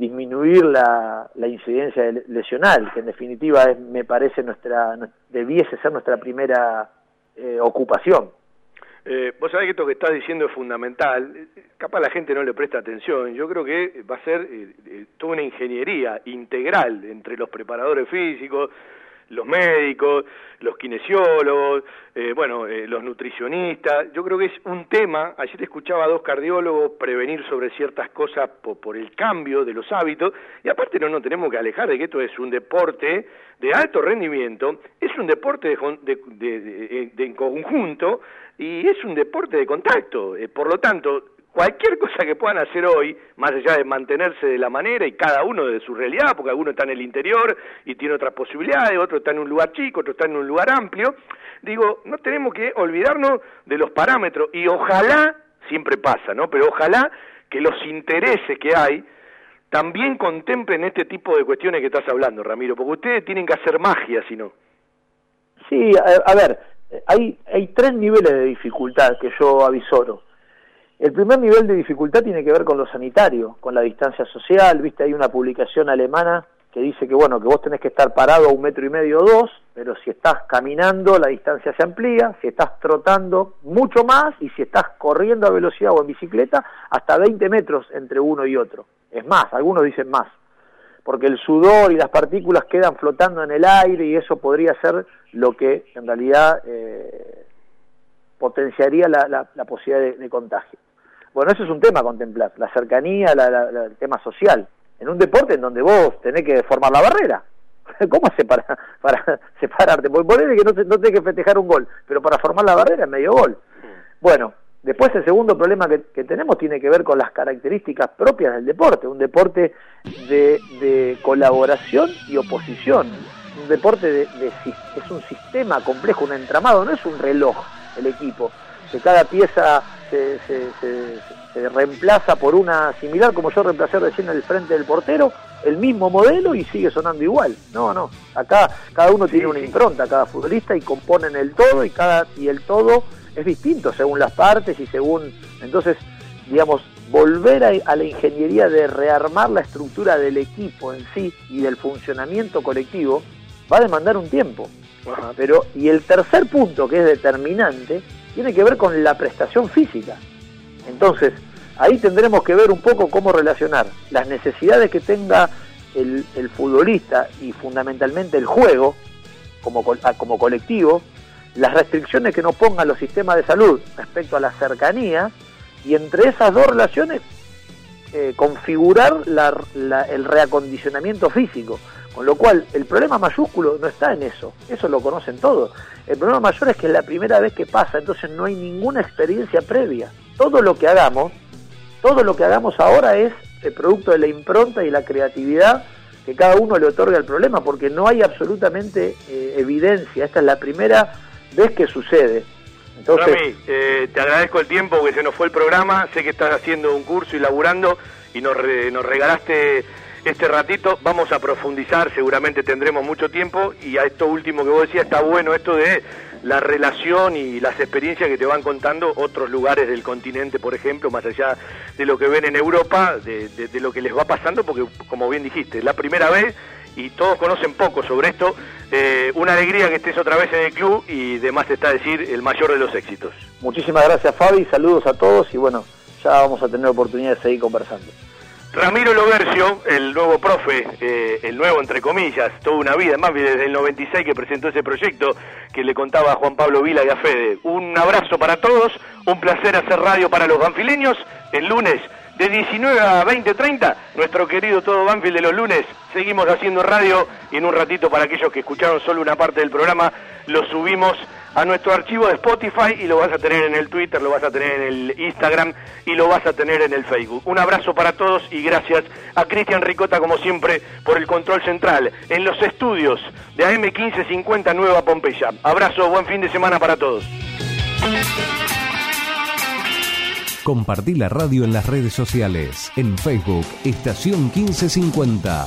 [SPEAKER 11] disminuir la, la, incidencia lesional, que en definitiva es, me parece nuestra debiese ser nuestra primera eh, ocupación.
[SPEAKER 2] Eh, vos sabés que esto que estás diciendo es fundamental, capaz la gente no le presta atención, yo creo que va a ser eh, eh, toda una ingeniería integral entre los preparadores físicos, los médicos, los kinesiólogos, eh, bueno, eh, los nutricionistas. Yo creo que es un tema, ayer escuchaba a dos cardiólogos prevenir sobre ciertas cosas por, por, el cambio de los hábitos, y aparte no nos tenemos que alejar de que esto es un deporte de alto rendimiento, es un deporte de, de, de, conjunto y es un deporte de contacto. Eh, por lo tanto, cualquier cosa que puedan hacer hoy, más allá de mantenerse de la manera y cada uno de su realidad, porque alguno está en el interior y tiene otras posibilidades, otro está en un lugar chico, otro está en un lugar amplio, digo, no tenemos que olvidarnos de los parámetros y ojalá, siempre pasa, ¿no? Pero ojalá que los intereses que hay también contemplen este tipo de cuestiones que estás hablando, Ramiro, porque ustedes tienen que hacer magia, si no.
[SPEAKER 11] Sí, a, a ver, hay, hay tres niveles de dificultad que yo avisoro. El primer nivel de dificultad tiene que ver con lo sanitario, con la distancia social, viste, hay una publicación alemana que dice que bueno, que vos tenés que estar parado a un metro y medio o dos, pero si estás caminando la distancia se amplía, si estás trotando mucho más y si estás corriendo a velocidad o en bicicleta hasta 20 metros entre uno y otro. Es más, algunos dicen más, porque el sudor y las partículas quedan flotando en el aire y eso podría ser lo que en realidad eh, potenciaría la, la, la posibilidad de, de contagio. Bueno, eso es un tema a contemplar, la cercanía, la, la, el tema social. En un deporte en donde vos tenés que formar la barrera. ¿Cómo hace para, para separarte? Porque ponele que no, no tenés que festejar un gol, pero para formar la barrera es medio gol. Bueno, después el segundo problema que, que tenemos tiene que ver con las características propias del deporte. Un deporte de, de colaboración y oposición. Un deporte de, de, es un sistema complejo, un entramado, no es un reloj el equipo. Que cada pieza se, se, se, se, reemplaza por una similar, como yo reemplacé recién el frente del portero, el mismo modelo y sigue sonando igual. No, no. Acá cada uno tiene una impronta, cada futbolista, y componen el todo, y cada y el todo es distinto según las partes y según. Entonces, digamos, volver a, a la ingeniería de rearmar la estructura del equipo en sí y del funcionamiento colectivo va a demandar un tiempo. Ajá. Pero, y el tercer punto que es determinante tiene que ver con la prestación física. Entonces, ahí tendremos que ver un poco cómo relacionar las necesidades que tenga el, futbolista y fundamentalmente el juego como, como colectivo, las restricciones que nos pongan los sistemas de salud respecto a la cercanía y entre esas dos relaciones eh, configurar el reacondicionamiento físico. Con lo cual, el problema mayúsculo no está en eso, eso lo conocen todos. El problema mayor es que es la primera vez que pasa, entonces no hay ninguna experiencia previa. Todo lo que hagamos, todo lo que hagamos ahora es el producto de la impronta y la creatividad que cada uno le otorga al problema, porque no hay absolutamente eh, evidencia. Esta es la primera vez que sucede.
[SPEAKER 2] Entonces, eh, te agradezco el tiempo que se nos fue el programa. Sé que estás haciendo un curso y laburando y nos, nos regalaste este ratito. Vamos a profundizar, seguramente tendremos mucho tiempo. Y a esto último que vos decías, está bueno esto de la relación y las experiencias que te van contando otros lugares del continente, por ejemplo, más allá de lo que ven en Europa, de, de lo que les va pasando, porque como bien dijiste, la primera vez y todos conocen poco sobre esto. Eh, una alegría que estés otra vez en el club y demás te está decir el mayor de los éxitos.
[SPEAKER 11] Muchísimas gracias Fabi, saludos a todos y bueno, ya vamos a tener oportunidad de seguir conversando.
[SPEAKER 2] Ramiro Lobercio, el nuevo profe, eh, el nuevo entre comillas, toda una vida, más desde el 96 que presentó ese proyecto que le contaba a Juan Pablo Vila y a Fede. Un abrazo para todos, un placer hacer radio para los banfileños. El lunes de 19 a 20, 30, nuestro querido todo Banfield de los lunes. Seguimos haciendo radio y en un ratito para aquellos que escucharon solo una parte del programa, lo subimos a nuestro archivo de Spotify y lo vas a tener en el Twitter, lo vas a tener en el Instagram y lo vas a tener en el Facebook. Un abrazo para todos y gracias a Cristian Ricota como siempre por el control central en los estudios de AM1550 Nueva Pompeya. Abrazo, buen fin de semana para todos.
[SPEAKER 4] Compartí la radio en las redes sociales. En Facebook, Estación 1550.